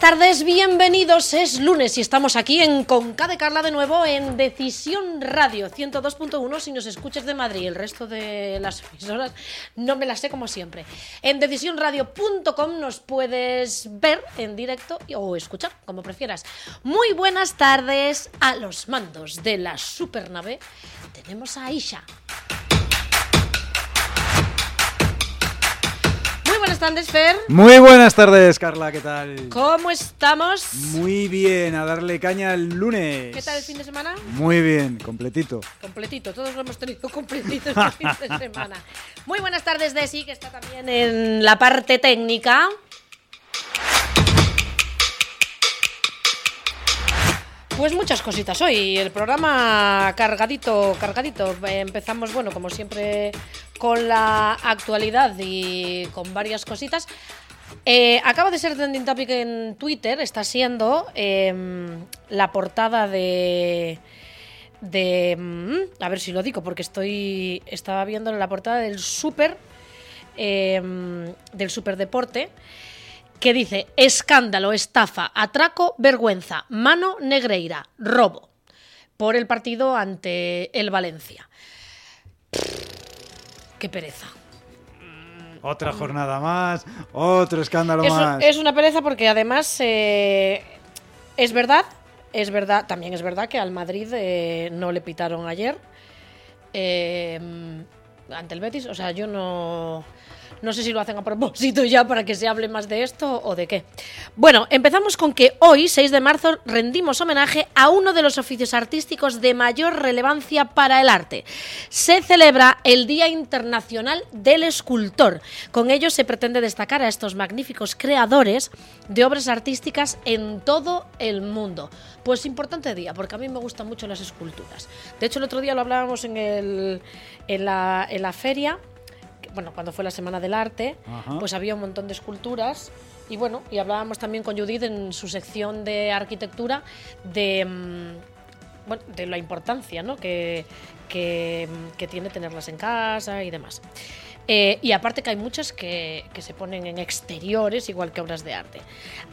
Tardes, bienvenidos. Es lunes y estamos aquí en Conca de Carla de nuevo en Decisión Radio 102.1 si nos escuchas de Madrid. El resto de las emisoras no me las sé como siempre. En decisionradio.com nos puedes ver en directo o escuchar, como prefieras. Muy buenas tardes a los mandos de la supernave. Tenemos a Aisha. Tardes, Fer. Muy buenas tardes, Carla, ¿qué tal? ¿Cómo estamos? Muy bien, a darle caña el lunes. ¿Qué tal el fin de semana? Muy bien, completito. Completito, todos lo hemos tenido completito el fin de semana. Muy buenas tardes, Desi, que está también en la parte técnica. Pues muchas cositas hoy. El programa cargadito, cargadito. Empezamos, bueno, como siempre, con la actualidad y con varias cositas. Eh, acaba de ser trending topic en Twitter, está siendo em, la portada de. de. mm, a ver si lo digo, porque estoy. Estaba viendo la portada del Super. em, del Superdeporte que dice escándalo, estafa, atraco, vergüenza, mano negreira, robo por el partido ante el Valencia. Qué pereza. Otra jornada más, otro escándalo Es, más. es una pereza porque además eh, es verdad, es verdad, también es verdad que al Madrid eh, no le pitaron ayer eh, ante el Betis. O sea, yo no, no sé si lo hacen a propósito ya para que se hable más de esto o de qué. Bueno, empezamos con que hoy, 6 de marzo, rendimos homenaje a uno de los oficios artísticos de mayor relevancia para el arte. Se celebra el Día Internacional del Escultor. Con ello se pretende destacar a estos magníficos creadores de obras artísticas en todo el mundo. Pues importante día, porque a mí me gustan mucho las esculturas. De hecho, el otro día lo hablábamos en, el, en, la, en la feria bueno, cuando fue la Semana del Arte, Ajá. pues había un montón de esculturas. Y bueno, y hablábamos también con Judith en su sección de arquitectura de, mm, bueno, de la importancia ¿no? que, que, que tiene tenerlas en casa y demás. Eh, y aparte que hay muchas que, que se ponen en exteriores, igual que obras de arte.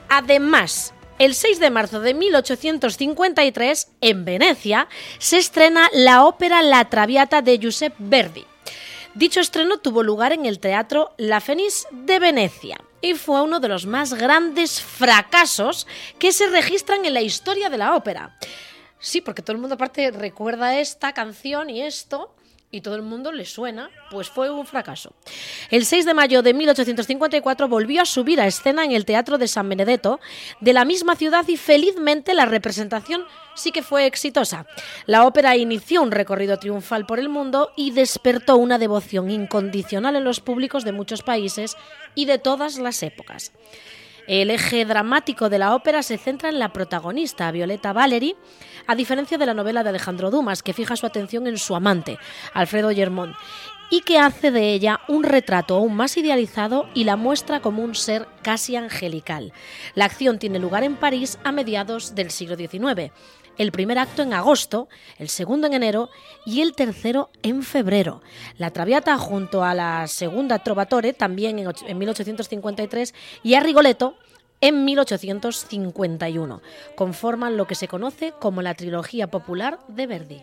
Además, el 6 de marzo de 1853, en Venecia, se estrena la ópera La Traviata de Giuseppe Verdi. Dicho estreno tuvo lugar en el Teatro La Fenice de Venecia y fue uno de los más grandes fracasos que se registran en la historia de la ópera. Sí, porque todo el mundo aparte recuerda esta canción y esto y todo el mundo le suena, pues fue un fracaso. El 6 de mayo de 1854 volvió a subir a escena en el Teatro de San Benedetto de la misma ciudad y felizmente la representación sí que fue exitosa. La ópera inició un recorrido triunfal por el mundo y despertó una devoción incondicional en los públicos de muchos países y de todas las épocas. El eje dramático de la ópera se centra en la protagonista, Violeta Valery, a diferencia de la novela de Alejandro Dumas, que fija su atención en su amante, Alfredo Germont, y que hace de ella un retrato aún más idealizado y la muestra como un ser casi angelical. La acción tiene lugar en París a mediados del siglo XIX. El primer acto en agosto, el segundo en enero y el tercero en febrero. La Traviata junto a la segunda Trovatore también en, och- en 1853 y a Rigoletto en 1851. Conforman lo que se conoce como la trilogía popular de Verdi.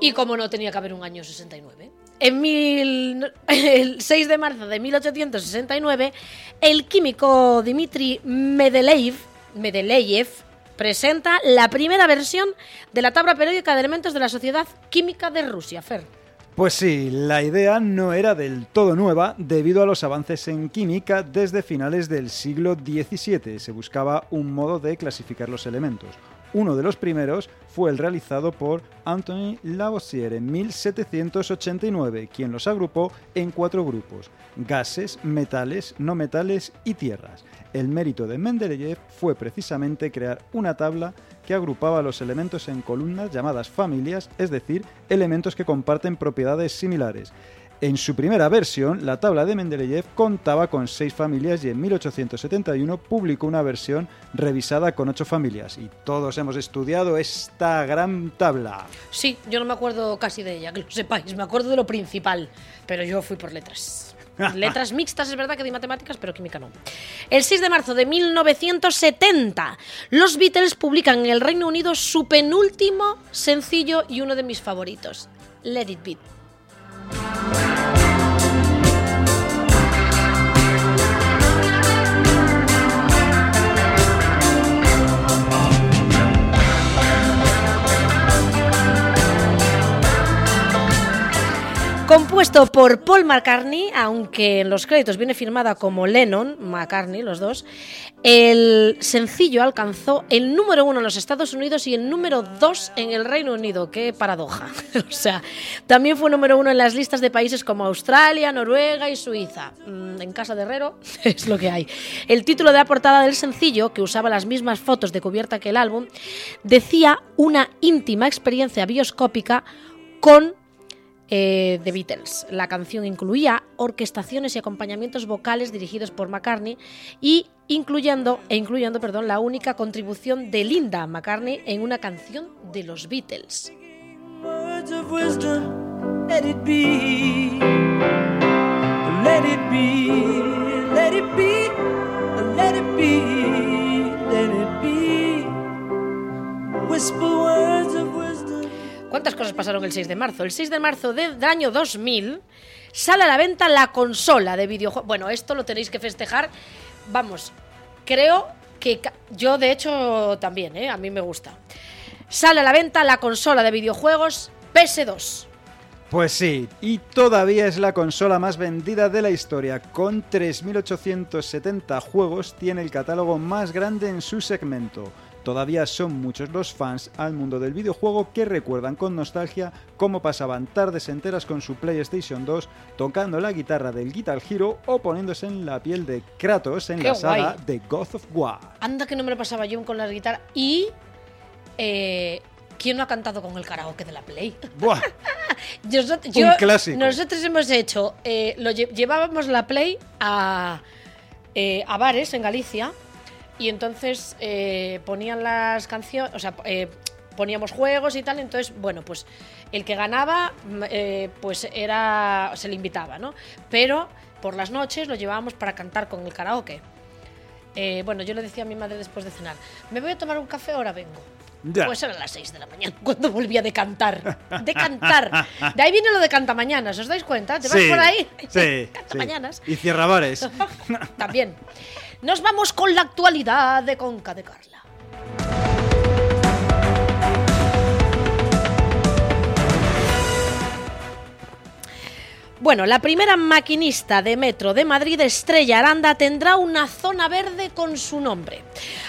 Y como no tenía que haber un año 69. En mil- el 6 de marzo de 1869, el químico Dmitry Mendeleev, Mendeleev presenta la primera versión de la tabla periódica de elementos de la Sociedad Química de Rusia, Fer. Pues sí, la idea no era del todo nueva debido a los avances en química desde finales del siglo XVII. Se buscaba un modo de clasificar los elementos. Uno de los primeros fue el realizado por Anthony Lavoisier en 1789, quien los agrupó en cuatro grupos, gases, metales, no metales y tierras. El mérito de Mendeleev fue precisamente crear una tabla que agrupaba los elementos en columnas llamadas familias, es decir, elementos que comparten propiedades similares. En su primera versión, la tabla de Mendeleev contaba con seis familias y en 1871 publicó una versión revisada con ocho familias. Y todos hemos estudiado esta gran tabla. Sí, yo no me acuerdo casi de ella, que lo sepáis, me acuerdo de lo principal, pero yo fui por letras. Letras mixtas, es verdad que di matemáticas, pero química no. El 6 de marzo de 1970, los Beatles publican en el Reino Unido su penúltimo sencillo y uno de mis favoritos, Let It Be. Música Compuesto por Paul McCartney, aunque en los créditos viene firmada como Lennon, McCartney, los dos, el sencillo alcanzó el número uno en los Estados Unidos y el número dos en el Reino Unido. ¡Qué paradoja! o sea, también fue número uno en las listas de países como Australia, Noruega y Suiza. Mm, En casa de Herrero es lo que hay. El título de la portada del sencillo, que usaba las mismas fotos de cubierta que el álbum, decía una íntima experiencia bioscópica con eh, The Beatles. La canción incluía orquestaciones y acompañamientos vocales dirigidos por McCartney y incluyendo, e incluyendo perdón, la única contribución de Linda McCartney en una canción de los Beatles. ¿Cuántas cosas pasaron el 6 de marzo? El 6 de marzo de- del año 2000 sale a la venta la consola de videojuegos. Bueno, esto lo tenéis que festejar. Vamos, creo que yo de hecho también, ¿eh? a mí me gusta. Sale a la venta la consola de videojuegos PS2. Pues sí, y todavía es la consola más vendida de la historia. Con 3.870 juegos tiene el catálogo más grande en su segmento. Todavía son muchos los fans al mundo del videojuego que recuerdan con nostalgia cómo pasaban tardes enteras con su PlayStation 2 tocando la guitarra del Guitar Hero o poniéndose en la piel de Kratos en ¡Qué la saga guay! de God of War. Anda que no me lo pasaba yo con la guitarra. Y. eh, ¿Quién no ha cantado con el karaoke de la Play? ¡Buah! Nosot- Un clásico. Nosotros hemos hecho, eh, lo lle- llevábamos la Play a, eh, a bares en Galicia y entonces eh, ponían las canciones, o sea, eh, poníamos juegos y tal, entonces, bueno, pues el que ganaba, mm, eh, pues era, se le invitaba, ¿no? Pero por las noches lo llevábamos para cantar con el karaoke. Eh, bueno, yo le decía a mi madre después de cenar, me voy a tomar un café, ahora vengo. Ya. Pues eran las 6 de la mañana cuando volvía de cantar. De cantar. De ahí viene lo de cantamañanas, ¿os dais cuenta? ¿Te vas Sí, por ahí? Sí, Cantamañanas. sí. Y cierra bares. También. Nos vamos con la actualidad de Conca de Carla. Bueno, la primera maquinista de metro de Madrid, Estrella Aranda, tendrá una zona verde con su nombre.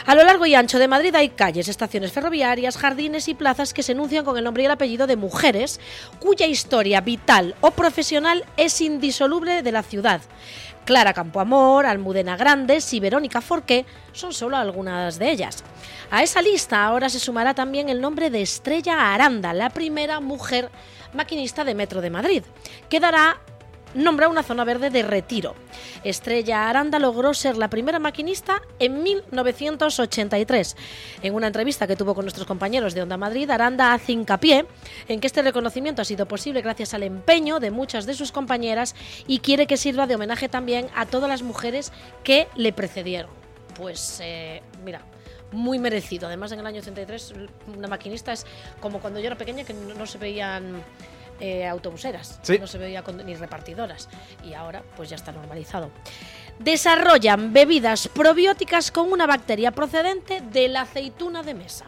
A lo largo y ancho de Madrid hay calles, estaciones ferroviarias, jardines y plazas que se enuncian con el nombre y el apellido de mujeres cuya historia vital o profesional es indisoluble de la ciudad. Clara Campoamor, Almudena Grandes y Verónica Forqué son solo algunas de ellas. A esa lista ahora se sumará también el nombre de Estrella Aranda, la primera mujer maquinista de Metro de Madrid, que dará nombre a una zona verde de retiro. Estrella Aranda logró ser la primera maquinista en 1983. En una entrevista que tuvo con nuestros compañeros de Onda Madrid, Aranda hace hincapié en que este reconocimiento ha sido posible gracias al empeño de muchas de sus compañeras y quiere que sirva de homenaje también a todas las mujeres que le precedieron. Pues eh, mira, muy merecido. Además, en el año 83, una maquinista es como cuando yo era pequeña que no, no se veían eh, autobuseras, Sí. no se veía con- ni repartidoras. Y ahora, pues ya está normalizado. Desarrollan bebidas probióticas con una bacteria procedente de la aceituna de mesa.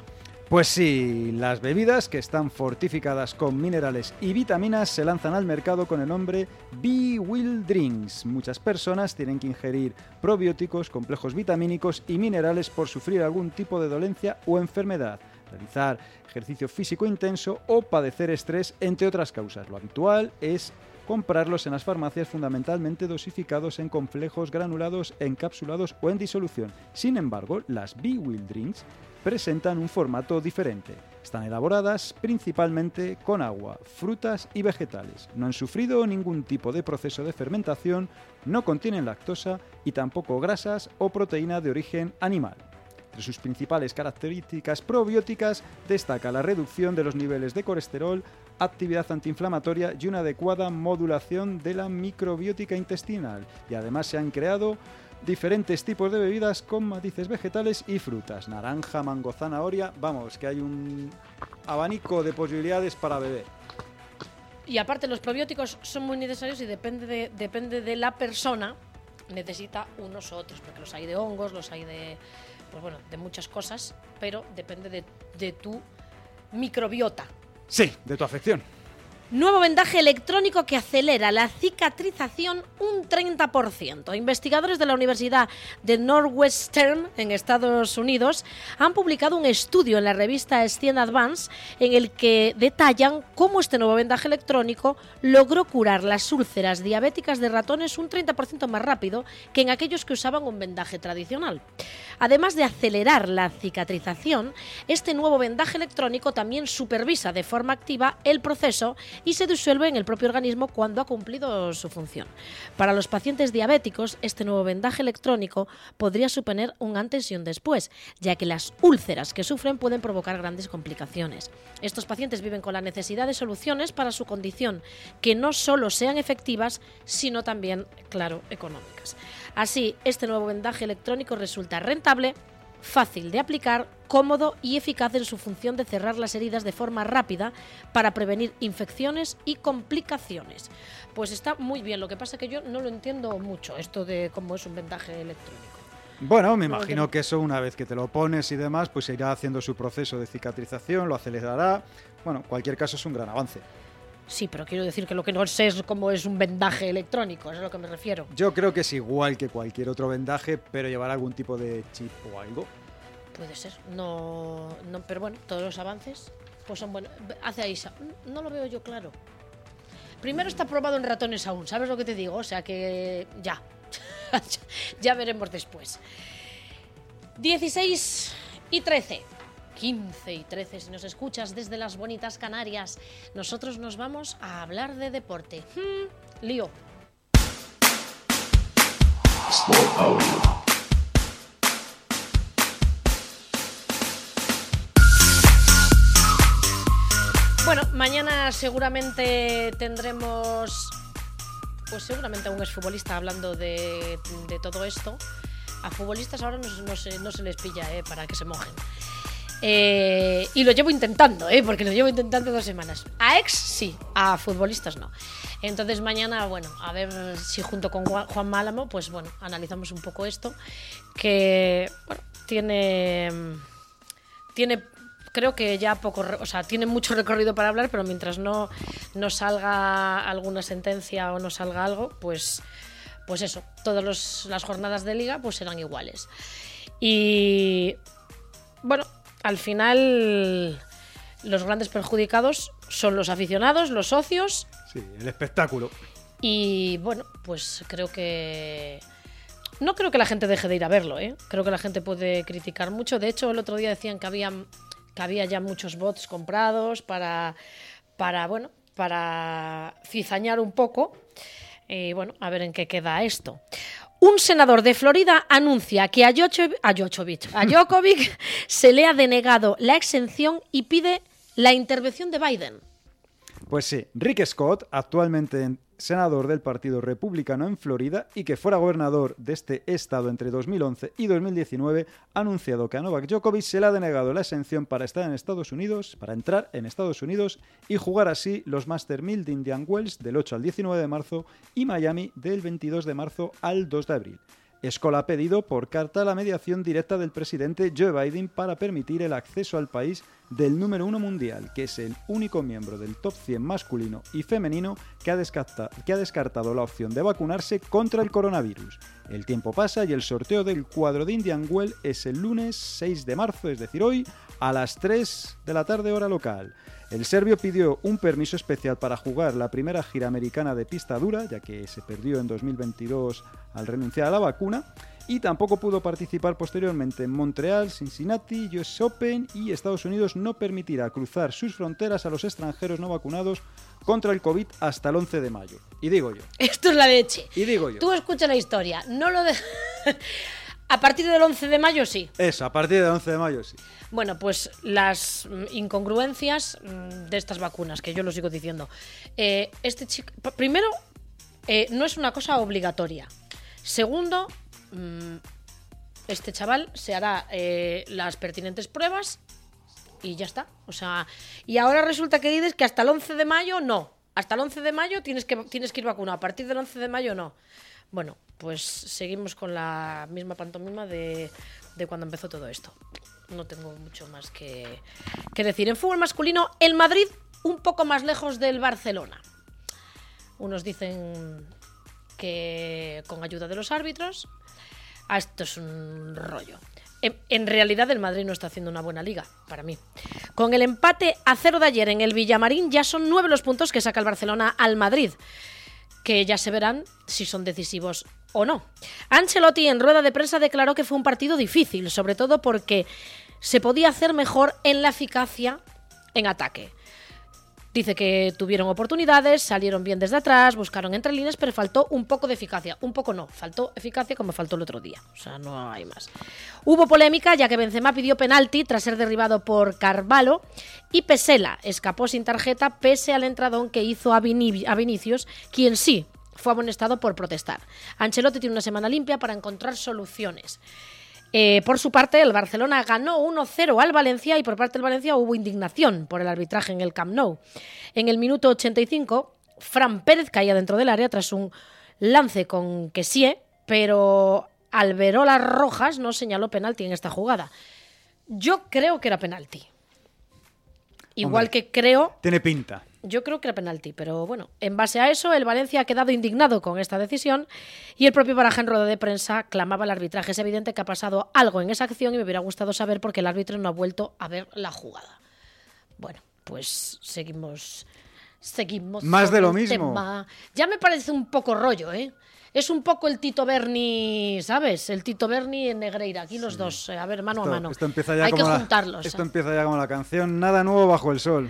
Pues sí, las bebidas que están fortificadas con minerales y vitaminas se lanzan al mercado con el nombre Be Will Drinks. Muchas personas tienen que ingerir probióticos, complejos vitamínicos y minerales por sufrir algún tipo de dolencia o enfermedad, realizar ejercicio físico intenso o padecer estrés, entre otras causas. Lo habitual es comprarlos en las farmacias fundamentalmente dosificados en complejos granulados, encapsulados o en disolución. Sin embargo, las Be Will Drinks presentan un formato diferente. Están elaboradas principalmente con agua, frutas y vegetales. No han sufrido ningún tipo de proceso de fermentación, no contienen lactosa y tampoco grasas o proteína de origen animal. Entre sus principales características probióticas destaca la reducción de los niveles de colesterol, actividad antiinflamatoria y una adecuada modulación de la microbiótica intestinal. Y además se han creado diferentes tipos de bebidas con matices vegetales y frutas. Naranja, mango, zanahoria. Vamos, que hay un abanico de posibilidades para beber. Y aparte, los probióticos son muy necesarios y depende de, depende de la persona, necesita unos u otros, porque los hay de hongos, los hay de, pues bueno, de muchas cosas, pero depende de, de tu microbiota. Sí, de tu afección. Nuevo vendaje electrónico que acelera la cicatrización un 30%. Investigadores de la Universidad de Northwestern en Estados Unidos han publicado un estudio en la revista Science Advance en el que detallan cómo este nuevo vendaje electrónico logró curar las úlceras diabéticas de ratones un 30% más rápido que en aquellos que usaban un vendaje tradicional. Además de acelerar la cicatrización, este nuevo vendaje electrónico también supervisa de forma activa el proceso y se disuelve en el propio organismo cuando ha cumplido su función. Para los pacientes diabéticos, este nuevo vendaje electrónico podría suponer un antes y un después, ya que las úlceras que sufren pueden provocar grandes complicaciones. Estos pacientes viven con la necesidad de soluciones para su condición, que no solo sean efectivas, sino también, claro, económicas. Así, este nuevo vendaje electrónico resulta rentable, fácil de aplicar, cómodo y eficaz en su función de cerrar las heridas de forma rápida para prevenir infecciones y complicaciones. Pues está muy bien, lo que pasa es que yo no lo entiendo mucho, esto de cómo es un vendaje electrónico. Bueno, me No, imagino que- eso una vez que te lo pones y demás, pues irá haciendo su proceso de cicatrización, lo acelerará. Bueno, en cualquier caso es un gran avance. Sí, pero quiero decir que lo que no sé es cómo es un vendaje electrónico, es a lo que me refiero. Yo creo que es igual que cualquier otro vendaje, pero llevará algún tipo de chip o algo. Puede ser, no, no, pero bueno, todos los avances pues son buenos. Hace ahí, sa- no lo veo yo claro. Primero está probado en ratones aún, ¿sabes lo que te digo? O sea que ya, ya veremos después. 16 y 13. 15 y 13, si nos escuchas desde las bonitas Canarias, nosotros nos vamos a hablar de deporte. Hmm, lío. Bueno, mañana seguramente tendremos, pues seguramente a un exfutbolista hablando de, todo esto. A futbolistas ahora no se, no se les pilla eh, para que se mojen. Eh, y lo llevo intentando, eh, porque lo llevo intentando dos semanas. A ex sí, a futbolistas no. Entonces mañana, bueno, a ver si junto con Juan Málamo, pues bueno, analizamos un poco esto, que bueno, tiene, tiene creo que ya poco, o sea, tiene mucho recorrido para hablar, pero mientras no, no salga alguna sentencia o no salga algo, pues, pues eso, todas las jornadas de liga pues serán iguales. Y bueno, al final los grandes perjudicados son los aficionados, los socios Sí, el espectáculo. y bueno, pues creo que. No creo que la gente deje de ir a verlo, ¿eh? Creo que la gente puede criticar mucho. De hecho, el otro día decían que había, que había ya muchos bots comprados para. para, bueno, para cizañar un poco. Y bueno, a ver en qué queda esto. Un senador de Florida anuncia que a, Djokovic, a Djokovic se le ha denegado la exención y pide la intervención de Biden. Pues sí, Rick Scott, actualmente en- senador del Partido Republicano en Florida y que fuera gobernador de este estado entre 2011 y 2019, ha anunciado que a Novak Djokovic se le ha denegado la exención para estar en Estados Unidos, para entrar en Estados Unidos y jugar así los Master 1000 de Indian Wells del 8 al 19 de marzo y Miami del 22 de marzo al 2 de abril. Skoll ha pedido por carta la mediación directa del presidente Joe Biden para permitir el acceso al país del número uno mundial, que es el único miembro del top 100 masculino y femenino que ha, que ha descartado la opción de vacunarse contra el coronavirus. El tiempo pasa y el sorteo del cuadro de Indian Well es el lunes 6 de marzo, es decir, hoy, a las 3 de la tarde hora local. El serbio pidió un permiso especial para jugar la primera gira americana de pista dura, ya que se perdió en 2022 al renunciar a la vacuna, y tampoco pudo participar posteriormente en Montreal, Cincinnati, US Open y Estados Unidos no permitirá cruzar sus fronteras a los extranjeros no vacunados contra el COVID hasta el 11 de mayo. Y digo yo, Esto es la leche. y digo yo. Tú escucha la historia, no lo de... A partir del 11 de mayo sí. Eso, a partir del 11 de mayo sí. Bueno, pues las mm, incongruencias mm, de estas vacunas, que yo lo sigo diciendo. Eh, este chico, primero, eh, no es una cosa obligatoria. Segundo, mm, este chaval se hará eh, las pertinentes pruebas y ya está. O sea, y ahora resulta que dices que hasta el 11 de mayo no. Hasta el 11 de mayo tienes que, tienes que ir vacunado. A partir del 11 de mayo no. Bueno, pues seguimos con la misma pantomima de, de cuando empezó todo esto. No tengo mucho más que, que decir. En fútbol masculino, el Madrid un poco más lejos del Barcelona. Unos dicen que con ayuda de los árbitros. Ah, esto es un rollo. En, en realidad el Madrid no está haciendo una buena liga, para mí. Con el empate a cero de ayer en el Villamarín ya son nueve los puntos que saca el Barcelona al Madrid, que ya se verán si son decisivos o no. Ancelotti en rueda de prensa declaró que fue un partido difícil, sobre todo porque se podía hacer mejor en la eficacia en ataque. Dice que tuvieron oportunidades, salieron bien desde atrás, buscaron entre líneas, pero faltó un poco de eficacia. Un poco no, faltó eficacia como faltó el otro día. O sea, no hay más. Hubo polémica ya que Benzema pidió penalti tras ser derribado por Carvalho y Pesela escapó sin tarjeta pese al entradón que hizo a, Vini- a Vinicius, quien sí fue amonestado por protestar. Ancelotti tiene una semana limpia para encontrar soluciones. Eh, por su parte, el Barcelona ganó 1-0 al Valencia y por parte del Valencia hubo indignación por el arbitraje en el Camp Nou. En el minuto 85, Fran Pérez caía dentro del área tras un lance con Kessie, pero Alberola Rojas no señaló penalti en esta jugada. Yo creo que era penalti. Igual Hombre. que creo Tiene pinta. Yo creo que era penalti, pero bueno, en base a eso, el Valencia ha quedado indignado con esta decisión y el propio Baraja en rueda de prensa clamaba el arbitraje. Es evidente que ha pasado algo en esa acción y me hubiera gustado saber por qué el árbitro no ha vuelto a ver la jugada. Bueno, pues seguimos. Seguimos. Más de lo mismo. tema. Ya me parece un poco rollo, ¿eh? Es un poco el Tito Berni, ¿sabes? El Tito Berni en Negreira. Aquí los dos, eh, a ver, mano Esto, a mano. esto empieza ya Hay que como la- juntarlos. Esto ¿eh? empieza ya como la canción Nada nuevo bajo el sol.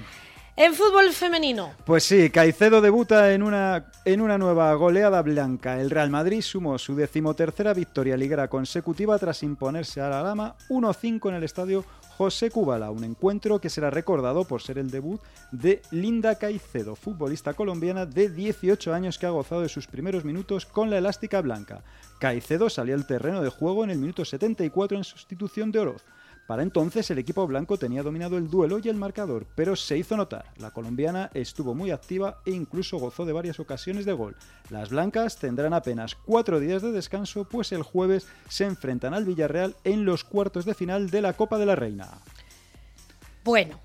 En fútbol femenino. Pues sí, Caicedo debuta en una, en una nueva goleada blanca. El Real Madrid sumó su decimotercera victoria liguera consecutiva tras imponerse a la Lama 1-5 en el estadio José Kubala, un encuentro que será recordado por ser el debut de Linda Caicedo, futbolista colombiana de 18 años que ha gozado de sus primeros minutos con la elástica blanca. Caicedo salió al terreno de juego en el minuto 74 en sustitución de Oroz. Para entonces el equipo blanco tenía dominado el duelo y el marcador, pero se hizo notar. La colombiana estuvo muy activa e incluso gozó de varias ocasiones de gol. Las blancas tendrán apenas cuatro días de descanso, pues el jueves se enfrentan al Villarreal en los cuartos de final de la Copa de la Reina. Bueno,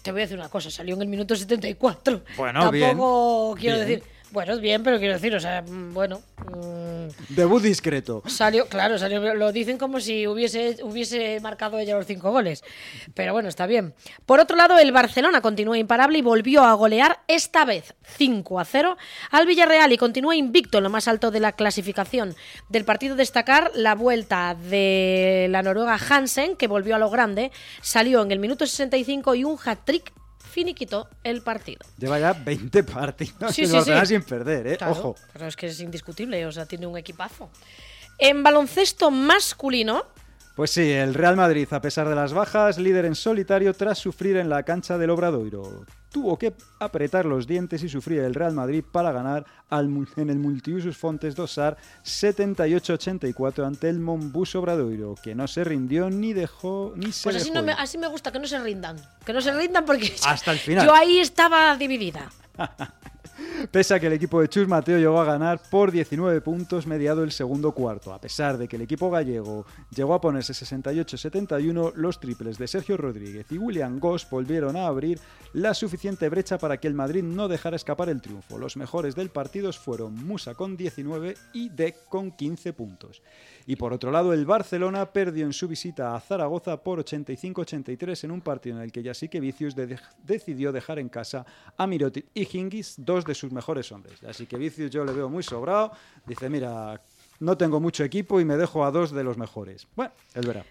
te voy a decir una cosa, salió en el minuto 74. Bueno, Tampoco bien, quiero bien. decir. Bueno, es bien, pero quiero decir, o sea, mm, bueno. mm, Debut discreto. Salió, claro, salió, lo dicen como si hubiese, hubiese marcado ella los cinco goles. Pero bueno, está bien. Por otro lado, el Barcelona continúa imparable y volvió a golear esta vez 5 a 0 al Villarreal y continúa invicto en lo más alto de la clasificación. Del partido destacar la vuelta de la noruega Hansen, que volvió a lo grande, salió en el minuto 65 y un hat-trick finiquitó el partido. Lleva ya 20 partidos Sí, sí, sí. sin perder, ¿eh? Claro, Ojo. Pero es que es indiscutible, o sea, tiene un equipazo. En baloncesto masculino, Pues sí, el Real Madrid, a pesar de las bajas, líder en solitario tras sufrir en la cancha del Obradoiro. Tuvo que apretar los dientes y sufrir el Real Madrid para ganar al en el Multiusus Fontes Dosar 78-84 ante el Monbus Obradoiro, que no se rindió ni dejó ni se pues así, dejó no me, así me gusta, que no se rindan. Que no se rindan porque Hasta el final. yo ahí estaba dividida. Pese a que el equipo de Chus Mateo llegó a ganar por 19 puntos mediado el segundo cuarto. A pesar de que el equipo gallego llegó a ponerse 68-71, los triples de Sergio Rodríguez y William Goss volvieron a abrir la suficiente brecha para que el Madrid no dejara escapar el triunfo. Los mejores del partido fueron Musa con 19 y Deck con 15 puntos. Y por otro lado, el Barcelona perdió en su visita a Zaragoza por 85-83 en un partido en el que Yasique Vicius de- decidió dejar en casa a Mirotic y Hingis, dos de sus mejores hombres. Así que Vicius yo le veo muy sobrado. Dice, mira, no tengo mucho equipo y me dejo a dos de los mejores. Bueno, él verá.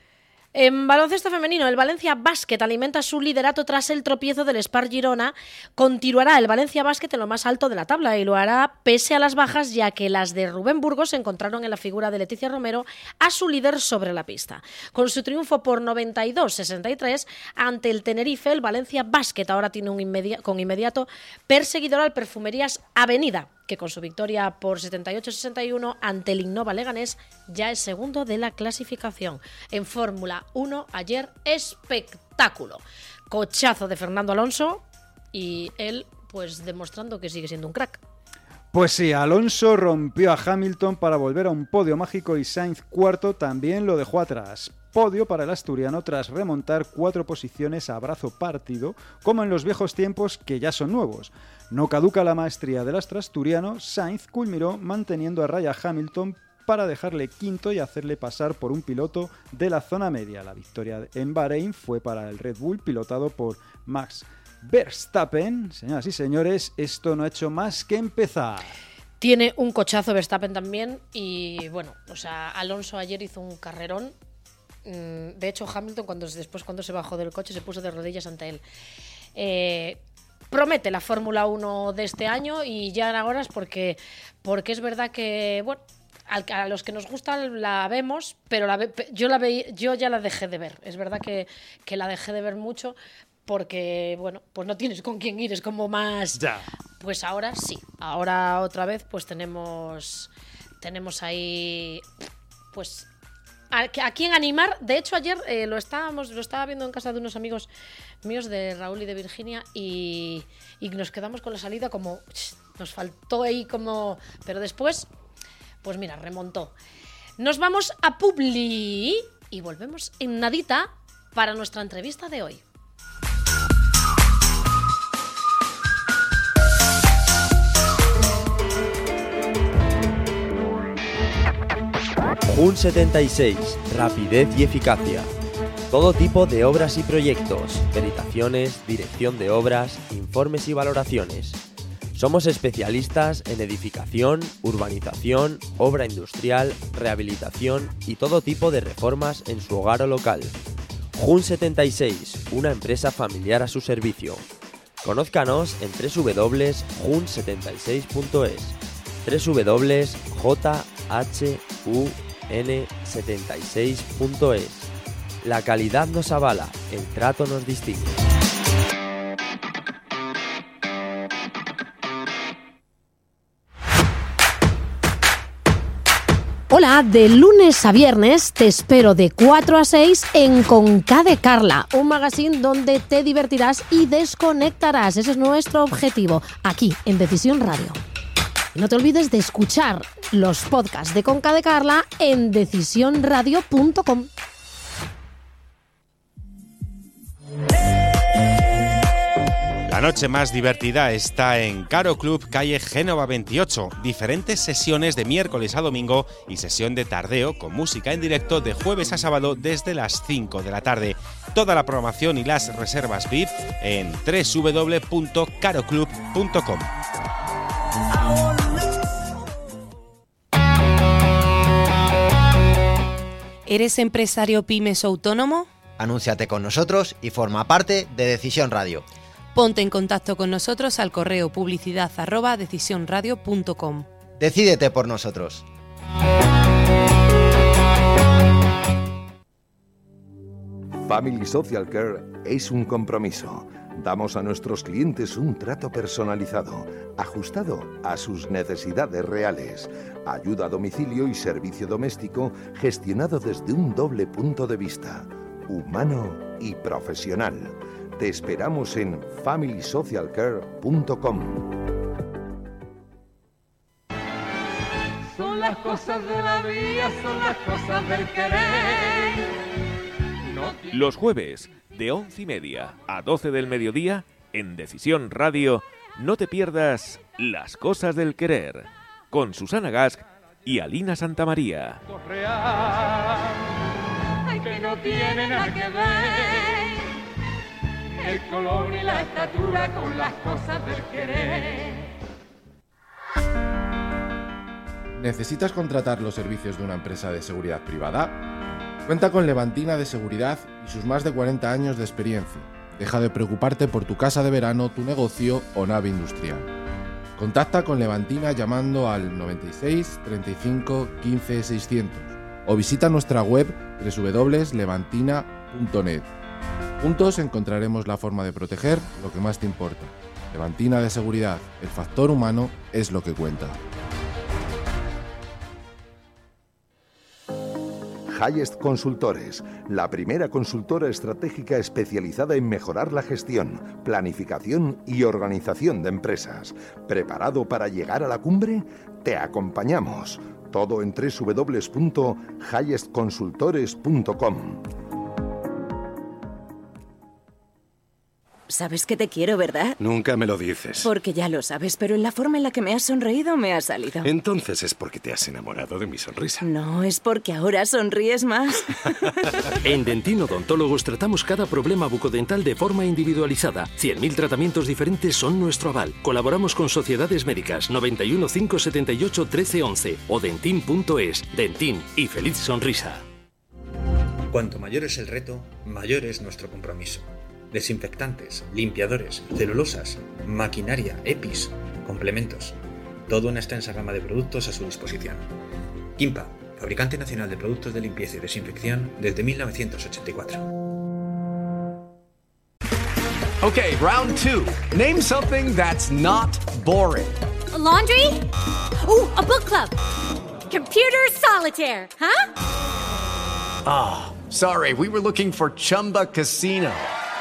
En baloncesto femenino, el Valencia Basket alimenta su liderato tras el tropiezo del Spar Girona. Continuará el Valencia Basket en lo más alto de la tabla y lo hará pese a las bajas, ya que las de Rubén Burgos se encontraron en la figura de Leticia Romero a su líder sobre la pista. Con su triunfo por 92-63 ante el Tenerife, el Valencia Basket ahora tiene un con inmediato perseguidor al Perfumerías Avenida que con su victoria por 78-61 ante el Innova Leganés ya es segundo de la clasificación. En Fórmula 1 ayer espectáculo. Cochazo de Fernando Alonso y él pues demostrando que sigue siendo un crack. Pues sí, Alonso rompió a Hamilton para volver a un podio mágico y Sainz cuarto también lo dejó atrás. Podio para el asturiano tras remontar cuatro posiciones a brazo partido, como en los viejos tiempos que ya son nuevos. No caduca la maestría del asturiano, Sainz culminó manteniendo a raya Hamilton para dejarle quinto y hacerle pasar por un piloto de la zona media. La victoria en Bahrein fue para el Red Bull pilotado por Max Verstappen. Señoras y señores, esto no ha hecho más que empezar. Tiene un cochazo Verstappen también y bueno, o sea, Alonso ayer hizo un carrerón. Mm, De hecho, Hamilton cuando después cuando se bajó del coche se puso de rodillas ante él. Eh, promete la Fórmula 1 de este año y ya ahora es porque, porque es verdad que, bueno, a los que nos gusta la vemos, pero la ve- yo, la veí- yo ya la dejé de ver. Es verdad que, que la dejé de ver mucho porque, bueno, pues no tienes con quién ir, es como más... Ya. Pues ahora sí, ahora otra vez pues tenemos, tenemos ahí, pues a, a quién animar. De hecho ayer eh, lo estábamos, lo estaba viendo en casa de unos amigos míos de Raúl y de Virginia y, y nos quedamos con la salida como nos faltó ahí como, pero después, pues mira, remontó. Nos vamos a Publi y volvemos en nadita para nuestra entrevista de hoy. Jun 76, rapidez y eficacia. Todo tipo de obras y proyectos, peritaciones, dirección de obras, informes y valoraciones. Somos especialistas en edificación, urbanización, obra industrial, rehabilitación y todo tipo de reformas en su hogar o local. Jun 76, una empresa familiar a su servicio. Conózcanos en www.jun76.es www.jhun76.es La calidad nos avala, el trato nos distingue. Hola, de lunes a viernes te espero de 4 a 6 en Conca de Carla, un magazine donde te divertirás y desconectarás. Ese es nuestro objetivo, aquí en Decisión Radio. No te olvides de escuchar los podcasts de Conca de Carla en decisionradio.com. La noche más divertida está en Caro Club, calle Génova 28. Diferentes sesiones de miércoles a domingo y sesión de tardeo con música en directo de jueves a sábado desde las 5 de la tarde. Toda la programación y las reservas VIP en www.caroclub.com. ¿Eres empresario pymes o autónomo? Anúnciate con nosotros y forma parte de Decisión Radio. Ponte en contacto con nosotros al correo publicidad arroba decisionradio.com. Decídete por nosotros. Family Social Care es un compromiso. Damos a nuestros clientes un trato personalizado, ajustado a sus necesidades reales. Ayuda a domicilio y servicio doméstico gestionado desde un doble punto de vista, humano y profesional. Te esperamos en familysocialcare.com. Son las cosas de la vida, son las cosas del querer. Los jueves, de once y media a 12 del mediodía, en Decisión Radio, no te pierdas Las cosas del querer, con Susana Gask y Alina Santamaría. Que no tiene nada que ver el color y la estatura con las cosas del querer. ¿Necesitas contratar los servicios de una empresa de seguridad privada? Cuenta con Levantina de Seguridad y sus más de 40 años de experiencia. Deja de preocuparte por tu casa de verano, tu negocio o nave industrial. Contacta con Levantina llamando al 96 35 15 600 o visita nuestra web www.levantina.net. Juntos encontraremos la forma de proteger lo que más te importa. Levantina de Seguridad, el factor humano es lo que cuenta. Highest Consultores, la primera consultora estratégica especializada en mejorar la gestión, planificación y organización de empresas. ¿Preparado para llegar a la cumbre? Te acompañamos. Todo en www.highestconsultores.com. Sabes que te quiero, ¿verdad? Nunca me lo dices. Porque ya lo sabes, pero en la forma en la que me has sonreído me ha salido. Entonces es porque te has enamorado de mi sonrisa. No, es porque ahora sonríes más. En Dentin Odontólogos tratamos cada problema bucodental de forma individualizada. 100.000 tratamientos diferentes son nuestro aval. Colaboramos con sociedades médicas 91 578 1311 o dentin.es. Dentin y feliz sonrisa. Cuanto mayor es el reto, mayor es nuestro compromiso. Desinfectantes, limpiadores, celulosas, maquinaria, EPIs, complementos. Toda una extensa gama de productos a su disposición. Kimpa, fabricante nacional de productos de limpieza y desinfección desde 1984. Okay, round two. Name something that's not boring. A laundry? Ooh, a book club. Computer solitaire, huh? Ah, sorry, we were looking for Chumba Casino.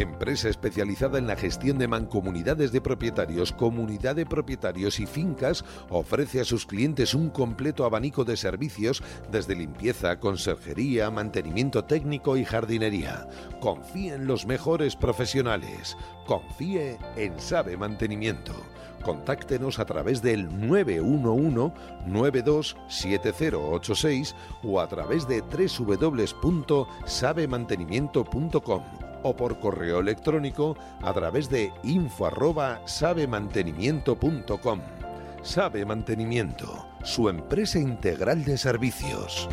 Empresa especializada en la gestión de mancomunidades de propietarios, comunidad de propietarios y fincas, ofrece a sus clientes un completo abanico de servicios desde limpieza, conserjería, mantenimiento técnico y jardinería. Confíe en los mejores profesionales. Confíe en Sabe Mantenimiento. Contáctenos a través del 911-927086 o a través de www.sabemantenimiento.com o por correo electrónico a través de info arroba Sabe Mantenimiento, su empresa integral de servicios.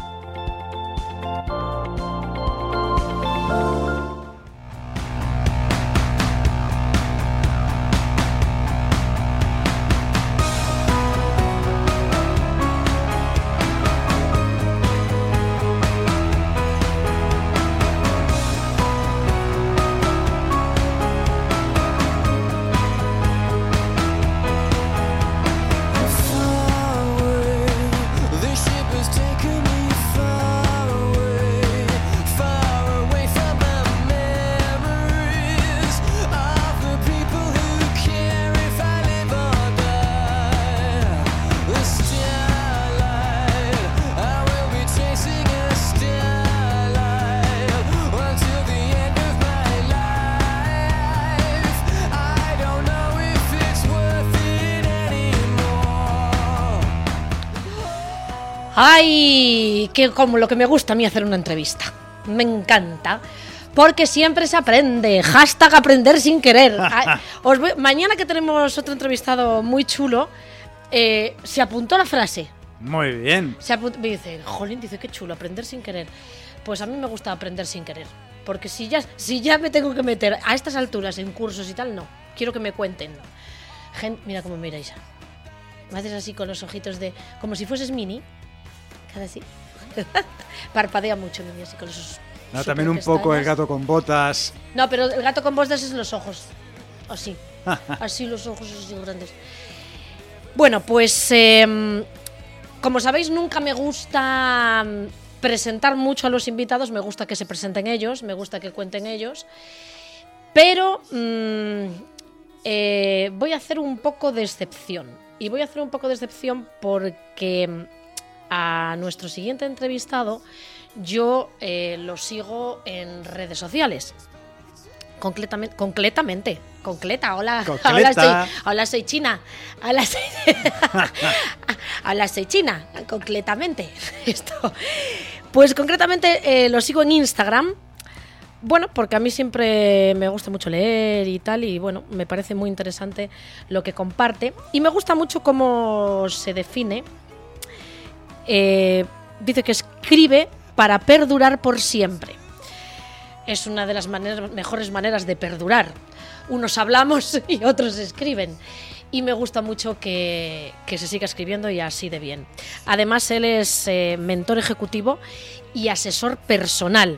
Que como lo que me gusta a mí hacer una entrevista. Me encanta. Porque siempre se aprende. Hashtag aprender sin querer. Ah, os voy- mañana que tenemos otro entrevistado muy chulo, eh, se apuntó la frase. Muy bien. Se apunt- me dice, jolín, dice, qué chulo, aprender sin querer. Pues a mí me gusta aprender sin querer. Porque si ya, si ya me tengo que meter a estas alturas en cursos y tal, no. Quiero que me cuenten. Mira cómo miráis. Me haces así con los ojitos de... Como si fueses mini. Cada así. Parpadea mucho, así con esos... No, también un poco el gato con botas. No, pero el gato con botas es los ojos. Así. así los ojos así grandes. Bueno, pues em, como sabéis, nunca me gusta mm, presentar mucho a los invitados. Me gusta que se presenten ellos, me gusta que cuenten ellos. Pero mm, eh, voy a hacer un poco de excepción. Y voy a hacer un poco de excepción porque mm, a nuestro siguiente entrevistado yo eh, lo sigo en redes sociales. Concretamente, concretamente, concreta, hola, hola, soy, hola, soy China, hola, soy, hola, soy China, concretamente, esto. Pues concretamente eh, lo sigo en Instagram, bueno, porque a mí siempre me gusta mucho leer y tal, y bueno, me parece muy interesante lo que comparte, y me gusta mucho cómo se define. Eh, dice que escribe para perdurar por siempre es una de las mejores maneras de perdurar. Unos hablamos y otros escriben. Y me gusta mucho que, se siga escribiendo y así de bien. Además, él es eh, mentor ejecutivo y asesor personal.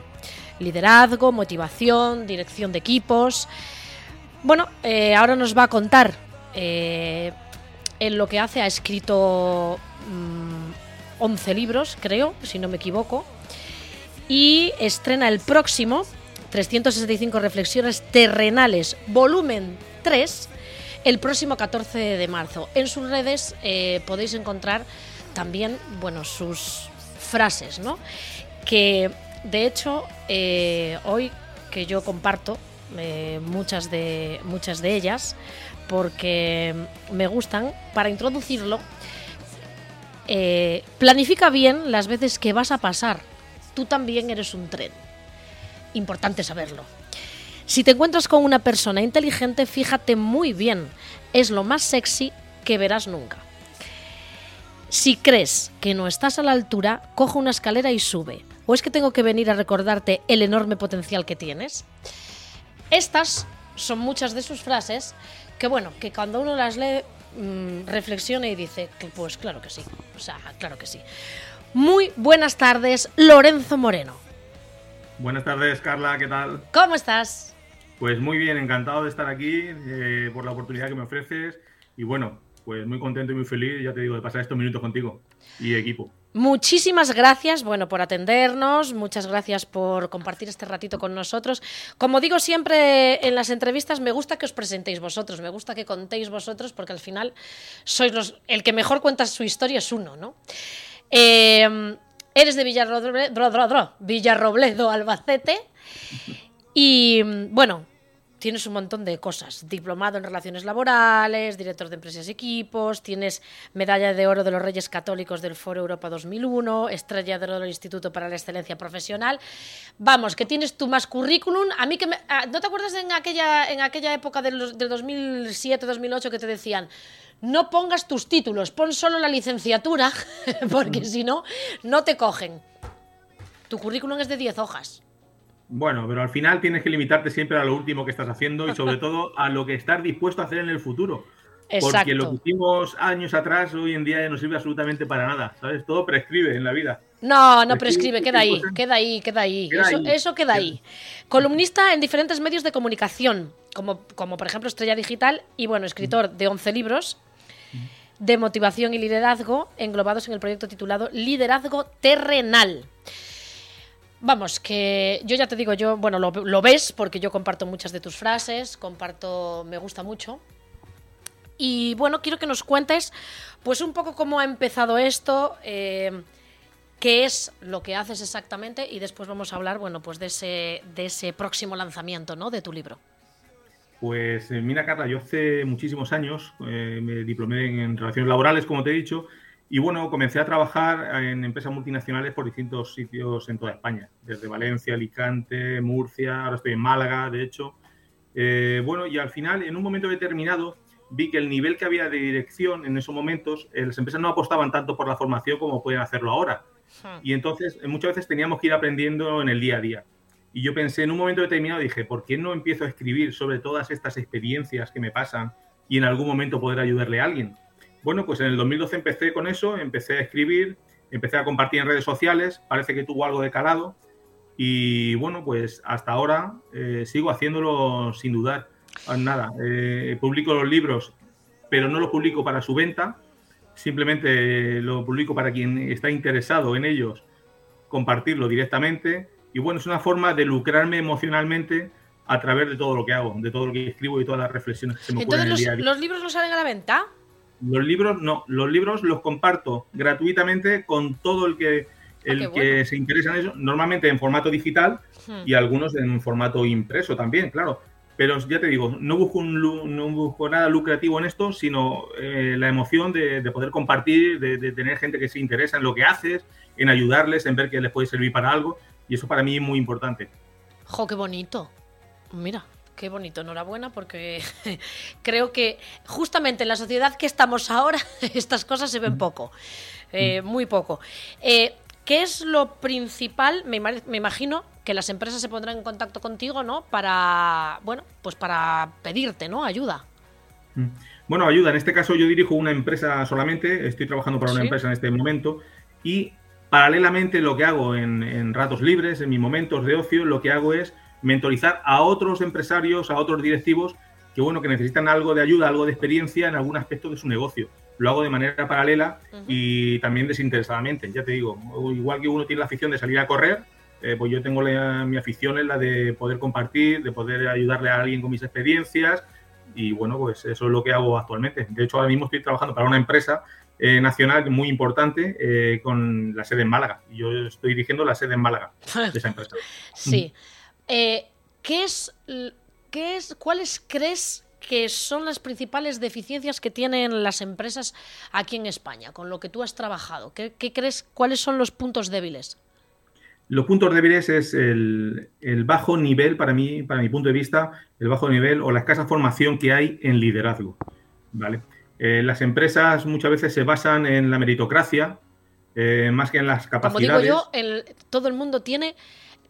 Liderazgo, motivación, dirección de equipos. Bueno, eh, ahora nos va a contar en lo que hace. Ha escrito mm, 11 libros, creo, si no me equivoco y estrena el próximo 365 reflexiones terrenales, volumen 3, el próximo 14 de marzo. En sus redes eh, podéis encontrar también, bueno, sus frases, ¿no? Que de hecho eh, hoy que yo comparto eh, muchas de muchas de ellas porque me gustan para introducirlo eh, planifica bien las veces que vas a pasar. Tú también eres un tren. Importante saberlo. Si te encuentras con una persona inteligente, fíjate muy bien. Es lo más sexy que verás nunca. Si crees que no estás a la altura, coge una escalera y sube. ¿O es que tengo que venir a recordarte el enorme potencial que tienes? Estas son muchas de sus frases que, bueno, que cuando uno las lee, mm, reflexiona y dice que, pues claro que sí. O sea, claro que sí. Muy buenas tardes, Lorenzo Moreno. Buenas tardes, Carla, ¿qué tal? ¿Cómo estás? Pues muy bien, encantado de estar aquí, eh, por la oportunidad que me ofreces y bueno, pues muy contento y muy feliz, ya te digo, de pasar estos minutos contigo y equipo. Muchísimas gracias, bueno, por atendernos, muchas gracias por compartir este ratito con nosotros. Como digo siempre en las entrevistas, me gusta que os presentéis vosotros, me gusta que contéis vosotros, porque al final sois los, el que mejor cuenta su historia es uno, ¿no? Eh, eres de Villarroble- dro- dro- dro- Villarrobledo, Albacete, y bueno, tienes un montón de cosas. Diplomado en Relaciones Laborales, director de Empresas y Equipos, tienes medalla de oro de los Reyes Católicos del Foro Europa 2001, estrella de oro del Instituto para la Excelencia Profesional. Vamos, que tienes tu más currículum. A mí que me- ah, ¿No te acuerdas en aquella, en aquella época del, del 2007-2008 que te decían... No pongas tus títulos, pon solo la licenciatura, porque si no, no te cogen. Tu currículum es de 10 hojas. Bueno, pero al final tienes que limitarte siempre a lo último que estás haciendo y sobre todo a lo que estás dispuesto a hacer en el futuro. Exacto. Porque lo que hicimos años atrás, hoy en día ya no sirve absolutamente para nada, ¿sabes? Todo prescribe en la vida. No, no Prescribe queda ahí, queda ahí, queda ahí. Queda eso, ahí. eso queda ahí. Columnista en diferentes medios de comunicación, como, como por ejemplo Estrella Digital, y bueno, escritor de 11 libros de motivación y liderazgo englobados en el proyecto titulado Liderazgo Terrenal. Vamos, que yo ya te digo, yo, bueno, lo, lo ves porque yo comparto muchas de tus frases, comparto, me gusta mucho. Y bueno, quiero que nos cuentes, pues un poco cómo ha empezado esto, eh, qué es lo que haces exactamente y después vamos a hablar, bueno, pues de ese, de ese próximo lanzamiento, ¿no? De tu libro. Pues eh, mira, Carla, yo hace muchísimos años eh, me diplomé en relaciones laborales, como te he dicho, Y bueno, comencé a trabajar en empresas multinacionales por distintos sitios en toda España, desde Valencia, Alicante, Murcia, ahora estoy en Málaga, de hecho. Eh, bueno, y al final, en un momento determinado, vi que el nivel que había de dirección en esos momentos, eh, las empresas no apostaban tanto por la formación como pueden hacerlo ahora. Y entonces, eh, muchas veces teníamos que ir aprendiendo en el día a día. Y yo pensé, en un momento determinado, dije, ¿por qué no empiezo a escribir sobre todas estas experiencias que me pasan y en algún momento poder ayudarle a alguien? Bueno, pues en el 2012 empecé con eso, empecé a escribir, empecé a compartir en redes sociales, parece que tuvo algo de calado y bueno, pues hasta ahora eh, sigo haciéndolo sin dudar. Nada, eh, publico los libros, pero no los publico para su venta, simplemente lo publico para quien está interesado en ellos, compartirlo directamente y bueno, es una forma de lucrarme emocionalmente a través de todo lo que hago, de todo lo que escribo y todas las reflexiones que se me ocurren Entonces, en el los, día a día. los libros no salen a la venta? Los libros no, los libros los comparto gratuitamente con todo el que el Ah, qué que bueno. se interesa en eso, normalmente en formato digital Hmm. y algunos en formato impreso también, claro. Pero ya te digo, no busco, un no busco nada lucrativo en esto, sino eh, la emoción de, de poder compartir, de, de tener gente que se interesa en lo que haces, en ayudarles, en ver que les puede servir para algo. Y eso para mí es muy importante. Jo, qué bonito. Mira, qué bonito. Enhorabuena porque creo que justamente en la sociedad que estamos ahora estas cosas se ven poco, eh, muy poco. Eh, ¿Qué es lo principal? Me, ima- me imagino que las empresas se pondrán en contacto contigo, ¿no? Para, bueno, pues para pedirte, ¿no? Ayuda. Bueno, ayuda. En este caso yo dirijo una empresa solamente, estoy trabajando para una Sí. empresa en este momento y paralelamente lo que hago en, en ratos libres, en mis momentos de ocio, lo que hago es mentorizar a otros empresarios, a otros directivos que bueno, que necesitan algo de ayuda, algo de experiencia en algún aspecto de su negocio. Lo hago de manera paralela y también desinteresadamente. Ya te digo, igual que uno tiene la afición de salir a correr, eh, pues yo tengo la- mi afición es la de poder compartir, de poder ayudarle a alguien con mis experiencias y bueno, pues eso es lo que hago actualmente. De hecho, ahora mismo estoy trabajando para una empresa eh, nacional muy importante eh, con la sede en Málaga. Y Yo estoy dirigiendo la sede en Málaga de esa empresa. Sí. Eh, ¿Qué es, qué es, cuáles crees que son las principales deficiencias que tienen las empresas aquí en España, con lo que tú has trabajado? ¿Qué, qué crees, cuáles son los puntos débiles? Los puntos débiles es el, el bajo nivel, para mí, para mi punto de vista, el bajo nivel o la escasa formación que hay en liderazgo. ¿vale? Eh, las empresas muchas veces se basan en la meritocracia eh, más que en las Como capacidades. digo yo, el- todo el mundo tiene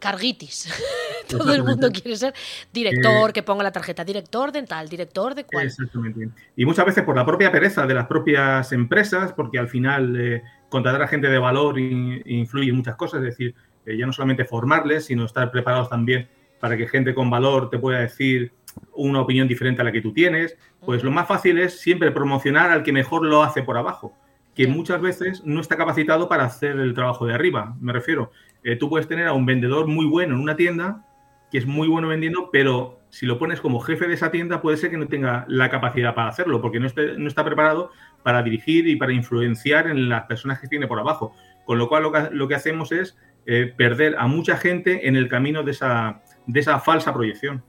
carguitis. todo el mundo quiere ser director, Eh, que ponga la tarjeta director de tal, director de cual. Exactamente. Y muchas veces por la propia pereza de las propias empresas, porque al final eh, contratar a gente de valor in- influye en muchas cosas, es decir, eh, ya no solamente formarles, sino estar preparados también para que gente con valor te pueda decir una opinión diferente a la que tú tienes. Pues lo más fácil es siempre promocionar al que mejor lo hace por abajo, que muchas veces no está capacitado para hacer el trabajo de arriba. Me refiero, eh, tú puedes tener a un vendedor muy bueno en una tienda, que es muy bueno vendiendo, pero si lo pones como jefe de esa tienda puede ser que no tenga la capacidad para hacerlo, porque no, está preparado para dirigir y para influenciar en las personas que tiene por abajo. Con lo cual lo que, hacemos es eh, perder a mucha gente en el camino de esa, falsa proyección.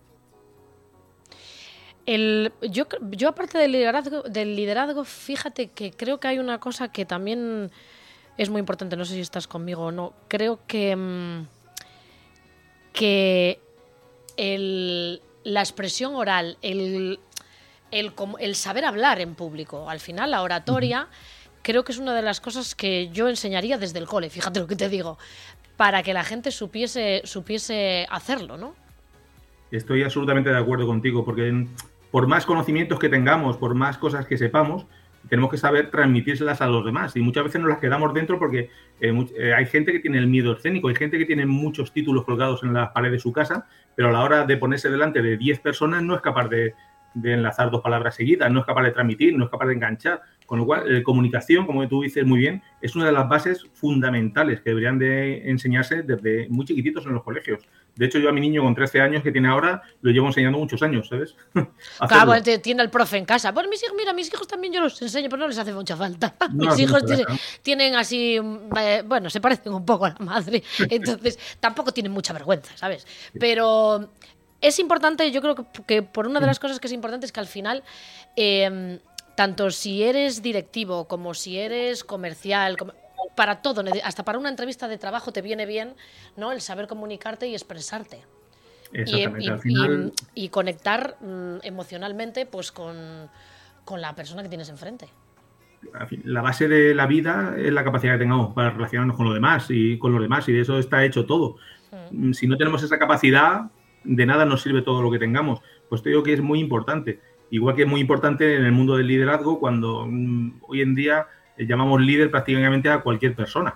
El, yo, yo aparte del liderazgo, fíjate que creo que hay una cosa que también es muy importante, no sé si estás conmigo o no. Creo que, mm, que el- la expresión oral, el, el, el saber hablar en público, al final la oratoria, creo que es una de las cosas que yo enseñaría desde el cole, fíjate lo que te digo, para que la gente supiese, supiese hacerlo, ¿no? Estoy absolutamente de acuerdo contigo, porque por más conocimientos que tengamos, por más cosas que sepamos, tenemos que saber transmitírselas a los demás. Y muchas veces nos las quedamos dentro porque eh, eh, hay gente que tiene el miedo escénico, hay gente que tiene muchos títulos colgados en las paredes de su casa, pero a la hora de ponerse delante de 10 personas no es capaz de, de enlazar dos palabras seguidas, no es capaz de transmitir, no es capaz de enganchar. Con lo cual, eh, comunicación, como tú dices muy bien, es una de las bases fundamentales que deberían de enseñarse desde muy chiquititos en los colegios. De hecho, yo a mi niño con 13 años que tiene ahora, lo llevo enseñando muchos años, ¿sabes? Claro, tiene el profe en casa. Bueno, mis hijos, mira, mis hijos también yo los enseño, pero no les hace mucha falta. No, mis hijos tienen, tienen así, mm, eh, bueno, se parecen un poco a la madre, entonces tampoco tienen mucha vergüenza, ¿sabes? Pero es importante, yo creo que, que por una de las cosas que es importante es que al final eh, tanto si eres directivo como si eres comercial, como- para todo, hasta para una entrevista de trabajo te viene bien, ¿no? El saber comunicarte y expresarte. Y, Exactamente. y- Al final, y- y conectar mm, emocionalmente pues con, con la persona que tienes enfrente. la base de la vida es la capacidad que tengamos para relacionarnos con los demás y con los demás, y de eso está hecho todo. Mm, Si no tenemos esa capacidad, de nada nos sirve todo lo que tengamos. Pues te digo que es muy importante. Igual que es muy importante en el mundo del liderazgo, cuando mm, hoy en día llamamos líder prácticamente a cualquier persona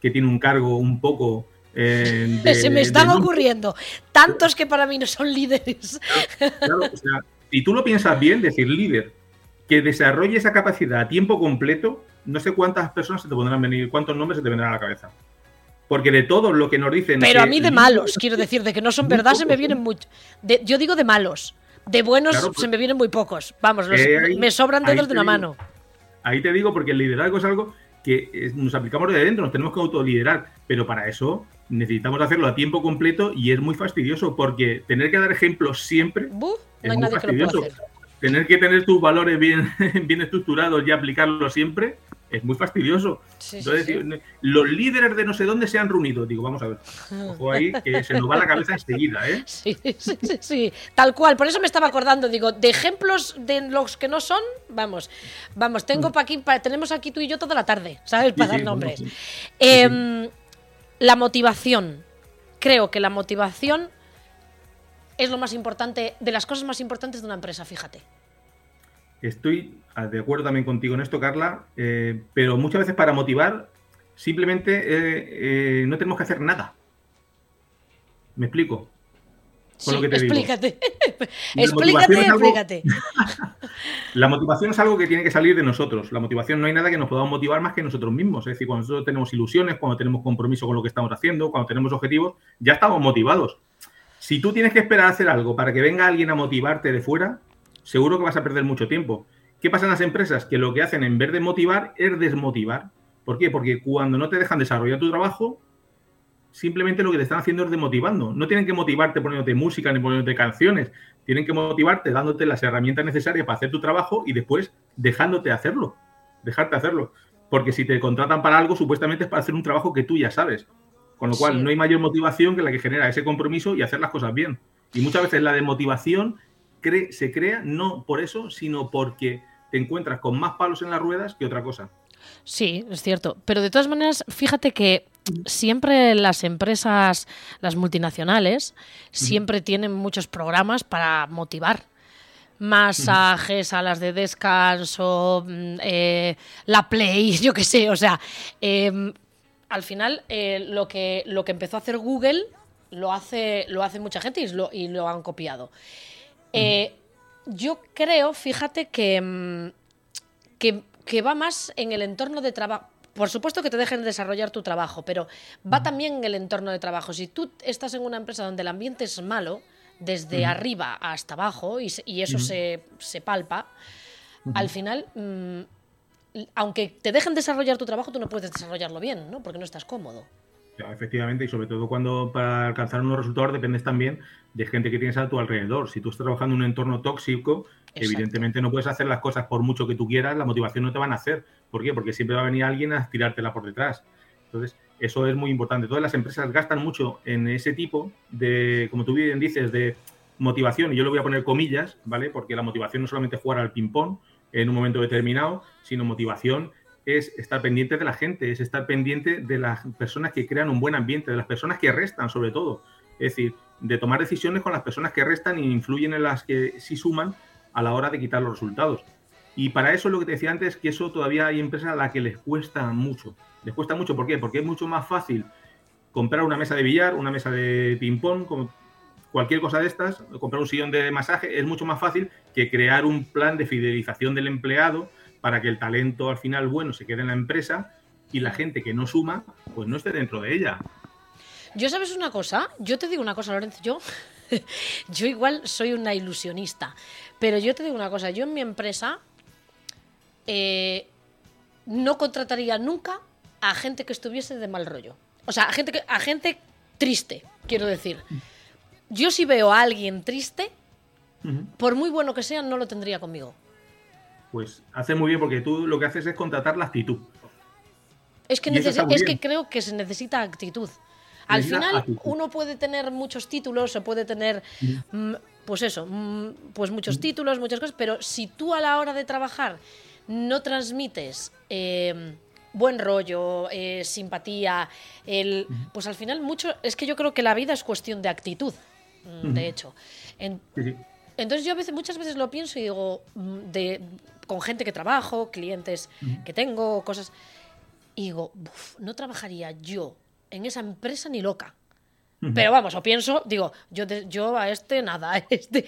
que tiene un cargo un poco. eh, de- Se me están ocurriendo tantos que para mí no son líderes. Claro, o sea, si tú lo piensas bien, decir líder, que desarrolle esa capacidad a tiempo completo, no sé cuántas personas se te pondrán venir, cuántos nombres se te vendrán a la cabeza. Porque de todo lo que nos dicen. Pero a mí de malos, quiero decir, de que no son verdad se me vienen muchos. Yo digo de malos. De buenos Claro, pues- se me vienen muy pocos. Vamos, los- Eh, me sobran dedos de una digo. mano. Ahí te digo porque el liderazgo es algo que eh, nos aplicamos de dentro, nos tenemos que autoliderar, pero para eso necesitamos hacerlo a tiempo completo y es muy fastidioso porque tener que dar ejemplos siempre no es hay muy nadie que lo pueda fastidioso. hacer. Tener que tener tus valores bien, bien estructurados y aplicarlos siempre es muy fastidioso. Sí, sí, Entonces, sí. digo, los líderes de no sé dónde se han reunido. Digo, vamos a ver. Ojo ahí, que se nos va la cabeza enseguida, ¿eh? Sí, sí, sí, sí, tal cual. Por eso me estaba acordando, digo, de ejemplos de los que no son, vamos, vamos, tengo pa aquí, pa- tenemos aquí tú y yo toda la tarde, ¿sabes? Para dar nombres. Em, La motivación. Creo que la motivación es lo más importante, de las cosas más importantes de una empresa, fíjate. Estoy ah, de acuerdo también contigo en esto, Carla, eh, pero muchas veces para motivar simplemente eh, eh, no tenemos que hacer nada. ¿Me explico? Con Sí, lo que te digo. explícate. La explícate, algo- explícate. La motivación es algo que tiene que salir de nosotros. La motivación no hay nada que nos podamos motivar más que nosotros mismos. Es decir, cuando nosotros tenemos ilusiones, cuando tenemos compromiso con lo que estamos haciendo, cuando tenemos objetivos, ya estamos motivados. Si tú tienes que esperar a hacer algo para que venga alguien a motivarte de fuera, seguro que vas a perder mucho tiempo. ¿Qué pasa en las empresas? Que lo que hacen en vez de motivar es desmotivar. ¿Por qué? Porque cuando no te dejan desarrollar tu trabajo, simplemente lo que te están haciendo es demotivando. No tienen que motivarte poniéndote música ni poniéndote canciones. Tienen que motivarte dándote las herramientas necesarias para hacer tu trabajo y después dejándote hacerlo. Dejarte hacerlo. Porque si te contratan para algo, supuestamente es para hacer un trabajo que tú ya sabes. Con lo cual, Sí. no hay mayor motivación que la que genera ese compromiso y hacer las cosas bien. Y muchas veces la demotivación cre- se crea no por eso, sino porque te encuentras con más palos en las ruedas que otra cosa. Sí, es cierto. Pero de todas maneras, fíjate que siempre las empresas, las multinacionales, siempre tienen muchos programas para motivar. Masajes, salas de descanso, mm, eh, la Play, yo qué sé. O sea, em, al final eh, lo, que, lo que empezó a hacer Google lo hace, lo hace mucha gente y lo, y lo han copiado. Eh, yo creo, fíjate que, mm, que, que va más en el entorno de trabajo. Por supuesto que te dejen desarrollar tu trabajo, pero va también en el entorno de trabajo. Si tú estás en una empresa donde el ambiente es malo, desde arriba hasta abajo, y, eso se, se palpa, al final, mm, aunque te dejen desarrollar tu trabajo, tú no puedes desarrollarlo bien, ¿no? Porque no estás cómodo. Ya, efectivamente, y sobre todo cuando para alcanzar unos resultados dependes también de gente que tienes a tu alrededor. Si tú estás trabajando en un entorno tóxico, evidentemente no puedes hacer las cosas por mucho que tú quieras, la motivación no te van a hacer. ¿Por qué? Porque siempre va a venir alguien a tirártela por detrás. Entonces, eso es muy importante. Todas las empresas gastan mucho en ese tipo de, como tú bien dices, de motivación, y yo le voy a poner comillas, ¿vale? Porque la motivación no es solamente jugar al ping-pong en un momento determinado, sino motivación es estar pendiente de la gente, es estar pendiente de las personas que crean un buen ambiente, de las personas que restan, sobre todo. Es decir, de tomar decisiones con las personas que restan e influyen en las que sí suman a la hora de quitar los resultados. Y para eso lo que te decía antes, que eso todavía hay empresas a las que les cuesta mucho. Les cuesta mucho, ¿por qué? Porque es mucho más fácil comprar una mesa de billar, una mesa de ping-pong, cualquier cosa de estas, comprar un sillón de masaje, es mucho más fácil que crear un plan de fidelización del empleado para que el talento al final bueno se quede en la empresa y la gente que no suma, pues no esté dentro de ella. Yo sabes una cosa, yo te digo una cosa, Lorenzo, yo, yo igual soy una ilusionista, pero yo te digo una cosa, yo en mi empresa eh, no contrataría nunca a gente que estuviese de mal rollo. O sea, a gente, que, a gente triste, quiero decir. Yo si veo a alguien triste, por muy bueno que sea, no lo tendría conmigo. pues hace muy bien porque tú lo que haces es contratar la actitud. Es que, es que creo que se necesita actitud. Al Necesita final actitud. uno puede tener muchos títulos o puede tener, mm, pues eso, mm, pues muchos títulos, muchas cosas, pero si tú a la hora de trabajar no transmites eh, buen rollo, eh, simpatía, el, pues al final mucho, es que yo creo que la vida es cuestión de actitud, mm, de hecho. En- Sí, sí. entonces yo a veces, muchas veces lo pienso y digo, mm, de, con gente que trabajo, clientes que tengo, cosas, y digo, "Buf, no trabajaría yo en esa empresa ni loca. Pero vamos, o pienso, digo, yo, yo a este nada, a este.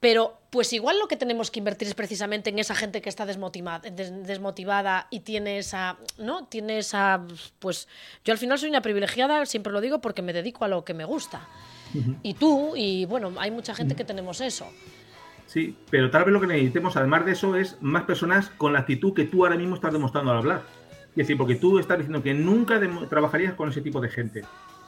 Pero pues igual lo que tenemos que invertir es precisamente en esa gente que está desmotiva- des- desmotivada y tiene esa, ¿no? Tiene esa, pues yo al final soy una privilegiada, siempre lo digo porque me dedico a lo que me gusta. Y tú, y bueno, hay mucha gente que tenemos eso. Sí, pero tal vez lo que necesitemos, además de eso, es más personas con la actitud que tú ahora mismo estás demostrando al hablar. Es decir, porque tú estás diciendo que nunca trabajarías con ese tipo de gente.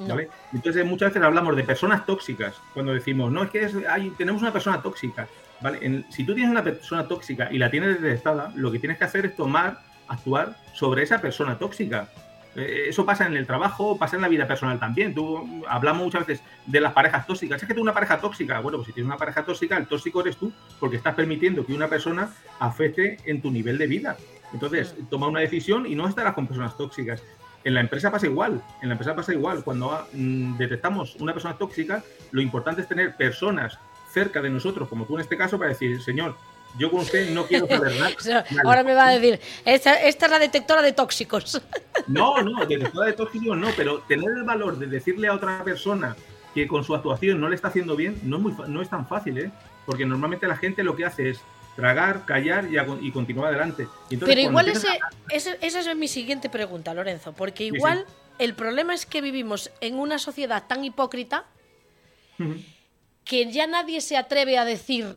¿vale? Entonces, muchas veces hablamos de personas tóxicas cuando decimos, no, es que es- hay- tenemos una persona tóxica. ¿vale? En- si tú tienes una persona tóxica y la tienes detectada, lo que tienes que hacer es tomar, actuar sobre esa persona tóxica. Eh, Eso pasa en el trabajo, pasa en la vida personal también. Tú hablamos muchas veces de las parejas tóxicas. Es que tengo una pareja tóxica. Bueno, pues si tienes una pareja tóxica, el tóxico eres tú, porque estás permitiendo que una persona afecte en tu nivel de vida. Entonces, toma una decisión y no estarás con personas tóxicas. En la empresa pasa igual. En la empresa pasa igual. Cuando ah, mm, detectamos una persona tóxica, lo importante es tener personas cerca de nosotros, como tú en este caso, para decir, señor, yo con usted no quiero saber nada. Vale. Ahora me va a decir, esta, esta es la detectora de tóxicos. No, no, detectora de tóxicos no, pero tener el valor de decirle a otra persona que con su actuación no le está haciendo bien no es, muy, no es tan fácil, ¿eh? Porque normalmente la gente lo que hace es tragar, callar y, a- y continuar adelante. Y entonces, Pero igual ese, ese- esa es mi siguiente pregunta, Lorenzo, porque sí. igual el problema es que vivimos en una sociedad tan hipócrita que ya nadie se atreve a decir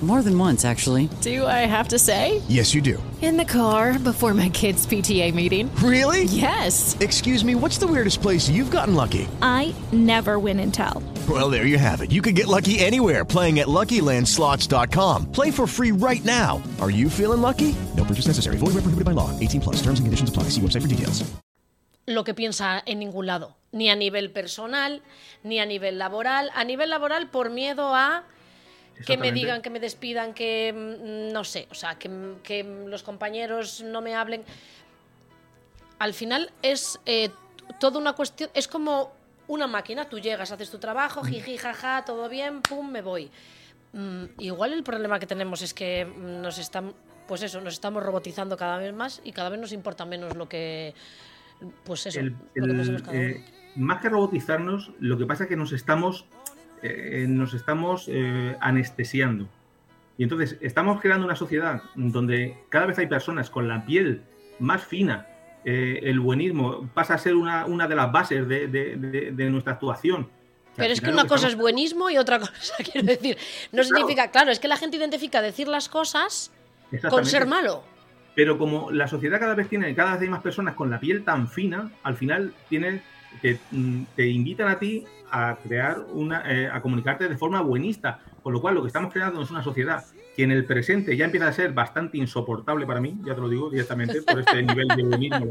More than once, actually. Do I have to say? Yes, you do. In the car before my kids' PTA meeting. Really? Yes. Excuse me, what's the weirdest place you've gotten lucky? I never win and tell. Well, there you have it. You can get lucky anywhere playing at LuckyLandSlots.com. Play for free right now. Are you feeling lucky? No purchase necessary. Void where prohibited by law. 18 plus. Terms and conditions apply. See website for details. lo que piensa en ningún lado, ni a nivel personal, ni a nivel laboral. A nivel laboral por miedo a que me digan, que me despidan, que mm, no sé, o sea, que, que los compañeros no me hablen. Al final es eh, toda una cuestión, es como una máquina, tú llegas, haces tu trabajo, jiji, jaja, todo bien, pum, me voy. Mm, igual el problema que tenemos es que mm, nos están, pues eso, nos estamos robotizando cada vez más y cada vez nos importa menos lo que, pues eso, el- lo que el, cada eh, más que robotizarnos, lo que pasa es que nos estamos, eh, nos estamos eh, anestesiando. Y entonces estamos creando una sociedad donde cada vez hay personas con la piel más fina. eh, el buenismo pasa a ser una, una de las bases de, de- de- de nuestra actuación. Pero es que una cosa es buenismo y otra cosa, quiero decir, no significa, claro, es que la gente identifica decir las cosas con ser malo. Pero como la sociedad cada vez tiene, cada vez hay más personas con la piel tan fina, al final tienes, te, te invitan a ti a crear una, eh, a comunicarte de forma buenista. Con lo cual, lo que estamos creando es una sociedad que en el presente ya empieza a ser bastante insoportable para mí, ya te lo digo directamente, por este nivel de buenismo.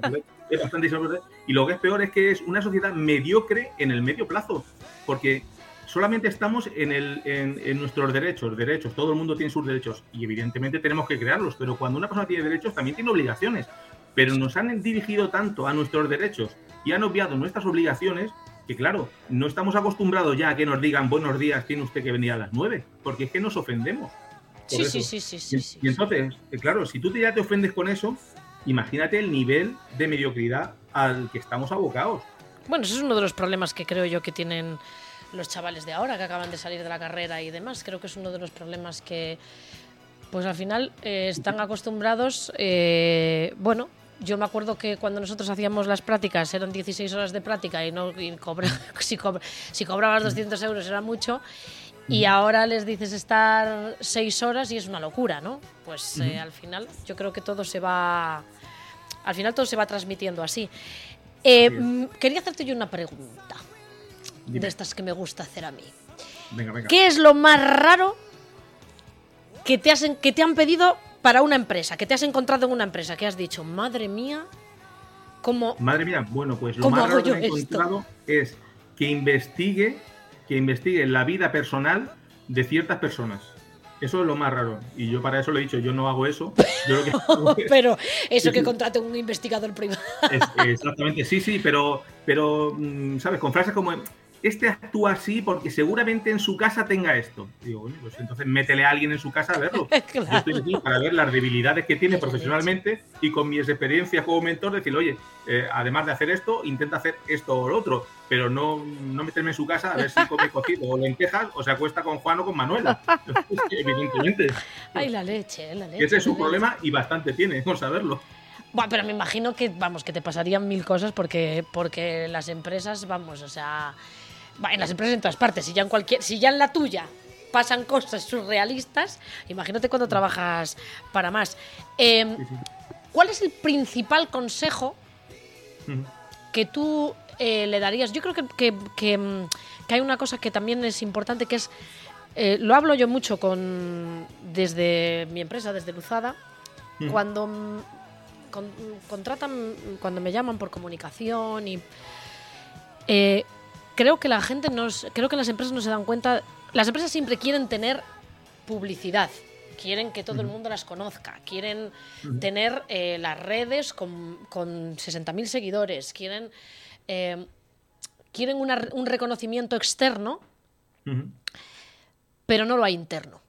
Es bastante insoportable. Y lo que es peor es que es una sociedad mediocre en el medio plazo, porque solamente estamos en, el, en, en nuestros derechos, derechos, todo el mundo tiene sus derechos y evidentemente tenemos que crearlos, pero cuando una persona tiene derechos también tiene obligaciones, pero nos han dirigido tanto a nuestros derechos y han obviado nuestras obligaciones que claro, no estamos acostumbrados ya a que nos digan buenos días, tiene usted que venir a las 9, porque es que nos ofendemos. Sí, sí, sí, sí, sí, Y- sí. Y entonces, eh, claro, si tú te- ya te ofendes con eso, imagínate el nivel de mediocridad al que estamos abocados. Bueno, eso es uno de los problemas que creo yo que tienen los chavales de ahora, que acaban de salir de la carrera y demás. Creo que es uno de los problemas que, pues al final, eh, están acostumbrados, eh, bueno, yo me acuerdo que cuando nosotros hacíamos las prácticas eran 16 horas de práctica y, no, y cobra- si, cobra- si cobrabas 200 euros era mucho. Y ahora les dices estar 6 horas y es una locura, ¿no? Pues eh, al final yo creo que todo se va... Al final todo se va transmitiendo así. Eh, mm, quería hacerte yo una pregunta Dime. de estas que me gusta hacer a mí. Venga, venga. ¿Qué es lo más raro que te, has, que te han pedido para una empresa? Que te has encontrado en una empresa, que has dicho, madre mía, ¿cómo, Madre mía, bueno, pues lo ¿Cómo más raro que he encontrado es que investigue, que investigue la vida personal de ciertas personas. Eso es lo más raro. Y yo para eso le he dicho, yo no hago eso. Yo lo que hago es- Pero eso que contrate un investigador privado. es- exactamente, sí, sí, pero, pero mm, ¿sabes? Con frases como, este actúa así porque seguramente en su casa tenga esto. Digo, "Oye, pues entonces métele a alguien en su casa a verlo. Yo estoy aquí para ver las debilidades que tiene profesionalmente y con mis experiencias como mentor decirle, oye, eh, además de hacer esto, intenta hacer esto o lo otro, pero no, no meterme en su casa a ver si come cocido o lentejas o se acuesta con Juan o con Manuela. Evidentemente. Ay, la leche, la leche. Ese es un problema y bastante tiene, con saberlo. Bueno, pero me imagino que, vamos, que te pasarían mil cosas porque, porque las empresas, vamos, o sea, en las empresas en todas partes, si ya en cualquier, si ya en la tuya pasan cosas surrealistas, imagínate cuando trabajas para más. Eh, ¿Cuál es el principal consejo que tú eh, le darías? Yo creo que, que- que, mm, que hay una cosa que también es importante, que es, eh, lo hablo yo mucho con desde mi empresa, desde Luzada, Mm. cuando mm, con- contratan, cuando me llaman por comunicación y eh, creo que la gente nos, creo que las empresas no se dan cuenta, las empresas siempre quieren tener publicidad, quieren que todo el mundo las conozca, quieren tener eh, las redes con, con 60.000 seguidores, quieren, eh, quieren una un reconocimiento externo, pero no lo hay interno.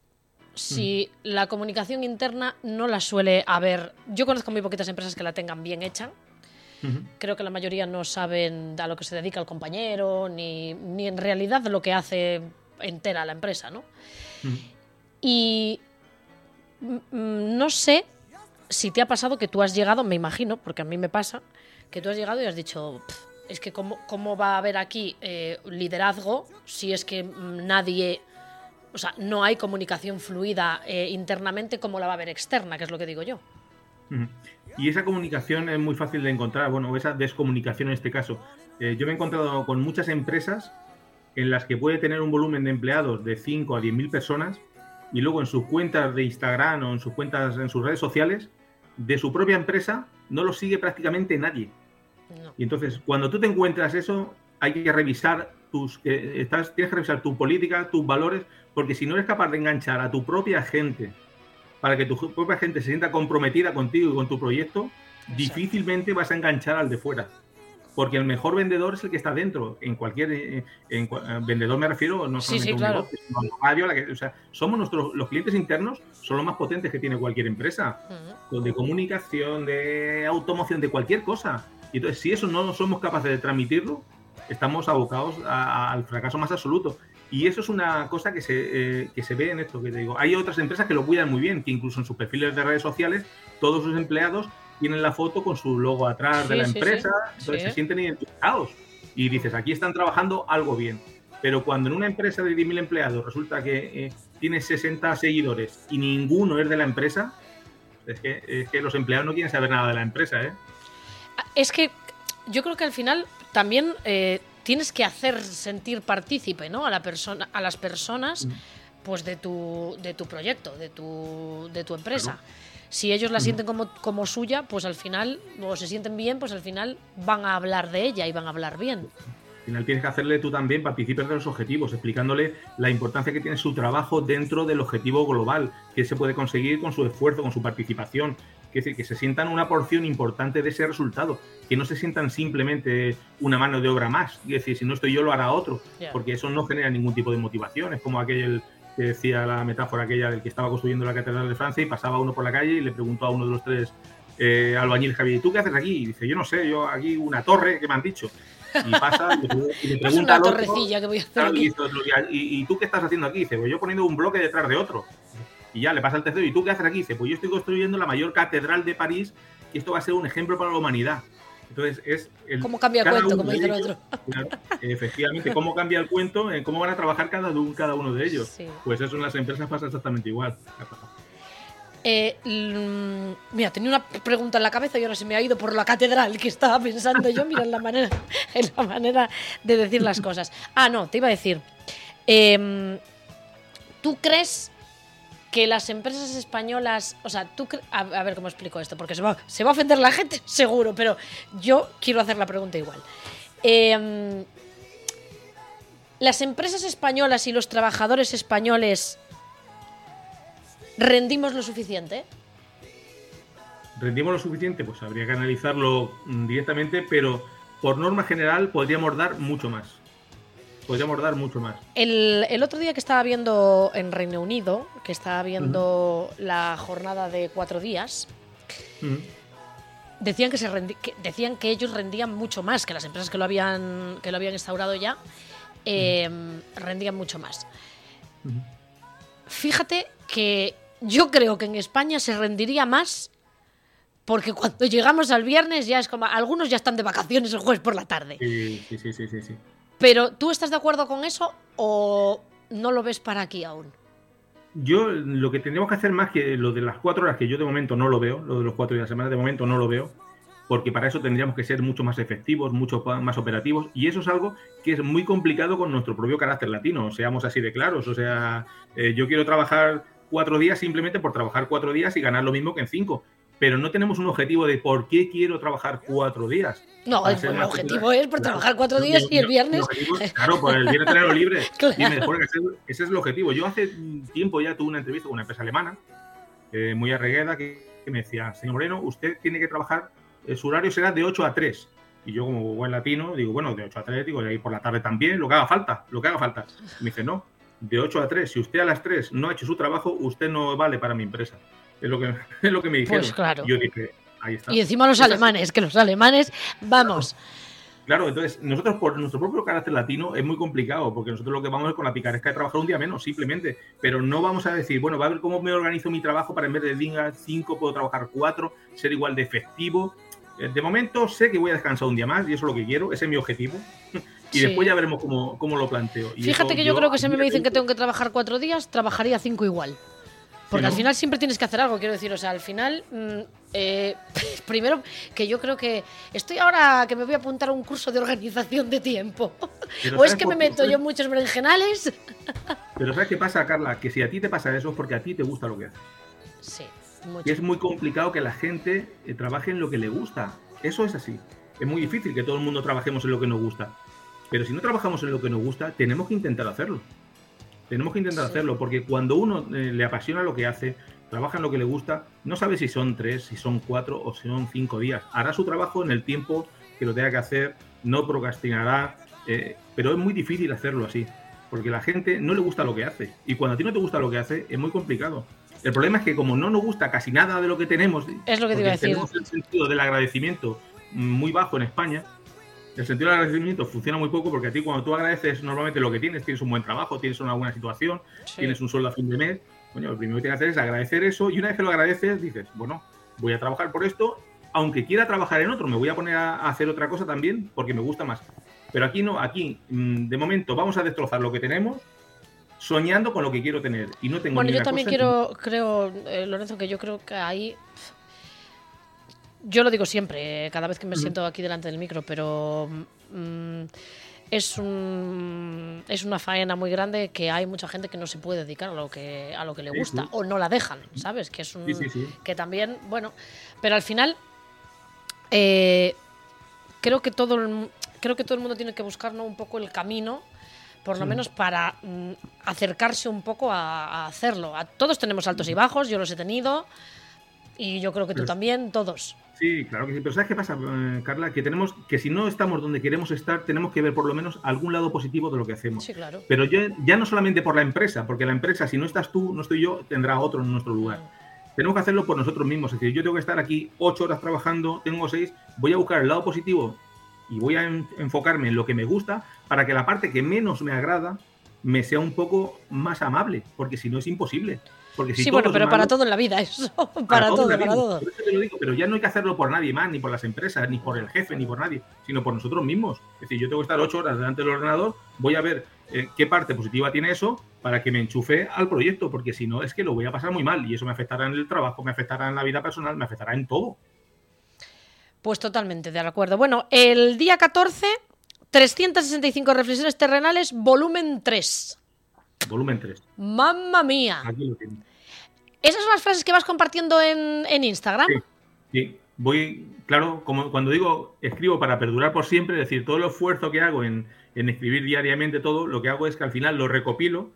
Si la comunicación interna no la suele haber, yo conozco muy poquitas empresas que la tengan bien hecha, Creo que la mayoría no saben a lo que se dedica el compañero, ni, ni en realidad lo que hace entera la empresa, ¿no? Y no sé si te ha pasado que tú has llegado, me imagino, porque a mí me pasa, que tú has llegado y has dicho, "Pf, es que cómo, cómo va a haber aquí eh, liderazgo si es que mm, nadie, o sea, no hay comunicación fluida eh, internamente como la va a haber externa, que es lo que digo yo. Y esa comunicación es muy fácil de encontrar, bueno, esa descomunicación en este caso. Eh, yo me he encontrado con muchas empresas en las que puede tener un volumen de empleados de 5 a 10 mil personas y luego en sus cuentas de Instagram o en sus cuentas, en sus redes sociales, de su propia empresa, no lo sigue prácticamente nadie. Y entonces, cuando tú te encuentras eso, hay que revisar tus, que estás, tienes que revisar tu política, tus valores, porque si no eres capaz de enganchar a tu propia gente para que tu propia gente se sienta comprometida contigo y con tu proyecto, difícilmente vas a enganchar al de fuera. Porque el mejor vendedor es el que está dentro. En cualquier eh, en eh, vendedor me refiero no solamente sí, un claro. negocio, sino a radio, a la que- o sea, somos nuestros los clientes internos son los más potentes que tiene cualquier empresa, de comunicación, de automoción, de cualquier cosa. Y entonces, si eso no somos capaces de transmitirlo, estamos abocados a- a- al fracaso más absoluto. Y eso es una cosa que se, eh, que se ve en esto que te digo. Hay otras empresas que lo cuidan muy bien, que incluso en sus perfiles de redes sociales, todos sus empleados tienen la foto con su logo atrás de la sí, sí. empresa, entonces se sienten identificados. Y dices, aquí están trabajando algo bien. Pero cuando en una empresa de 10.000 empleados resulta que eh, tiene 60 seguidores y ninguno es de la empresa, es que, es que los empleados no quieren saber nada de la empresa, ¿eh? Es que yo creo que al final también eh, tienes que hacer sentir partícipe ¿no? a, la persona, a las personas pues de tu, de tu proyecto, de tu, de tu empresa. Si ellos la sienten como, como suya, pues al final, o se sienten bien, pues al final van a hablar de ella y van a hablar bien. Al final tienes que hacerle tú también participar de los objetivos, explicándole la importancia que tiene su trabajo dentro del objetivo global, que se puede conseguir con su esfuerzo, con su participación. Que, decir, que se sientan una porción importante de ese resultado, que no se sientan simplemente una mano de obra más. Es decir, si no estoy yo, lo hará otro, porque eso no genera ningún tipo de motivación. Es como aquel que decía la metáfora aquella del que estaba construyendo la Catedral de Francia y pasaba uno por la calle y le preguntó a uno de los tres eh, albañil Javier, ¿y tú qué haces aquí? Y dice, yo no sé, yo aquí una torre que me han dicho. Y pasa y, le pregunta Es una al otro, torrecilla que voy a hacer claro, y, aquí. dice otro, "¿Y- ¿y tú qué estás haciendo aquí? Dice, pues yo poniendo un bloque detrás de otro. Y ya le pasa al tercero, ¿y tú qué haces aquí? Dice, pues yo estoy construyendo la mayor catedral de París y esto va a ser un ejemplo para la humanidad. Entonces, es el, ¿Cómo cambia el cuento, como dice el otro? efectivamente, cómo cambia el cuento, en cómo van a trabajar cada, uno- cada uno de ellos. Sí. Pues eso en las empresas pasa exactamente igual. Eh, mm, mira, tenía una pregunta en la cabeza y ahora se me ha ido por la catedral que estaba pensando yo. Mira, en la manera, en la manera de decir las cosas. Ah, no, te iba a decir. em, ¿Tú crees que las empresas españolas, o sea, tú a, a ver cómo explico esto, porque se va, se va a ofender la gente, seguro, pero yo quiero hacer la pregunta igual. Em, las empresas españolas y los trabajadores españoles rendimos lo suficiente. ¿Rendimos lo suficiente? Pues habría que analizarlo mm, directamente, pero por norma general podríamos dar mucho más. Podríamos dar mucho más. El, el otro día que estaba viendo en Reino Unido, que estaba viendo la jornada de cuatro días, decían que, se rendi- que- decían que ellos rendían mucho más que las empresas que lo habían que lo habían instaurado ya eh, rendían mucho más. Fíjate que yo creo que en España se rendiría más porque cuando llegamos al viernes ya es como algunos ya están de vacaciones el jueves por la tarde. Sí, sí, sí, sí, sí, sí. Pero ¿tú estás de acuerdo con eso o no lo ves para aquí aún? Yo lo que tendríamos que hacer más que lo de las cuatro horas, que yo de momento no lo veo, lo de los cuatro días de la semana de momento no lo veo, porque para eso tendríamos que ser mucho más efectivos, mucho más operativos, y eso es algo que es muy complicado con nuestro propio carácter latino, seamos así de claros. O sea, eh, yo quiero trabajar cuatro días simplemente por trabajar cuatro días y ganar lo mismo que en cinco, pero no tenemos un objetivo de por qué quiero trabajar cuatro días. No, el, objetivo es por trabajar cuatro días no, y el viernes. es- claro, por el viernes tenerlo libre. Claro. Y mejor ese, ese es el objetivo. Yo hace tiempo ya tuve una entrevista con una empresa alemana, eh, muy arregueda, que, que me decía, señor Moreno, usted tiene que trabajar, eh, su horario será de 8 a 3. Y yo, como buen latino, digo, bueno, de 8 a 3, digo, y ahí por la tarde también, lo que haga falta, lo que haga falta. Y me dice, no, de 8 a 3, si usted a las 3 no ha hecho su trabajo, usted no vale para mi empresa. Es lo que, es lo que me dijeron. Pues claro. Yo dije, ahí está. Y encima los alemanes, que los alemanes, vamos. Claro, entonces nosotros por nuestro propio carácter latino es muy complicado, porque nosotros lo que vamos es con la picaresca de trabajar un día menos, simplemente. Pero no vamos a decir, bueno, va a ver cómo me organizo mi trabajo para en vez de día 5 puedo trabajar 4, ser igual de efectivo. Eh, De momento sé que voy a descansar un día más y eso es lo que quiero, ese es mi objetivo. Y Sí. después ya veremos cómo, cómo lo planteo. Y Fíjate eso que yo creo que si a mí me dicen que tengo que trabajar cuatro días, trabajaría cinco igual. Porque al final siempre tienes que hacer algo, quiero decir, o sea, al final, mm, eh, primero que yo creo que estoy ahora que me voy a apuntar a un curso de organización de tiempo. Pero o es ¿sabes que me por meto yo en muchos berenjenales. Pero ¿sabes qué pasa, Carla? Que si a ti te pasa eso es porque a ti te gusta lo que haces. Sí, Y mucho. es muy complicado que la gente eh, trabaje en lo que le gusta. Eso es así. Es muy difícil que todo el mundo trabajemos en lo que nos gusta. Pero si no trabajamos en lo que nos gusta, tenemos que intentar hacerlo. Tenemos que intentar hacerlo, porque cuando uno eh, le apasiona lo que hace, trabaja en lo que le gusta, no sabe si son tres, si son cuatro o si son cinco días. Hará su trabajo en el tiempo que lo tenga que hacer, no procrastinará, eh, pero es muy difícil hacerlo así, porque la gente no le gusta lo que hace. Y cuando a ti no te gusta lo que hace, es muy complicado. El problema es que como no nos gusta casi nada de lo que tenemos, Es lo que te iba a decir. tenemos el sentido del agradecimiento muy bajo en España, el sentido del agradecimiento funciona muy poco porque a ti cuando tú agradeces normalmente lo que tienes, tienes un buen trabajo, tienes una buena situación, tienes un sueldo a fin de mes, coño, lo primero que tienes que hacer es agradecer eso y una vez que lo agradeces dices, bueno, voy a trabajar por esto, aunque quiera trabajar en otro, me voy a poner a hacer otra cosa también porque me gusta más. Pero aquí no, aquí mm, de momento vamos a destrozar lo que tenemos soñando con lo que quiero tener y no tengo Bueno, ni yo también cosa quiero, creo, eh, Lorenzo, que yo creo que ahí. Yo lo digo siempre, eh, cada vez que me siento aquí delante del micro, pero mm, es un es una faena muy grande que hay mucha gente que no se puede dedicar a lo que a lo que le gusta sí. o no la dejan, ¿sabes? Que es un Sí, que también, bueno, pero al final eh, creo que todo el, creo que todo el mundo tiene que buscar ¿no? un poco el camino por lo menos para mm, acercarse un poco a, a hacerlo. A, todos tenemos altos y bajos, yo los he tenido y yo creo que tú también, todos. Sí, claro que sí. Pero ¿sabes qué pasa, eh, Carla? Que tenemos que si no estamos donde queremos estar, tenemos que ver por lo menos algún lado positivo de lo que hacemos. Sí, claro. Pero ya no solamente por la empresa, porque la empresa, si no estás tú, no estoy yo, tendrá otro en nuestro lugar. tenemos que hacerlo por nosotros mismos. Es decir, yo tengo que estar aquí ocho horas trabajando, tengo seis, voy a buscar el lado positivo y voy a enfocarme en lo que me gusta para que la parte que menos me agrada me sea un poco más amable, porque si no es imposible. Porque si sí, bueno, pero para todo en la vida, eso. Para, todo, para todo. pero ya no hay que hacerlo por nadie más, ni por las empresas, ni por el jefe, ni por nadie, sino por nosotros mismos. Es decir, yo tengo que estar ocho horas delante del ordenador, voy a ver eh, qué parte positiva tiene eso para que me enchufe al proyecto, porque si no es que lo voy a pasar muy mal y eso me afectará en el trabajo, me afectará en la vida personal, me afectará en todo. Pues totalmente de acuerdo. Bueno, el día 14, 365 reflexiones terrenales, volumen 3. Volumen 3. Mamma mía. Aquí lo ¿Esas son las frases que vas compartiendo en, Instagram? Sí, Voy, claro, como cuando digo escribo para perdurar por siempre, es decir, todo el esfuerzo que hago en, escribir diariamente todo, lo que hago es que al final lo recopilo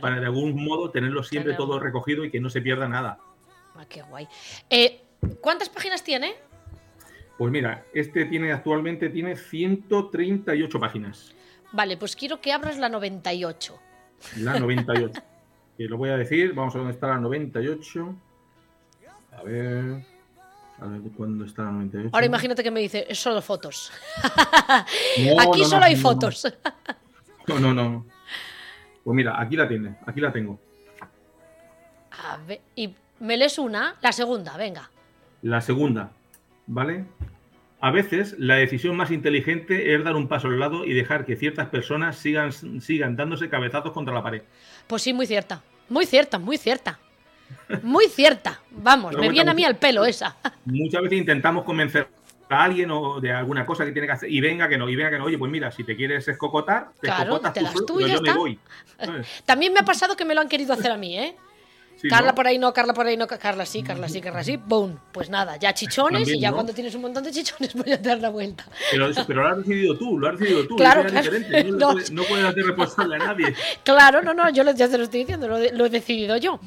para de algún modo tenerlo siempre todo recogido y que no se pierda nada. Ah, qué guay. Eh, ¿Cuántas páginas tiene? Pues mira, este tiene actualmente tiene 138 páginas. Vale, pues quiero que abras la 98. La 98. Y lo voy a decir, vamos a ver dónde está la 98. A ver. A ver cuándo está la 98. Ahora imagínate que me dice, es solo fotos. aquí solo hay fotos. No, no, no. Pues mira, aquí la tiene, aquí la tengo. A ver, y me lees una, la segunda, venga. La segunda, ¿vale? A veces la decisión más inteligente es dar un paso al lado y dejar que ciertas personas sigan, sigan dándose cabezazos contra la pared. Pues sí, muy cierta. Muy cierta, muy cierta. Muy cierta. Vamos, me viene a mí al pelo esa. Muchas veces intentamos convencer a alguien o de alguna cosa que tiene que hacer y venga que no, y venga que no. Oye, pues mira, si te quieres escocotar, te claro, te das tú, y yo me voy. También me ha pasado que me lo han querido hacer a mí, ¿eh? Carla por ahí no, Carla por ahí no, Carla sí, Carla sí, Carla sí, boom. Pues nada, ya chichones y ya cuando tienes un montón de chichones voy a dar la vuelta. Pero, pero lo has decidido tú, lo has decidido tú. Claro, claro. No, no, puedes, hacer responsable a nadie. Claro, no, no, yo ya te lo estoy diciendo, lo, he decidido yo.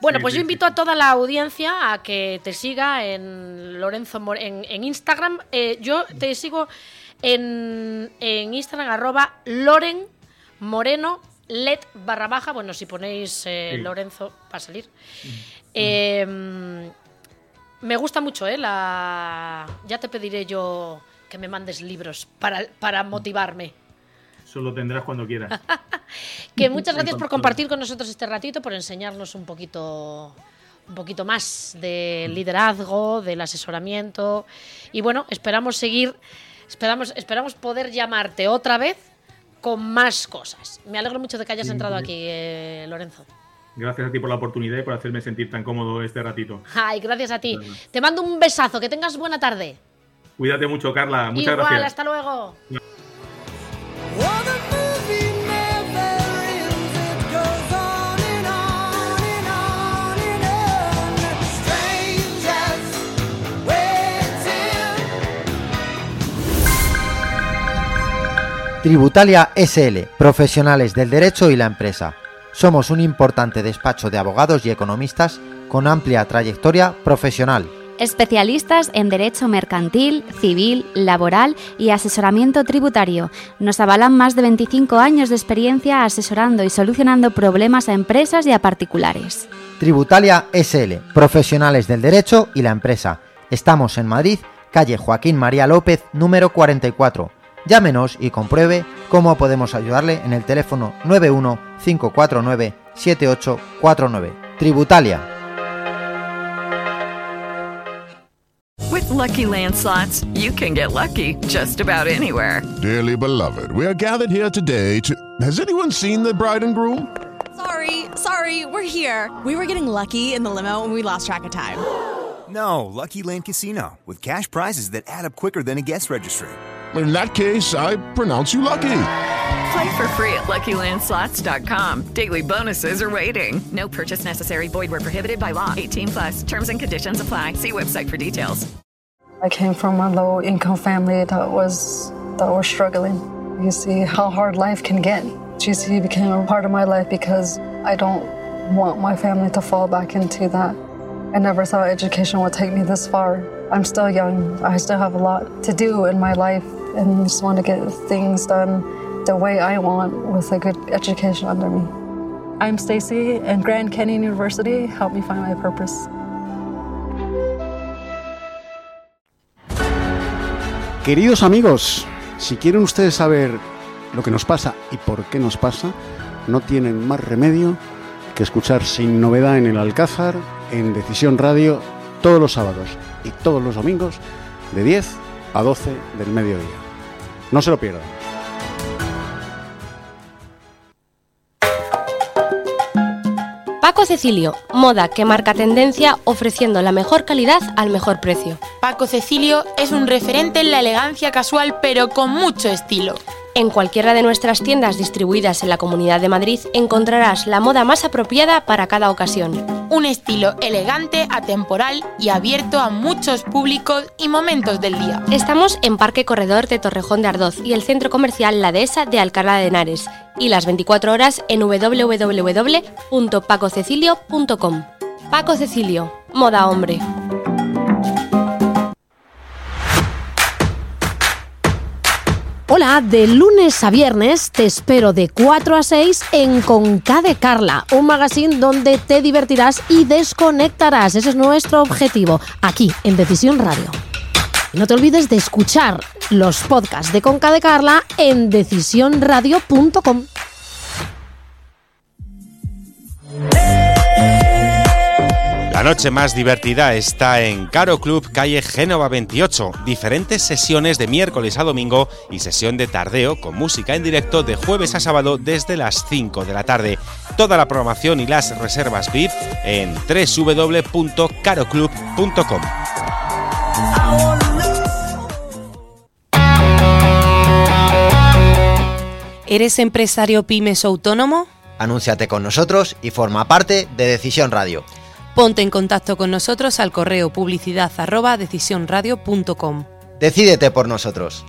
Bueno, pues yo invito a toda la audiencia a que te siga en Lorenzo en, en Instagram. Eh, yo te sigo en, en Instagram, arroba Loren Moreno LED barra baja, bueno, si ponéis eh, Lorenzo va a salir. Mm. Em, me gusta mucho, ¿eh? La... Ya te pediré yo que me mandes libros para, para motivarme. Eso lo tendrás cuando quieras. que muchas gracias por compartir con nosotros este ratito, por enseñarnos un poquito un poquito más del liderazgo, del asesoramiento y bueno, esperamos seguir esperamos esperamos poder llamarte otra vez con más cosas. Me alegro mucho de que hayas entrado aquí, eh, Lorenzo. Gracias a ti por la oportunidad y por hacerme sentir tan cómodo este ratito. Ay, gracias a ti. Te mando un besazo, que tengas buena tarde. Cuídate mucho, Carla. Muchas Igual, gracias. hasta luego. Tributalia SL, profesionales del derecho y la empresa. Somos un importante despacho de abogados y economistas con amplia trayectoria profesional. Especialistas en derecho mercantil, civil, laboral y asesoramiento tributario. Nos avalan más de 25 años de experiencia asesorando y solucionando problemas a empresas y a particulares. Tributalia SL, profesionales del derecho y la empresa. Estamos en Madrid, calle Joaquín María López, número 44 Llámenos y compruebe cómo podemos ayudarle en el teléfono 91 549 7849. Tributalia. With lucky landslots, you can get lucky just about anywhere. Dearly beloved, we are gathered here today to. Has anyone seen the bride and groom? Sorry, sorry, we're here. We were getting lucky in the limo and we lost track of time. No, Lucky Land Casino, with cash prizes that add up quicker than a guest registry in that case, I pronounce you lucky. Play for free at LuckyLandSlots.com. Daily bonuses are waiting. No purchase necessary. Void were prohibited by law. 18 plus. Terms and conditions apply. See website for details. I came from a low-income family that was that was struggling. You see how hard life can get. GC became a part of my life because I don't want my family to fall back into that. I never thought education would take me this far. I'm still young. I still have a lot to do in my life and just want to get things done the way I want with a good education under me. I'm Stacy, and Grand Canyon University helped me find my purpose. Queridos amigos, si quieren ustedes saber lo que nos pasa y por qué nos pasa, no tienen más remedio que escuchar sin novedad en el Alcázar, en Decisión Radio todos los sábados y todos los domingos, de 10 a 12 del mediodía. No se lo pierdan. Paco Cecilio, moda que marca tendencia ofreciendo la mejor calidad al mejor precio. Paco Cecilio es un referente en la elegancia casual pero con mucho estilo. En cualquiera de nuestras tiendas distribuidas en la Comunidad de Madrid encontrarás la moda más apropiada para cada ocasión. Un estilo elegante, atemporal y abierto a muchos públicos y momentos del día. Estamos en Parque Corredor de Torrejón de Ardoz y el centro comercial La Dehesa de Alcalá de Henares y las 24 horas en www.pacocecilio.com. Paco Cecilio, moda hombre. Hola, de lunes a viernes te espero de 4 a 6 en Conca de Carla, un magazine donde te divertirás y desconectarás. Ese es nuestro objetivo, aquí en Decisión Radio. Y no te olvides de escuchar los podcasts de Conca de Carla en decisionradio.com. La noche más divertida está en Caro Club, calle Génova 28. Diferentes sesiones de miércoles a domingo y sesión de tardeo con música en directo de jueves a sábado desde las 5 de la tarde. Toda la programación y las reservas VIP en www.caroclub.com. ¿Eres empresario pymes o autónomo? Anúnciate con nosotros y forma parte de Decisión Radio. Ponte en contacto con nosotros al correo publicidad arroba decisionradio.com. Decídete por nosotros.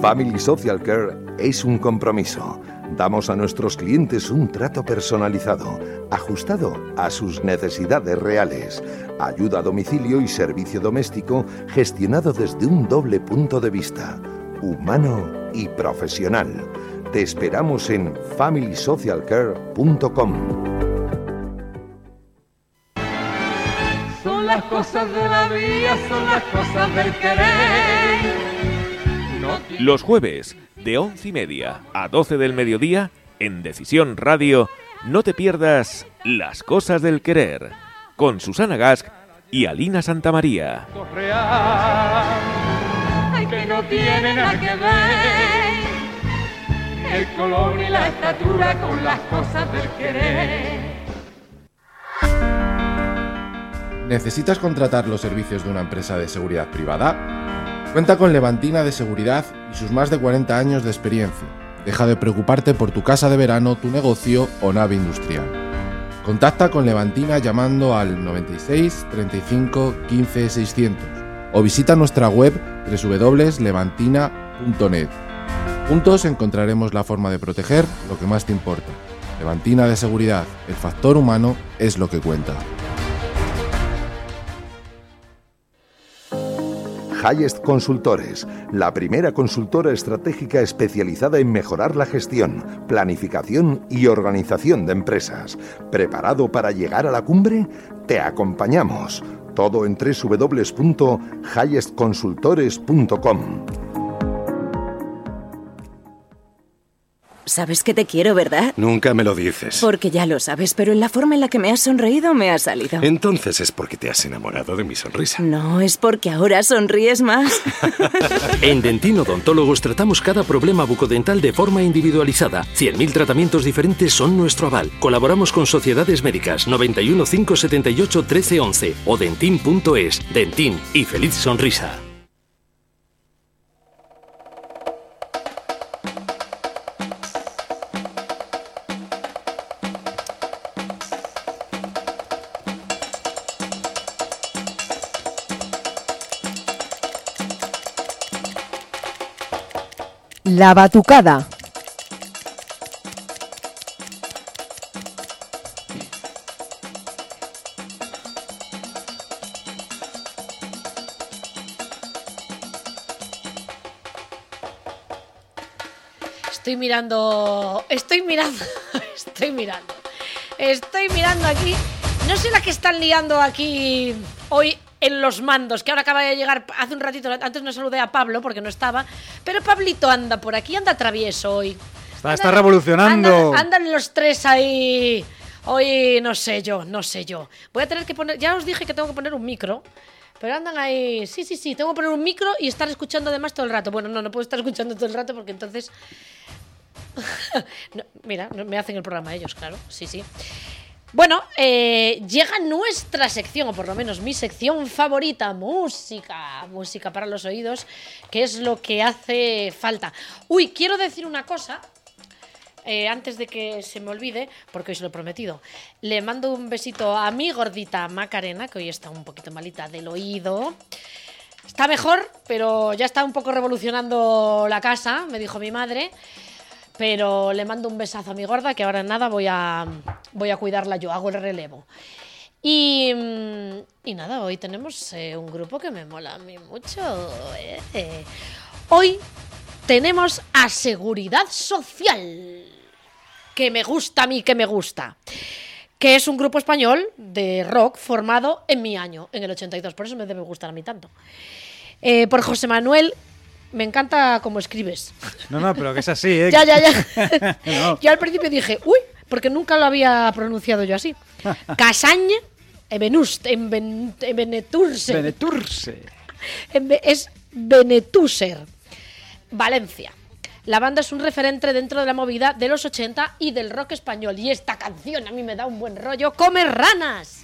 Family Social Care es un compromiso. Damos a nuestros clientes un trato personalizado, ajustado a sus necesidades reales. Ayuda a domicilio y servicio doméstico gestionado desde un doble punto de vista, humano y profesional. Te esperamos en familysocialcare.com. Son las cosas de la vida, son las cosas del querer. Los jueves, de once y media a 12 del mediodía, en Decisión Radio, no te pierdas Las cosas del querer, con Susana Gask y Alina Santamaría. Ay, que no tiene nada que ver el color y la estatura con las cosas del querer. ¿Necesitas contratar los servicios de una empresa de seguridad privada? Cuenta con Levantina de Seguridad y sus más de 40 años de experiencia. Deja de preocuparte por tu casa de verano, tu negocio o nave industrial. Contacta con Levantina llamando al 96 35 15 600 o visita nuestra web www.levantina.net. Juntos encontraremos la forma de proteger lo que más te importa. Levantina de Seguridad, el factor humano es lo que cuenta. Highest Consultores, la primera consultora estratégica especializada en mejorar la gestión, planificación y organización de empresas. ¿Preparado para llegar a la cumbre? Te acompañamos. Todo en www.highestconsultores.com. Sabes que te quiero, ¿verdad? Nunca me lo dices. Porque ya lo sabes, pero en la forma en la que me has sonreído me ha salido. Entonces es porque te has enamorado de mi sonrisa. No, es porque ahora sonríes más. en Dentin Odontólogos tratamos cada problema bucodental de forma individualizada. 100.000 tratamientos diferentes son nuestro aval. Colaboramos con sociedades médicas 91 578 1311 o dentin.es. Dentin y feliz sonrisa. La batucada. Estoy mirando, estoy mirando, estoy mirando, estoy mirando aquí No sé la que están liando aquí hoy en los mandos, que ahora acaba de llegar hace un ratito, antes no saludé a Pablo porque no estaba, pero Pablito anda por aquí, anda travieso hoy. Está, está revolucionando. Andan, andan los tres ahí. Hoy no sé yo, no sé yo. Voy a tener que poner, ya os dije que tengo que poner un micro. Pero andan ahí, sí, sí, sí, tengo que poner un micro y estar escuchando además todo el rato. Bueno, no, no puedo estar escuchando todo el rato porque entonces... No, mira, me hacen el programa ellos, claro, sí, sí. Bueno, eh, llega nuestra sección, o por lo menos mi sección favorita, música, música para los oídos, que es lo que hace falta. Uy, quiero decir una cosa, eh, antes de que se me olvide, porque hoy se lo he prometido. Le mando un besito a mi gordita Macarena, que hoy está un poquito malita del oído. Está mejor, pero ya está un poco revolucionando la casa, me dijo mi madre. Pero le mando un besazo a mi gorda, que ahora en nada voy a, voy a cuidarla yo, hago el relevo. Y, mm, y nada, hoy tenemos eh, un grupo que me mola a mí mucho. eh. Hoy tenemos a Seguridad Social, que me gusta a mí, que me gusta. Que es un grupo español de rock formado en mi año, en el 82. Por eso me debe gustar a mí tanto. Eh, por José Manuel, me encanta cómo escribes. No, no, pero que es así, ¿eh? Ya, ya, ya. No. Yo al principio dije, uy, porque nunca lo había pronunciado yo así. Casagne Ebenust, en Ben- en Beneturse. Beneturse. En Be- Es Benetuser, Valencia. La banda es un referente dentro de la movida de los 80 y del rock español. Y esta canción a mí me da un buen rollo. ¡Come ranas!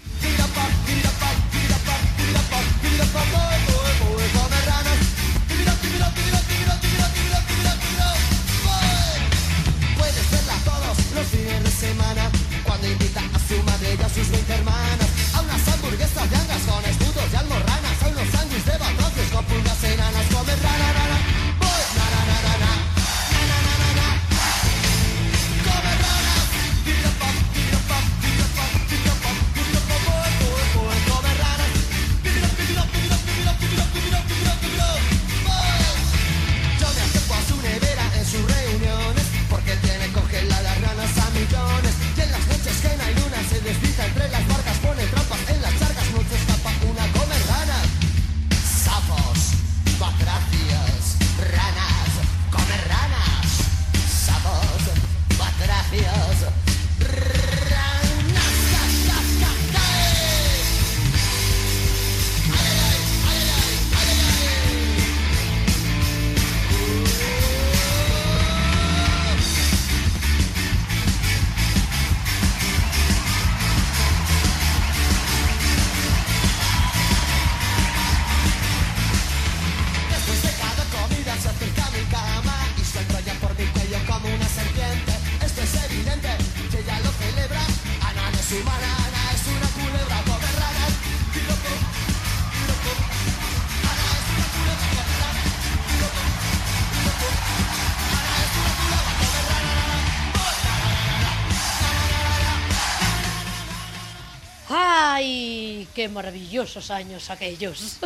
¡Ay! ¡Qué maravillosos años aquellos!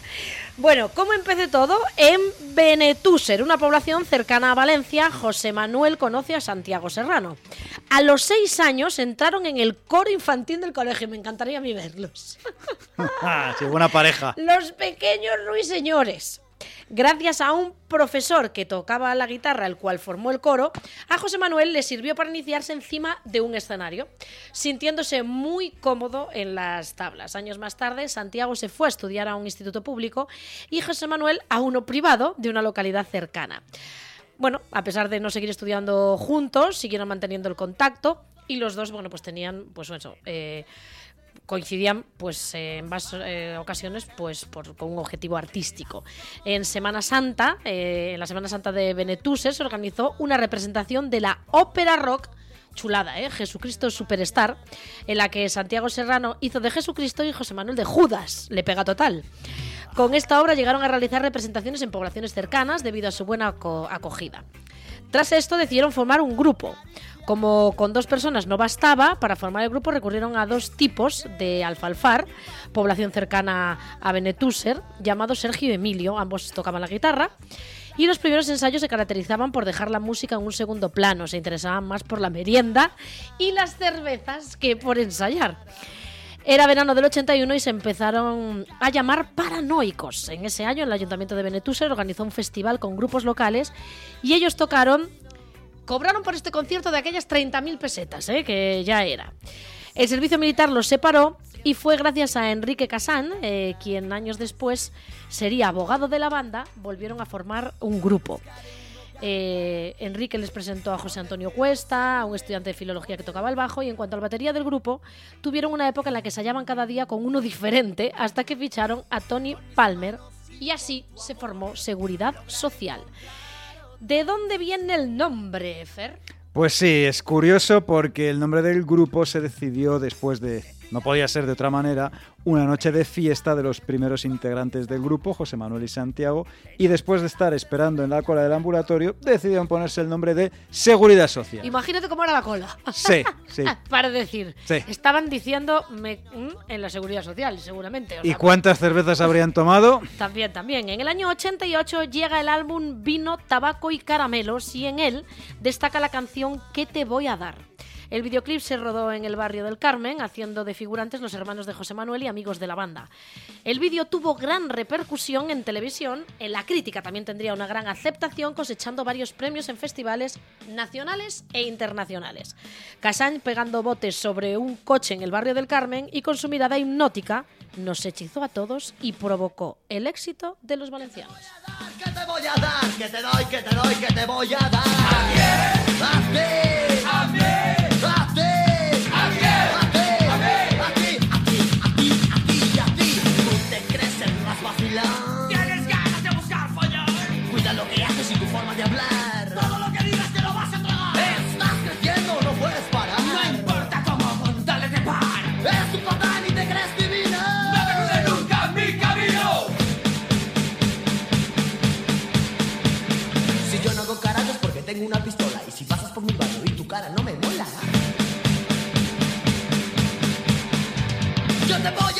bueno, ¿cómo empecé todo? En Benetúser, una población cercana a Valencia, José Manuel conoce a Santiago Serrano. A los seis años entraron en el coro infantil del colegio. Me encantaría a mí verlos. Ah, sí, buena pareja. Los pequeños ruiseñores. Gracias a un profesor que tocaba la guitarra, el cual formó el coro, a José Manuel le sirvió para iniciarse encima de un escenario, sintiéndose muy cómodo en las tablas. Años más tarde, Santiago se fue a estudiar a un instituto público y José Manuel a uno privado de una localidad cercana. Bueno, a pesar de no seguir estudiando juntos, siguieron manteniendo el contacto y los dos, bueno, pues tenían, pues eso, eh, coincidían pues en más eh, ocasiones pues por, con un objetivo artístico. En Semana Santa, eh, en la Semana Santa de Benetúser se organizó una representación de la ópera rock chulada, ¿eh? Jesucristo Superstar, en la que Santiago Serrano hizo de Jesucristo y José Manuel de Judas, le pega total. Con esta obra llegaron a realizar representaciones en poblaciones cercanas debido a su buena aco- acogida. Tras esto decidieron formar un grupo. Como con dos personas no bastaba, para formar el grupo recurrieron a dos tipos de alfalfar, población cercana a Benetúser, llamados Sergio y Emilio, ambos tocaban la guitarra, y los primeros ensayos se caracterizaban por dejar la música en un segundo plano, se interesaban más por la merienda y las cervezas que por ensayar. Era verano del 81 y se empezaron a llamar paranoicos. En ese año el Ayuntamiento de Benetúser organizó un festival con grupos locales y ellos tocaron, cobraron por este concierto de aquellas 30.000 pesetas, ¿eh? que ya era. El servicio militar los separó y fue gracias a Enrique Casán, eh, quien años después sería abogado de la banda, volvieron a formar un grupo. Eh, Enrique les presentó a José Antonio Cuesta, a un estudiante de filología que tocaba el bajo, y en cuanto a la batería del grupo, tuvieron una época en la que se hallaban cada día con uno diferente hasta que ficharon a Tony Palmer y así se formó Seguridad Social. ¿De dónde viene el nombre, Fer? Pues sí, es curioso porque el nombre del grupo se decidió después de, no podía ser de otra manera, una noche de fiesta de los primeros integrantes del grupo, José Manuel y Santiago, y después de estar esperando en la cola del ambulatorio, decidieron ponerse el nombre de Seguridad Social. Imagínate cómo era la cola. Sí, sí. Para decir, Sí. estaban diciendo me- mm, en la seguridad social, seguramente. o ¿Y cuántas cervezas habrían tomado? También, también. En el año 88 llega el álbum Vino, Tabaco y Caramelos y en él destaca la canción ¿Qué te voy a dar? El videoclip se rodó en el barrio del Carmen, haciendo de figurantes los hermanos de José Manuel y amigos de la banda. El vídeo tuvo gran repercusión en televisión, en la crítica también tendría una gran aceptación, cosechando varios premios en festivales nacionales e internacionales. Casán pegando botes sobre un coche en el barrio del Carmen y con su mirada hipnótica nos hechizó a todos y provocó el éxito de los valencianos. ¿Qué te voy a dar? ¿Qué te doy? ¿Qué te doy? ¿Qué te voy a dar? ¿A quién? ¿A ti? ¿A mí? Tengo una pistola Y si pasas por mi barrio y tu cara no me mola. Yo te voy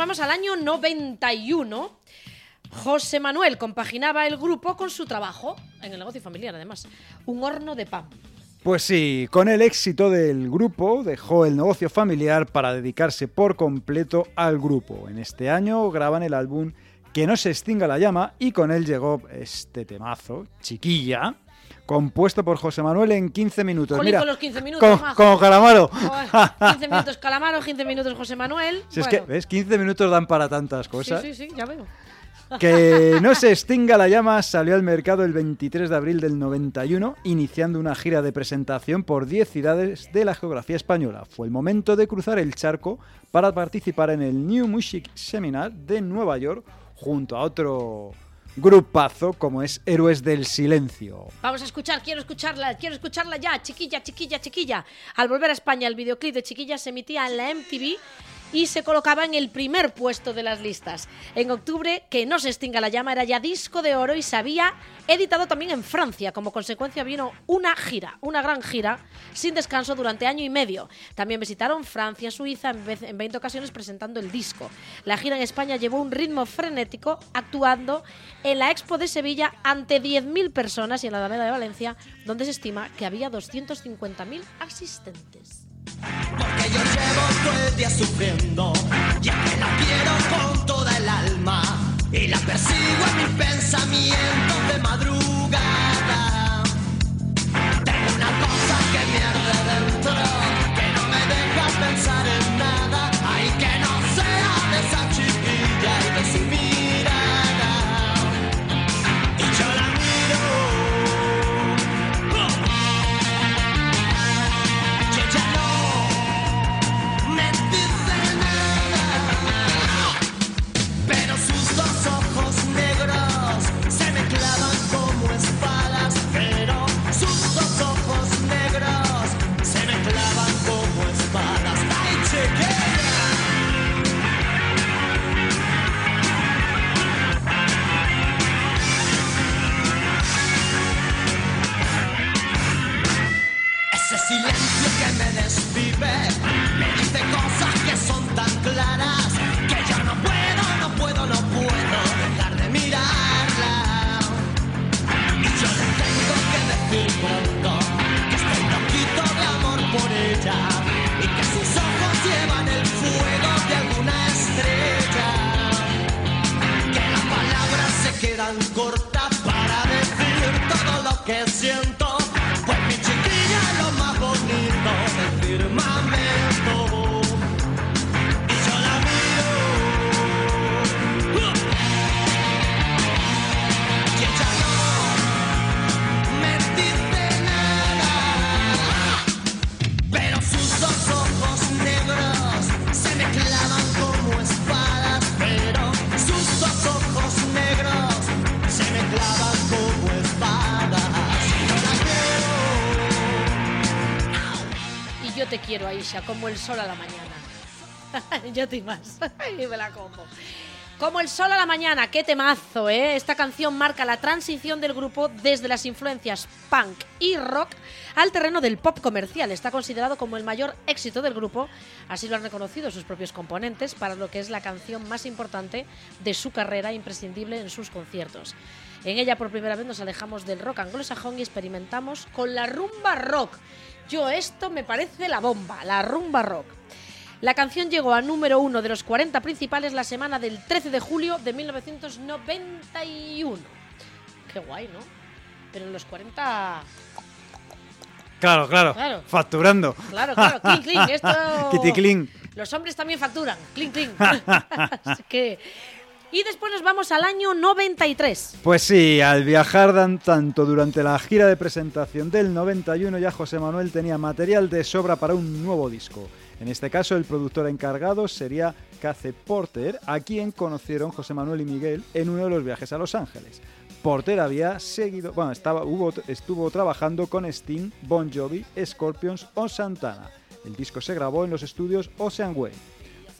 vamos al año 91. José Manuel compaginaba el grupo con su trabajo, en el negocio familiar además, un horno de pan. Pues sí, con el éxito del grupo dejó el negocio familiar para dedicarse por completo al grupo. En este año graban el álbum Que no se extinga la llama y con él llegó este temazo, Chiquilla, compuesto por José Manuel en 15 minutos. Jolín, Mira, con los 15 minutos, como calamaro. Joder, 15 minutos Calamaro, 15 minutos José Manuel. Si es que, ¿ves? 15 minutos dan para tantas sí, cosas. sí, sí, ya veo. Que no se extinga la llama salió al mercado el 23 de abril del 91, iniciando una gira de presentación por 10 ciudades de la geografía española. Fue el momento de cruzar el charco para participar en el New Music Seminar de Nueva York junto a otro grupazo como es Héroes del Silencio. Vamos a escuchar, quiero escucharla, quiero escucharla ya, chiquilla, chiquilla, chiquilla. Al volver a España, el videoclip de Chiquilla se emitía en la MTV y se colocaba en el primer puesto de las listas. En octubre, que no se extinga la llama, era ya disco de oro y se había editado también en Francia. Como consecuencia vino una gira, una gran gira, sin descanso durante año y medio. También visitaron Francia, Suiza, en vez- en 20 ocasiones presentando el disco. La gira en España llevó un ritmo frenético, actuando en la Expo de Sevilla ante 10.000 personas y en la Alameda de Valencia, donde se estima que había 250.000 asistentes. Porque yo llevo todo el día sufriendo Ya que la quiero con toda el alma Y la persigo en mis pensamientos de madrugada. Tengo una cosa que me arde dentro que yo no puedo, no puedo, no puedo dejar de mirarla. Y yo le tengo que decir pronto que estoy loquito de amor por ella y que sus ojos llevan el fuego de alguna estrella. Que las palabras se quedan cortas para decir todo lo que siento. Te quiero, Aisha, como el sol a la mañana. yo te más. y me la como. Como el sol a la mañana, qué temazo, ¿eh? Esta canción marca la transición del grupo desde las influencias punk y rock al terreno del pop comercial. Está considerado como el mayor éxito del grupo, así lo han reconocido sus propios componentes, para lo que es la canción más importante de su carrera, imprescindible en sus conciertos. En ella por primera vez nos alejamos del rock anglosajón y experimentamos con la rumba rock. Yo esto me parece la bomba, la rumba rock. La canción llegó a número uno de los 40 principales la semana del 13 de julio de 1991. Qué guay, ¿no? Pero en los 40... Claro, claro, Claro. Facturando. Claro, claro, clink, clink, esto... Kitty clink. Los hombres también facturan, clink, clink. Así que... Y después nos vamos al año 93. Pues sí, al viajar dan tanto durante la gira de presentación del 91 ya José Manuel tenía material de sobra para un nuevo disco. En este caso el productor encargado sería Cace Porter, a quien conocieron José Manuel y Miguel en uno de los viajes a Los Ángeles. Porter había seguido, bueno, estaba, hubo, estuvo trabajando con Sting, Bon Jovi, Scorpions o Santana. El disco se grabó en los estudios Ocean Way.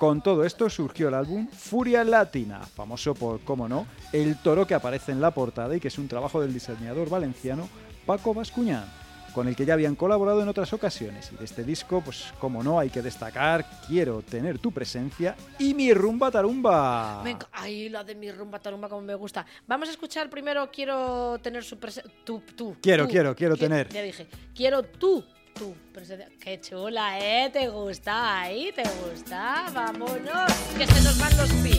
Con todo esto surgió el álbum Furia Latina, famoso por, como no, el toro que aparece en la portada y que es un trabajo del diseñador valenciano Paco Bascuñán, con el que ya habían colaborado en otras ocasiones. Y de este disco, pues como no, hay que destacar Quiero tener tu presencia y Mi Rumba Tarumba. Me enc- Ay, la de mi rumba tarumba como me gusta. Vamos a escuchar primero Quiero tener su presencia. Tú, tú. Quiero, tú. quiero, quiero Qui- tener. Ya dije. Quiero tú, tú. Qué chula, ¿eh? ¿Te gusta ahí? ¿Te gusta? Vámonos. Que se nos van los pies.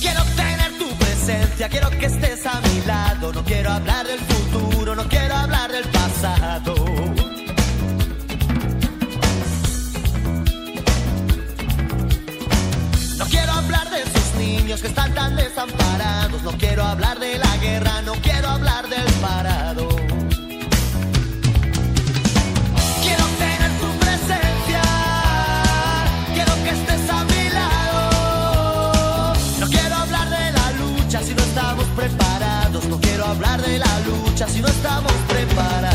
Quiero tener tu presencia, quiero que estés a mi lado. No quiero hablar del futuro, no quiero hablar del pasado. Niños que están tan desamparados. No quiero hablar de la guerra, no quiero hablar del parado. Quiero tener tu presencia, quiero que estés a mi lado. No quiero hablar de la lucha si no estamos preparados. No quiero hablar de la lucha si no estamos preparados.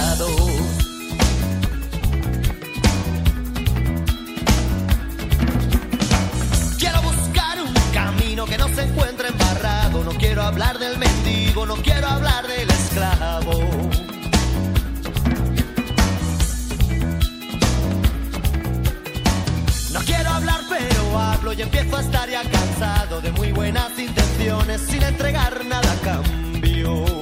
Camino que no se encuentre embarrado. No quiero hablar del mendigo, no quiero hablar del esclavo. No quiero hablar, pero hablo y empiezo a estar ya cansado de muy buenas intenciones sin entregar nada a cambio.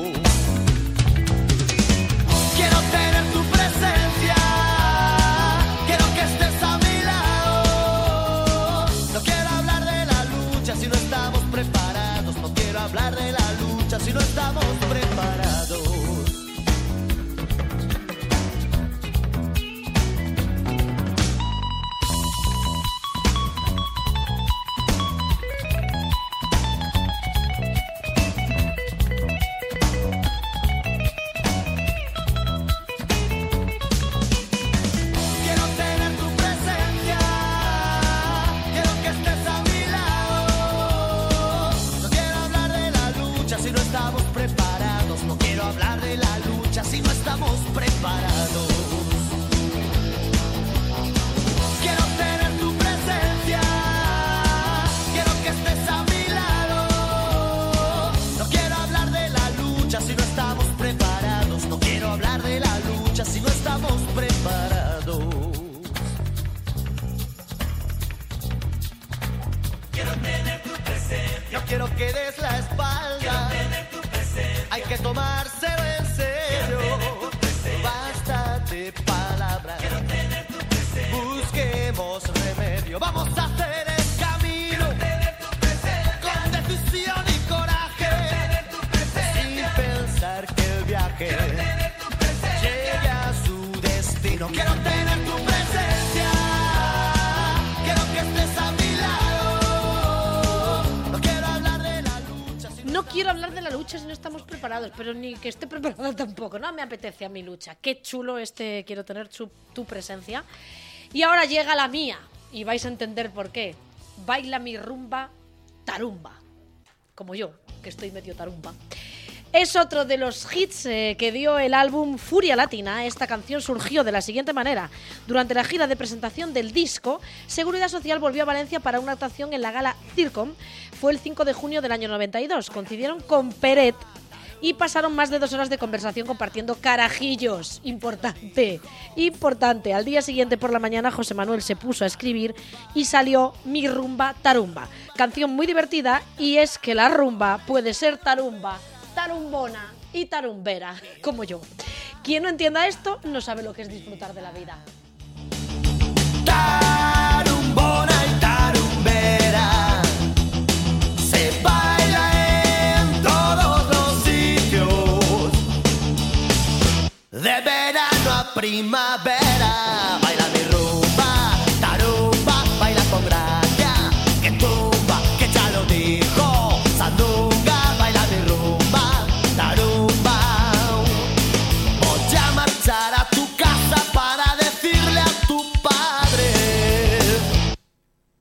No estamos preparados. Quiero que des la espalda. Quiero hablar de la lucha si no estamos preparados, pero ni que esté preparado tampoco. No me apetece a mi lucha. Qué chulo este quiero tener tu presencia. Y ahora llega la mía. Y vais a entender por qué. Baila mi rumba tarumba. Como yo, que estoy medio tarumba. Es otro de los hits eh, que dio el álbum Furia Latina. Esta canción surgió de la siguiente manera. Durante la gira de presentación del disco, Seguridad Social volvió a Valencia para una actuación en la gala Circom. Fue el 5 de junio del año 92. Coincidieron con Peret y pasaron más de dos horas de conversación compartiendo carajillos. Importante, importante. Al día siguiente por la mañana José Manuel se puso a escribir y salió Mi Rumba Tarumba. Canción muy divertida y es que la rumba puede ser tarumba, tarumbona y tarumbera, como yo. Quien no entienda esto no sabe lo que es disfrutar de la vida. Tarumbona y tarumbera se baila en todos los sitios. De verano a primavera,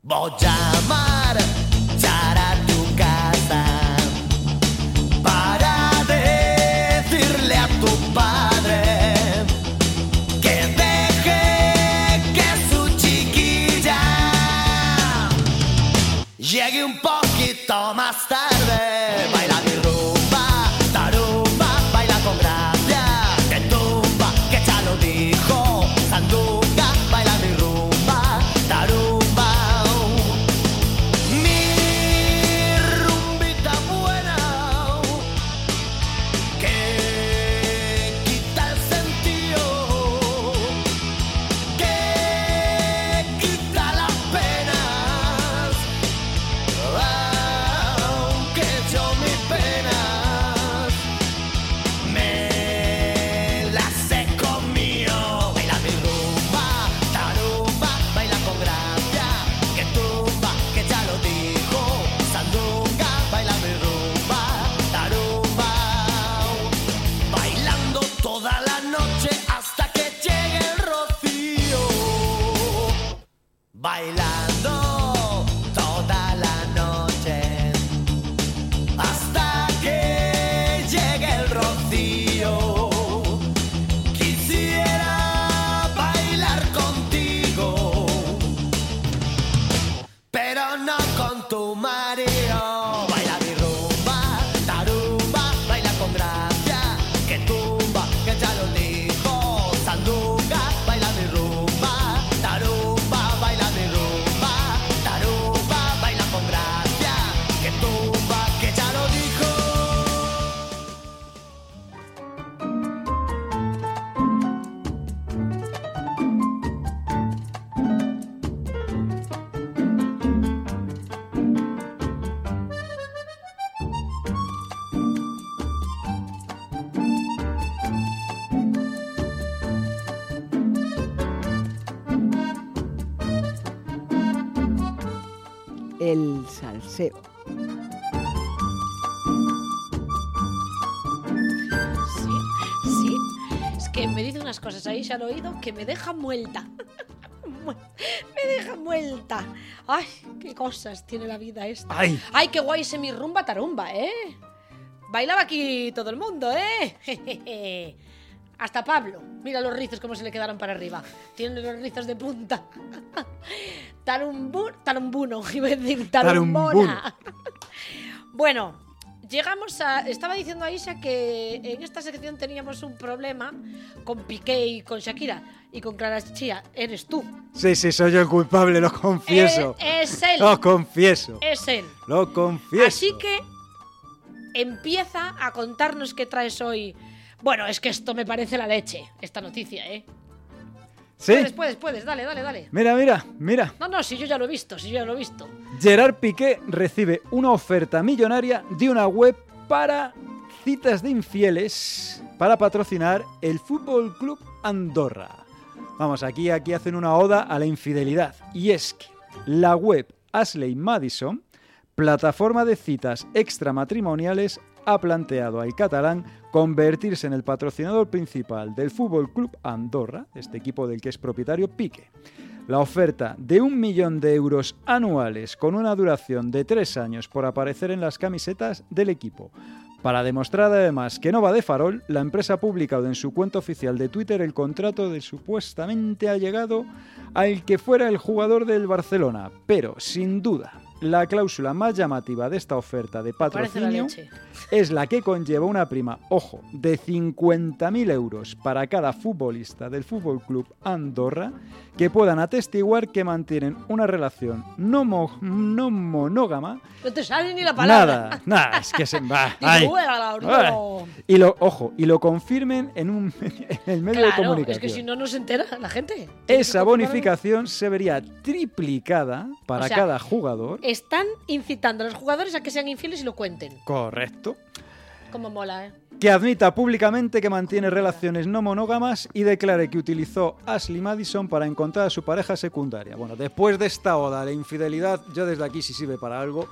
Voy Sí, sí. Es que me dice unas cosas ahí, se han oído, que me deja muerta. me deja muerta. Ay, qué cosas tiene la vida esta. Ay. Ay, qué guay ese mi rumba tarumba, ¿eh? Bailaba aquí todo el mundo, ¿eh? Hasta Pablo. Mira los rizos cómo se le quedaron para arriba. Tiene los rizos de punta. Tarumbu, tarumbuno, iba a decir tarumbona. bueno, llegamos a. Estaba diciendo Aisha que en esta sección teníamos un problema con Piqué y con Shakira. Y con Clara Chía. Eres tú. Sí, sí, soy yo el culpable, lo confieso. Eh, es él. Lo confieso. Es él. Lo confieso. Así que empieza a contarnos qué traes hoy. Bueno, es que esto me parece la leche, esta noticia, ¿eh? Sí. Puedes, puedes, puedes, dale, dale, dale. Mira, mira, mira. No, no, si yo ya lo he visto, si yo ya lo he visto. Gerard Piqué recibe una oferta millonaria de una web para citas de infieles para patrocinar el Fútbol Club Andorra. Vamos, aquí, aquí hacen una oda a la infidelidad. Y es que la web Ashley Madison, plataforma de citas extramatrimoniales, ha planteado al catalán convertirse en el patrocinador principal del Fútbol Club Andorra, este equipo del que es propietario Pique. La oferta de un millón de euros anuales con una duración de tres años por aparecer en las camisetas del equipo. Para demostrar además que no va de farol, la empresa ha publicado en su cuenta oficial de Twitter el contrato de supuestamente allegado al que fuera el jugador del Barcelona. Pero, sin duda, la cláusula más llamativa de esta oferta de la patrocinio es la que conlleva una prima, ojo, de 50.000 euros para cada futbolista del Fútbol Club Andorra que puedan atestiguar que mantienen una relación no, mo- no monógama. No te sale ni la palabra. Nada, nada, es que se va. Y lo, ojo, y lo confirmen en un en el medio de comunicación. es que si no, no se entera la gente. Esa bonificación se vería triplicada para O sea, cada jugador. Están incitando a los jugadores a que sean infieles y lo cuenten. Correcto. Como mola, ¿eh? que admita públicamente que mantiene relaciones no monógamas y declare que utilizó Ashley Madison para encontrar a su pareja secundaria. Bueno, después de esta oda la infidelidad, yo desde aquí si sirve para algo.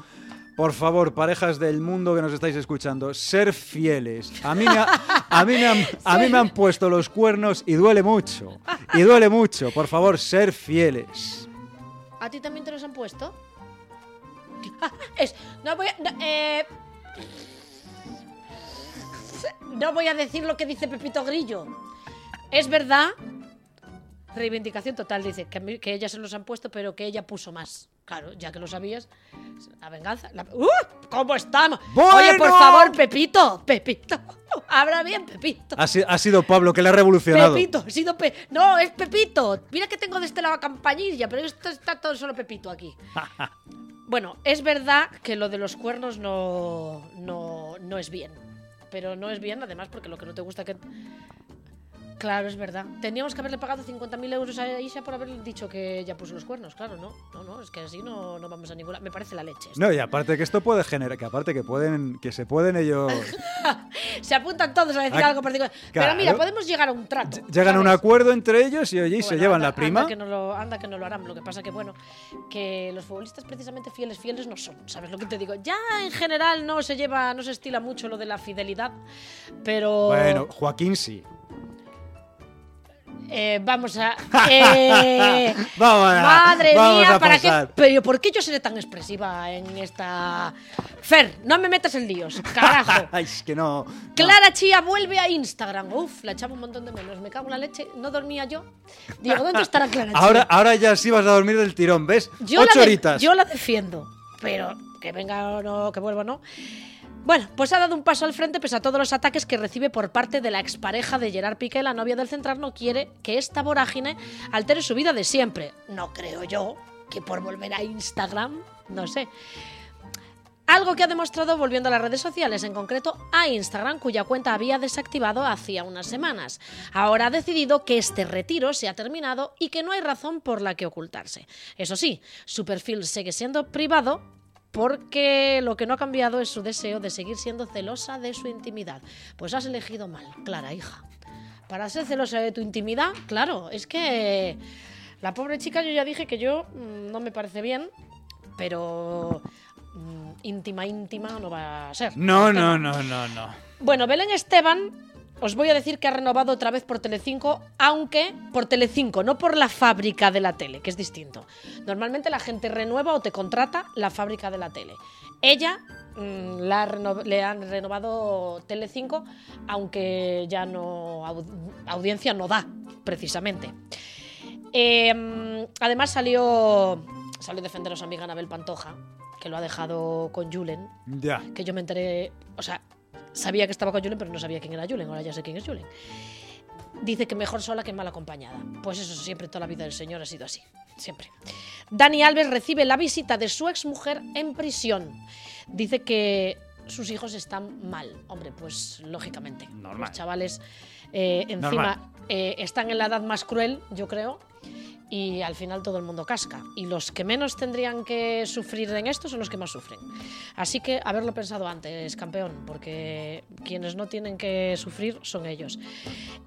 Por favor, parejas del mundo que nos estáis escuchando, ser fieles. A mí me, ha- a mí me han, a mí me han puesto los cuernos y duele mucho. Y duele mucho. Por favor, ser fieles. ¿A ti también te los han puesto? Es, no voy a, no, eh, no voy a decir lo que dice Pepito Grillo. Es verdad. Reivindicación total, dice que, que ella se los han puesto, pero que ella puso más. Claro, ya que lo sabías. La venganza. la- ¡Uh! ¿Cómo estamos? Oye, por ¡Bueno! favor, Pepito. Pepito. Habla bien, Pepito. Ha, si- ha sido Pablo que le ha revolucionado. Pepito, he sido Pe- No, es Pepito. Mira que tengo de este lado a campanilla, pero esto está todo solo Pepito aquí. Bueno, es verdad que lo de los cuernos no, no, no es bien. Pero no es bien, además, porque lo que no te gusta que. Claro, es verdad. Teníamos que haberle pagado 50.000 euros a Isha por haberle dicho que ella puso los cuernos. Claro, no. No, no, es que así no, no vamos a ninguna. Me parece la leche. esto. No, y aparte que esto puede generar, que aparte que pueden, que se pueden ellos Se apuntan todos a decir Ah, algo particular. Pero mira, podemos llegar a un trato. llegan a un acuerdo entre ellos y oye, y se llevan anda- la prima. Anda que, no lo, anda que no lo harán. Lo que pasa que, bueno, que los futbolistas precisamente fieles, fieles no son. ¿Sabes lo que te digo? Ya en general no se lleva, no se estila mucho lo de la fidelidad, pero... Bueno, Joaquín sí. Eh, vamos a... eh, Vamos a- madre vamos mía, a ¿para qué? Pero ¿por qué yo seré tan expresiva en esta... Fer, no me metas en líos, carajo. Ay, es que no. Clara Chía vuelve a Instagram. Uf, la echaba un montón de menos. Me cago en la leche. No dormía yo. Digo, ¿dónde estará Clara Chía? Ahora, ahora ya sí vas a dormir del tirón, ¿ves? Yo Ocho la horitas. Yo la defiendo, pero que venga o no, que vuelva o no. Bueno, pues ha dado un paso al frente pese a todos los ataques que recibe por parte de la expareja de Gerard Piqué, la novia del central, no quiere que esta vorágine altere su vida de siempre. No creo yo que por volver a Instagram, no sé. Algo que ha demostrado volviendo a las redes sociales, en concreto a Instagram, cuya cuenta había desactivado hacía unas semanas. Ahora ha decidido que este retiro se ha terminado y que no hay razón por la que ocultarse. Eso sí, su perfil sigue siendo privado porque lo que no ha cambiado es su deseo de seguir siendo celosa de su intimidad. Pues has elegido mal, Clara, hija. Para ser celosa de tu intimidad, claro, es que la pobre chica yo ya dije que yo mm, no me parece bien, pero mm, íntima, íntima no va a ser. No, no, no, no, no. Bueno, Belén Esteban, os voy a decir que ha renovado otra vez por Telecinco, aunque por Telecinco, no por la fábrica de la tele, que es distinto. Normalmente la gente renueva o te contrata la fábrica de la tele. Ella mm, la le han renovado Telecinco, aunque ya no au- audiencia no da, precisamente. Eh, además salió salió a defender a su amiga Anabel Pantoja, que lo ha dejado con Julen, Ya. que yo me enteré, o sea, sabía que estaba con Julen, pero no sabía quién era Julen, ahora ya sé quién es Julen. Dice que mejor sola que mal acompañada. Pues eso siempre, toda la vida del señor ha sido así, siempre. Dani Alves recibe la visita de su exmujer en prisión. Dice que sus hijos están mal. Hombre, pues lógicamente. Normal. Los chavales eh, encima eh, están en la edad más cruel, yo creo, y al final todo el mundo casca. Y los que menos tendrían que sufrir en esto son los que más sufren. Así que haberlo pensado antes, campeón, porque quienes no tienen que sufrir son ellos.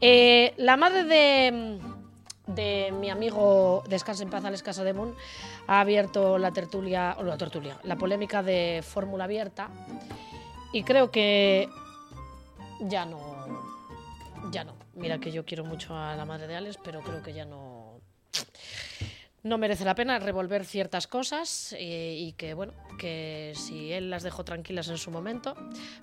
Eh, la madre de, de mi amigo Descansa en paz, Alex Casademun, ha abierto la tertulia, o la tertulia, la polémica de Fórmula Abierta. Y creo que ya no. Ya no. Mira que yo quiero mucho a la madre de Alex, pero creo que ya no. No merece la pena revolver ciertas cosas eh, y que, bueno, que si él las dejó tranquilas en su momento,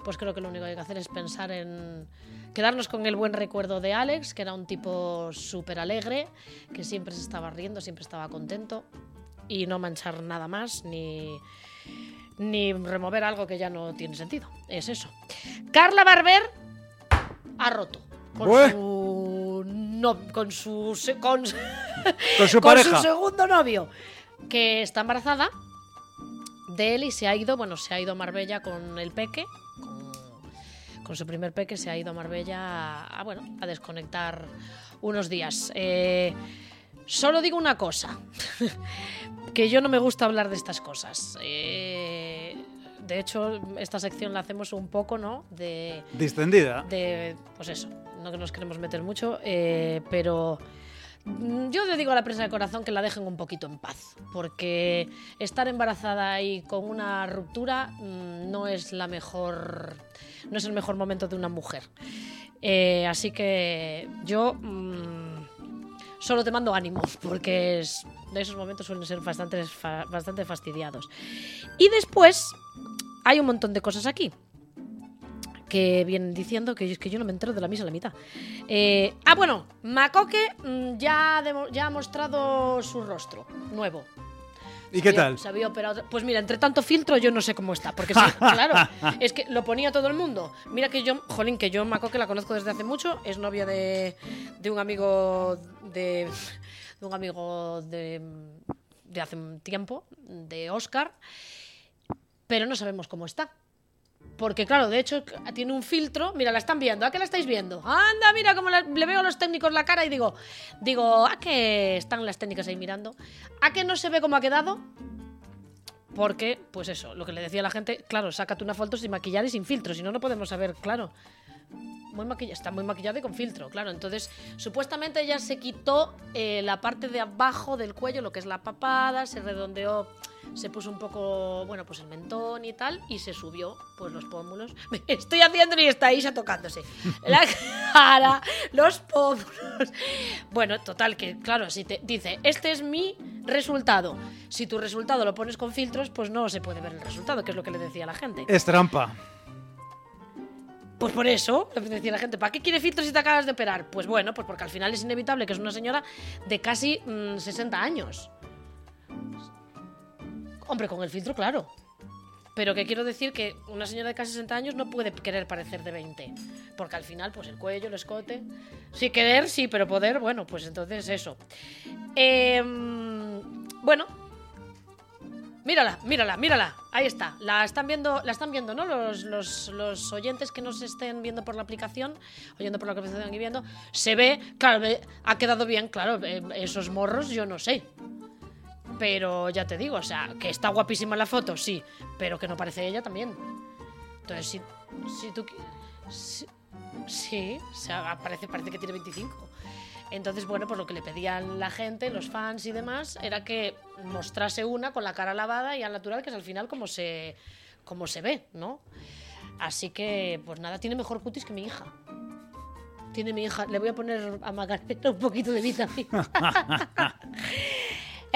pues creo que lo único que hay que hacer es pensar en quedarnos con el buen recuerdo de Alex, que era un tipo súper alegre, que siempre se estaba riendo, siempre estaba contento y no manchar nada más ni, ni remover algo que ya no tiene sentido. Es eso. Carla Barber ha roto con su no, con su con, Con su segundo novio que está embarazada de él y se ha ido, bueno, se ha ido a Marbella con el peque, con, con su primer peque, se ha ido a Marbella a, a, bueno, a desconectar unos días. Eh, solo digo una cosa, que yo no me gusta hablar de estas cosas. Eh, de hecho, esta sección la hacemos un poco, ¿no? De, Distendida. de pues eso, no que nos queremos meter mucho, eh, pero yo le digo a la prensa de corazón que la dejen un poquito en paz, porque estar embarazada y con una ruptura mm, no es la mejor, no es el mejor momento de una mujer. Eh, así que yo mm, solo te mando ánimos, porque es- esos momentos suelen ser bastante, bastante fastidiados. Y después hay un montón de cosas aquí que vienen diciendo que es que yo no me entero de la misa a la mitad. Eh, ah, bueno, Macoque mm, ya, ya ha mostrado su rostro nuevo. ¿Y qué había- tal? se había operado- Pues mira, entre tanto filtro yo no sé cómo está. Porque sí, claro, es que lo ponía todo el mundo. Mira que yo, jolín, que yo Macoque la conozco desde hace mucho. Es novia de, de un amigo de, de un amigo de, de hace un tiempo, de Oscar. Pero no sabemos cómo está. Porque, claro, de hecho, tiene un filtro. Mira, la están viendo. ¿A qué la estáis viendo? Anda, mira cómo le veo a los técnicos la cara y digo, digo, ¿a qué están las técnicas ahí mirando? ¿A qué no se ve cómo ha quedado? Porque, pues eso, lo que le decía a la gente, claro, sácate una foto sin maquillar y sin filtro, si no, no podemos saber, claro. Muy maquilla- está muy maquillada y con filtro, claro. Entonces, supuestamente ella se quitó eh, la parte de abajo del cuello, lo que es la papada, se redondeó, se puso un poco, bueno, pues el mentón y tal, y se subió, pues los pómulos. Me estoy haciendo y está Isa tocándose. La cara, los pómulos. Bueno, total, que claro, si te dice, este es mi resultado. Si tu resultado lo pones con filtros, pues no se puede ver el resultado, que es lo que le decía a la gente. Es trampa. Pues por eso, le decía la gente, ¿para qué quiere filtros si te acabas de operar? Pues bueno, pues porque al final es inevitable que es una señora de casi mm, 60 años. Hombre, con el filtro, claro. Pero que quiero decir que una señora de casi 60 años no puede querer parecer de 20. Porque al final, pues el cuello, el escote. Sí, querer, sí, pero poder, bueno, pues entonces eso. Em, bueno. Mírala, mírala, mírala. Ahí está. La están viendo, la están viendo, ¿no? Los, los, los oyentes que nos estén viendo por la aplicación, oyendo por la aplicación y viendo, se ve, claro, ha quedado bien, claro, eh, esos morros yo no sé. Pero ya te digo, o sea, que está guapísima la foto, sí, pero que no parece ella también. Entonces, si, si tú... si- sí, o sea, parece, parece que tiene 25. Entonces, bueno, pues lo que le pedían la gente, los fans y demás, era que mostrase una con la cara lavada y al natural, que es al final como se, como se ve, ¿no? Así que, pues nada, tiene mejor cutis que mi hija. Tiene mi hija. Le voy a poner a Macarena un poquito de vitamina.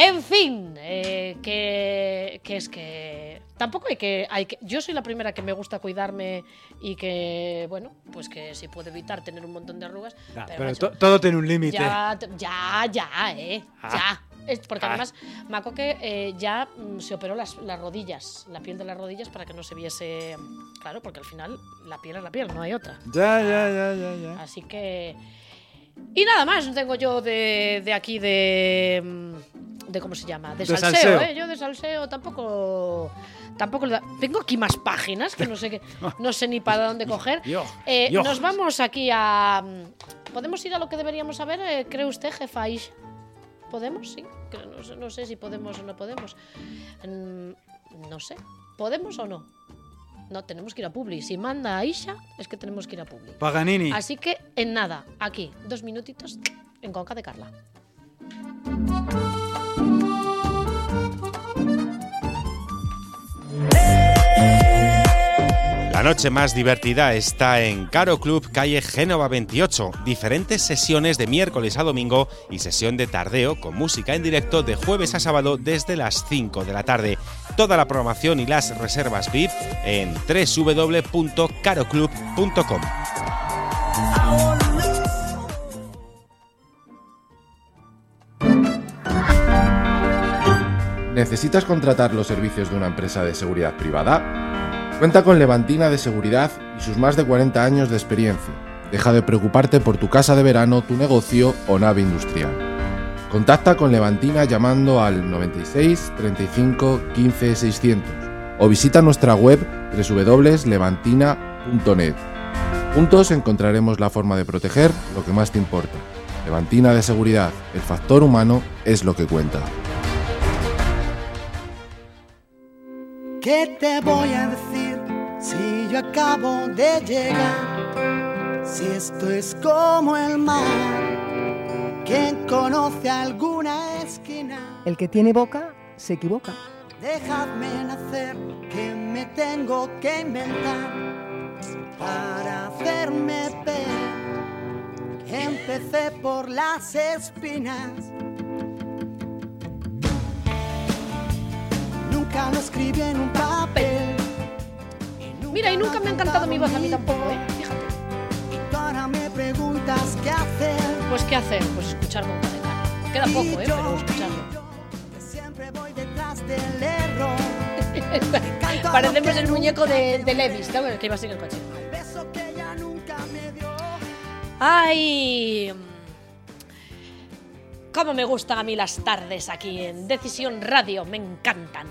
En fin, eh, que, que es que tampoco hay que, hay que... Yo soy la primera que me gusta cuidarme y que, bueno, pues que si puedo evitar tener un montón de arrugas. Ah, pero, pero macho, todo tiene un límite. Ya, ya, ya, eh. Ah. Ya. Porque Ah. además Maco que eh, ya mm, se operó las, las rodillas, la piel de las rodillas para que no se viese. Claro, porque al final la piel es la piel, no hay otra. Ya, ya, ya, ya, ya. Así que. Y nada más tengo yo de, de aquí de. mm, de ¿Cómo se llama? De, De salseo, salseo. ¿eh? Yo de salseo tampoco. Tampoco. le da- Tengo aquí más páginas que no sé qué, no sé ni para dónde coger. Eh. Nos vamos aquí a. mm, ¿Podemos ir a lo que deberíamos saber? eh, ¿Cree usted, jefa? ¿Podemos? Sí. No sé, no sé si podemos o no podemos. Mm, No sé. ¿Podemos o no? No, tenemos que ir a Publi. Si manda Aisha, es que tenemos que ir a Publi. Paganini. Así que en nada, aquí, dos minutitos en Conca de Carla. Noche más divertida está en Caro Club, calle Génova 28. Diferentes sesiones de miércoles a domingo y sesión de tardeo con música en directo de jueves a sábado desde las 5 de la tarde. Toda la programación y las reservas VIP en www.caroclub.com. ¿Necesitas contratar los servicios de una empresa de seguridad privada? Cuenta con Levantina de Seguridad y sus más de 40 años de experiencia. Deja de preocuparte por tu casa de verano, tu negocio o nave industrial. Contacta con Levantina llamando al 96 35 15 600 o visita nuestra web www.levantina.net. Juntos encontraremos la forma de proteger lo que más te importa. Levantina de Seguridad, el factor humano es lo que cuenta. ¿Qué te voy a decir si yo acabo de llegar? Si esto es como el mar, ¿quién conoce alguna esquina? El que tiene boca se equivoca. Dejadme nacer, que me tengo que inventar para hacerme ver. Empecé por las espinas. Nunca lo escribí en un papel. Mira, y nunca me ha encantado mi voz a mí tampoco, ¿eh? Fíjate. Y tú ahora me preguntas qué hacer. Pues ¿qué hacer? Pues escuchar de Carla. Queda poco, ¿eh? Pero escucharlo. Siempre voy detrás del error. Parecemos el muñeco de, de Levis, ¿no? El que iba en el coche. ¡Ay! Cómo me gustan a mí las tardes aquí en Decisión Radio, me encantan.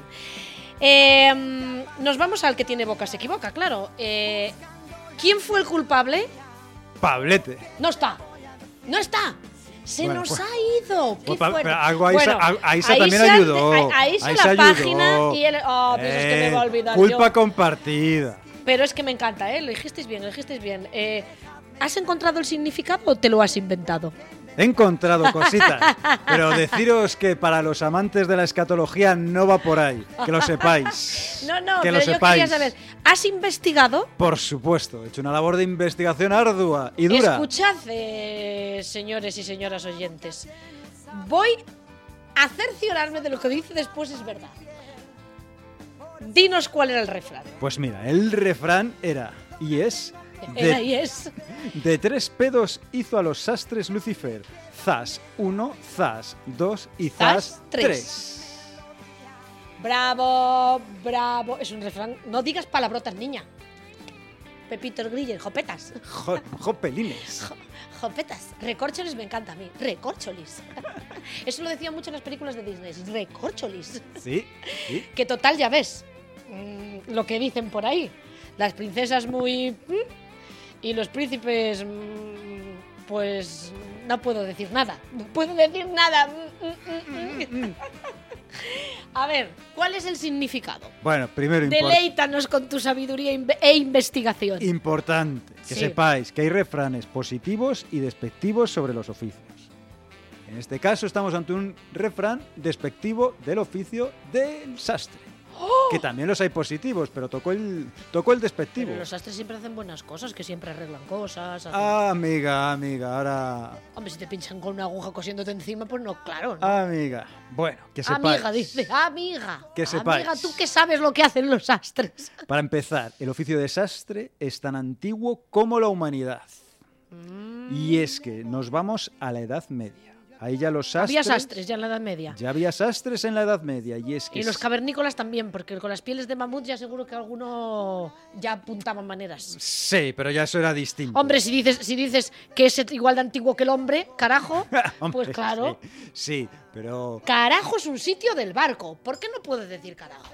Eh, nos vamos al que tiene boca, se equivoca, claro. Eh, ¿Quién fue el culpable? Pablete. No está. No está. Se Bueno, nos pues- ha ido. Qué pues Aisa- Bueno, a- ahí también ayudó. se Aisa la ayudó. página y el. Oh, piensas que me va a Eh, olvidar Culpa yo. compartida. Pero es que me encanta, ¿eh? Lo dijisteis bien, lo dijisteis bien. Eh, ¿Has encontrado el significado o te lo has inventado? He encontrado cositas, pero deciros que para los amantes de la escatología no va por ahí, que lo sepáis. No, no, que pero lo yo sepáis. quería saber. ¿Has investigado? Por supuesto, he hecho una labor de investigación ardua y dura. Escuchad, eh, señores y señoras oyentes. Voy a cerciorarme de lo que dice después es verdad. Dinos cuál era el refrán. Pues mira, el refrán era y es de, de tres pedos hizo a los sastres Lucifer. Zas uno, zas dos y Zas zas tres. tres. Bravo, bravo. Es un refrán. No digas palabrotas, niña. Pepito Griller, jopetas. Jo- Jopelines. Jopetas. Recorcholis me encanta a mí. Recorcholis. Eso lo decían mucho en las películas de Disney. Recorcholis. Sí, sí. Que total, ya ves. mm, lo que dicen por ahí. Las princesas muy. mm, Y los príncipes. mm, Pues. No puedo decir nada. No puedo decir nada. mm, mm. A ver, ¿cuál es el significado? Bueno, primero Deleítanos con tu sabiduría e investigación. importante que Sí. sepáis que hay refranes positivos y despectivos sobre los oficios. En este caso estamos ante un refrán despectivo del oficio del sastre. ¡Oh! Que también los hay positivos, pero tocó el, tocó el despectivo. Pero los sastres siempre hacen buenas cosas, que siempre arreglan cosas. hacen- Ah, amiga, amiga, ahora... Hombre, si te pinchan con una aguja cosiéndote encima, pues no, claro. ¿no? Amiga. Bueno, que sepáis. Amiga, dice, amiga. Que sepáis. Amiga, tú que sabes lo que hacen los sastres. Para empezar, el oficio de sastre es tan antiguo como la humanidad. Mm. Y es que nos vamos a la Edad Media. Ahí ya los sastres... Había sastres ya en la Edad Media. Ya había sastres en la Edad Media y es que Y los cavernícolas también, porque con las pieles de mamut ya seguro que alguno ya apuntaban maneras. Sí, pero ya eso era distinto. Hombre, si dices, si dices que es igual de antiguo que el hombre, carajo, Hombre, pues claro. Sí, sí, pero... Carajo es un sitio del barco. ¿Por qué no puedes decir carajo?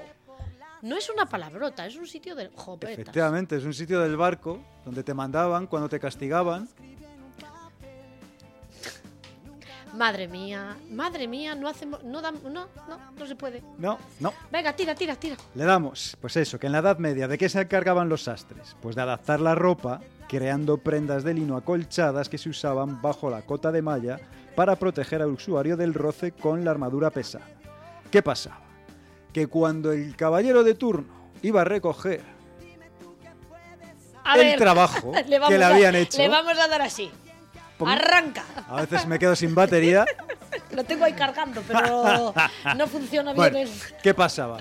No es una palabrota, es un sitio del... Jopetas. Efectivamente, es un sitio del barco donde te mandaban cuando te castigaban. Madre mía, madre mía, no hacemos... No, dam- no, no, no se puede. No, no. Venga, tira, tira, tira. Le damos, pues eso, que en la Edad Media, ¿de qué se encargaban los sastres? Pues de adaptar la ropa, creando prendas de lino acolchadas que se usaban bajo la cota de malla para proteger al usuario del roce con la armadura pesada. ¿Qué pasaba? Que cuando el caballero de turno iba a recoger A el ver, trabajo le que le a- habían hecho, Le vamos a dar así. Arranca. a veces me quedo sin batería. Lo tengo ahí cargando, pero no funciona bien. Bueno, ¿qué pasaba?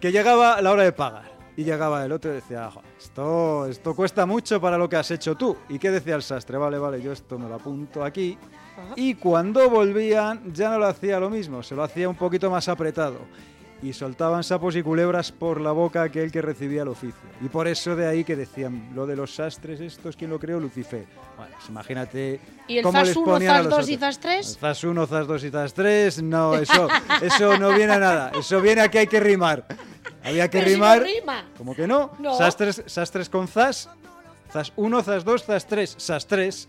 Que llegaba la hora de pagar. Y llegaba el otro y decía, "Jo, esto, esto cuesta mucho para lo que has hecho tú. ¿Y qué decía el sastre? Vale, vale, yo esto me lo apunto aquí. Y cuando volvían ya no lo hacía lo mismo, se lo hacía un poquito más apretado. Y soltaban sapos y culebras por la boca aquel que recibía el oficio. Y por eso de ahí que decían, lo de los sastres estos, ¿quién lo creó? Lucifer. Bueno, pues imagínate ¿Y el cómo zas les 1, ponían a zas los 2 y otros. zas 3? Zas 1, Zas 2 y Zas 3, no, eso, eso no viene a nada. Eso viene a que hay que rimar. Había que Pero si no rimar. rima. ¿Cómo que no? No. Sastres, sastres con Zas. Zas 1, Zas 2, Zas 3. Zas 3.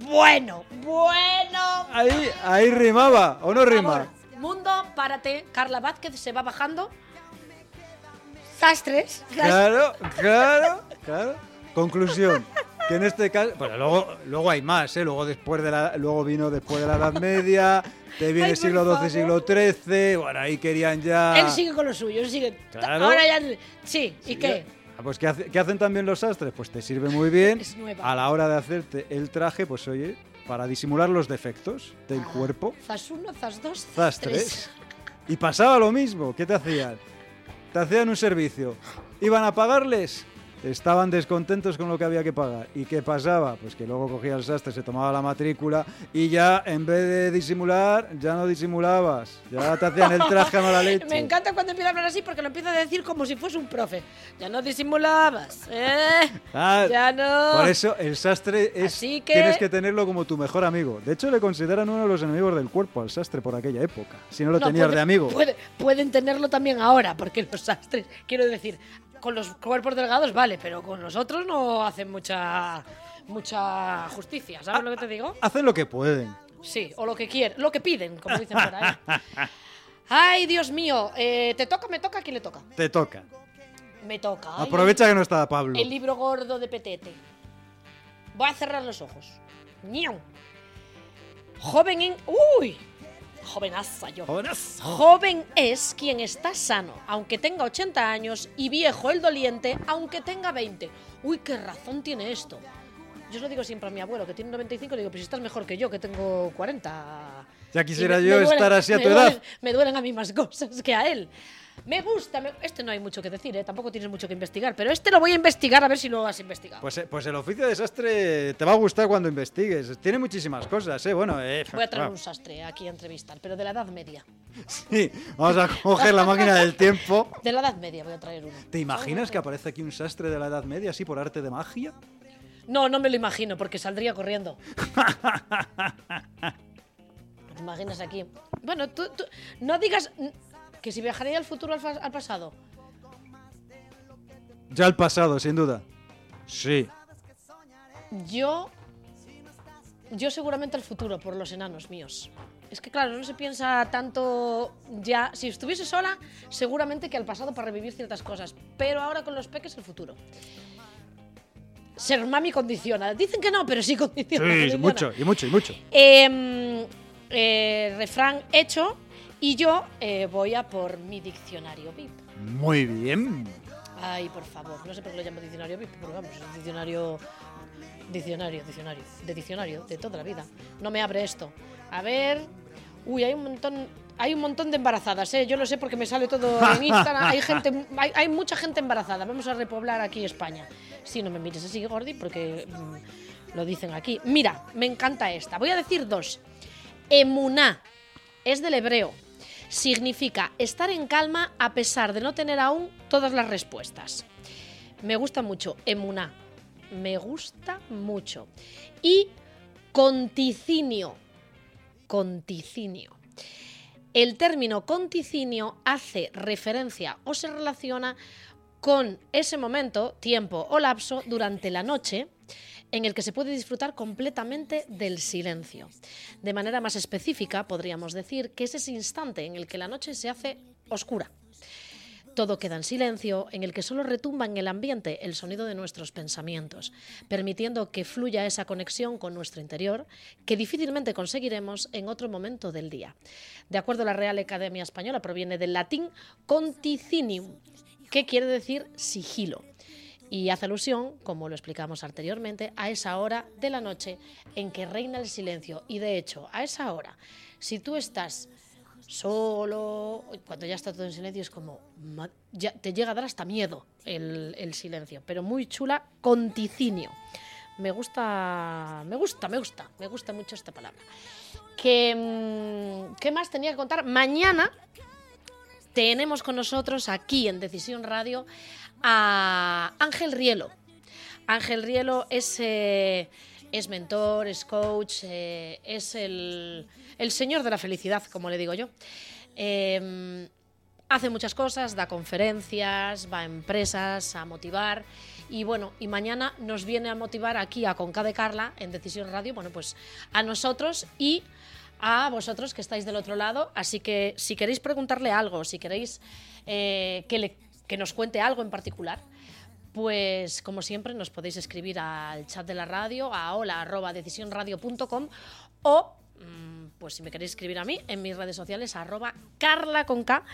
Bueno, bueno. Ahí, ahí rimaba, ¿o no rima? Mundo, párate. Carla Vázquez se va bajando. Sastres. Claro, claro, claro. Conclusión. Que en este caso. Bueno, luego, luego hay más, ¿eh? Luego, después de la, luego vino después de la Edad Media. Te viene Ay, siglo XII, siglo XIII. Bueno, ahí querían ya. Él sigue con lo suyo, él sigue. Claro. Ahora ya. Sí, ¿y qué? Ah, Pues ¿qué, hace- qué hacen también los sastres? Pues te sirve muy bien Es nueva. a la hora de hacerte el traje, pues oye, para disimular los defectos del cuerpo. Zas 1, Zas 2, Zas 3. Y pasaba lo mismo. ¿Qué te hacían? Te hacían un servicio. ¿Iban a pagarles? Estaban descontentos con lo que había que pagar. ¿Y qué pasaba? Pues que luego cogía el sastre, se tomaba la matrícula y ya en vez de disimular, ya no disimulabas. Ya te hacían el traje a mala leche. Me encanta cuando empieza a hablar así porque lo empieza a decir como si fuese un profe. Ya no disimulabas, ¿eh? Ah, ya no. Por eso el sastre es Así que- tienes que tenerlo como tu mejor amigo. De hecho, le consideran uno de los enemigos del cuerpo al sastre por aquella época. Si no lo No, tenías puede- de amigo. puede- pueden tenerlo también ahora, porque los sastres, quiero decir, con los cuerpos delgados vale, pero con los otros no hacen mucha mucha justicia, ¿sabes lo que te digo? Hacen lo que pueden. Sí, o lo que quieren, lo que piden, como dicen por ahí. Ay, Dios mío, eh, ¿te toca, me toca? ¿A quién le toca? Te toca. Me toca. Ay, Aprovecha que no está Pablo. El libro gordo de Petete. Voy a cerrar los ojos. Ñau. Joven en... ¡Uy! Jovenaza yo. Joven es quien está sano, aunque tenga 80 años, y viejo el doliente, aunque tenga 20. Uy, qué razón tiene esto. Yo lo digo siempre a mi abuelo, que tiene 95, le digo, pues si estás mejor que yo, que tengo 40. Ya quisiera me- yo me duelen- estar así a me tu duelen- edad. Me duelen a mí más cosas que a él. Me gusta, me- este no hay mucho que decir, ¿eh? tampoco tienes mucho que investigar, pero este lo voy a investigar a ver si lo has investigado. Pues, eh, pues el oficio de sastre te va a gustar cuando investigues. Tiene muchísimas cosas, ¿eh? Bueno, eh, Voy a traer un sastre aquí a entrevistar, pero de la Edad Media. sí, vamos a coger la máquina del tiempo. De la Edad Media voy a traer uno. ¿Te imaginas que aparece aquí un sastre de la Edad Media así por arte de magia? No, no me lo imagino, porque saldría corriendo. ¿Te imaginas aquí? Bueno, tú, tú- no digas que si viajaría al futuro al, al pasado. Ya el pasado, sin duda. Sí. Yo. Yo seguramente al futuro, por los enanos míos. Es que claro, no se piensa tanto ya. Si estuviese sola, seguramente que al pasado para revivir ciertas cosas. Pero ahora con los peques, el futuro. Ser mami condiciona. Dicen que no, pero sí condiciona. Sí, condiciona. mucho, y mucho, y mucho. Em, eh, refrán hecho. Y yo eh, voy a por mi diccionario VIP. Muy bien. Ay, por favor, no sé por qué lo llamo diccionario VIP, pero vamos, es diccionario. Diccionario, diccionario. De diccionario, de toda la vida. No me abre esto. A ver. Uy, hay un montón. Hay un montón de embarazadas, ¿eh? Yo lo sé porque me sale todo en Instagram. Hay, gente, hay, hay mucha gente embarazada. Vamos a repoblar aquí España. Si no me mires así, Gordi, porque mm, lo dicen aquí. Mira, me encanta esta. Voy a decir dos. Emuná es del hebreo. Significa estar en calma a pesar de no tener aún todas las respuestas. Me gusta mucho. Emuná. Me gusta mucho. Y conticinio. Conticinio. El término conticinio hace referencia o se relaciona con ese momento, tiempo o lapso durante la noche en el que se puede disfrutar completamente del silencio. De manera más específica, podríamos decir que es ese instante en el que la noche se hace oscura. Todo queda en silencio, en el que solo retumba en el ambiente el sonido de nuestros pensamientos, permitiendo que fluya esa conexión con nuestro interior, que difícilmente conseguiremos en otro momento del día. De acuerdo a la Real Academia Española, proviene del latín conticinium, que quiere decir sigilo y hace alusión, como lo explicamos anteriormente, a esa hora de la noche en que reina el silencio. Y de hecho, a esa hora, si tú estás solo, cuando ya está todo en silencio, es como, ya te llega a dar hasta miedo el, silencio, pero muy chula, conticinio. Me gusta, me gusta, me gusta, me gusta mucho esta palabra. Mm, ¿Qué más tenía que contar? Mañana tenemos con nosotros aquí en Decisión Radio a Ángel Rielo. Ángel Rielo es, eh, es mentor, es coach, eh, es el, el señor de la felicidad, como le digo yo. Eh, hace muchas cosas, da conferencias, va a empresas a motivar. Y bueno, y mañana nos viene a motivar aquí a Conca de Carla en Decisión Radio, bueno, pues a nosotros y a vosotros que estáis del otro lado. Así que si queréis preguntarle algo, si queréis eh, que, le- que nos cuente algo en particular, pues como siempre nos podéis escribir al chat de la radio, a hola.decisionradio.com o mm, pues si me queréis escribir a mí en mis redes sociales arroba carla con K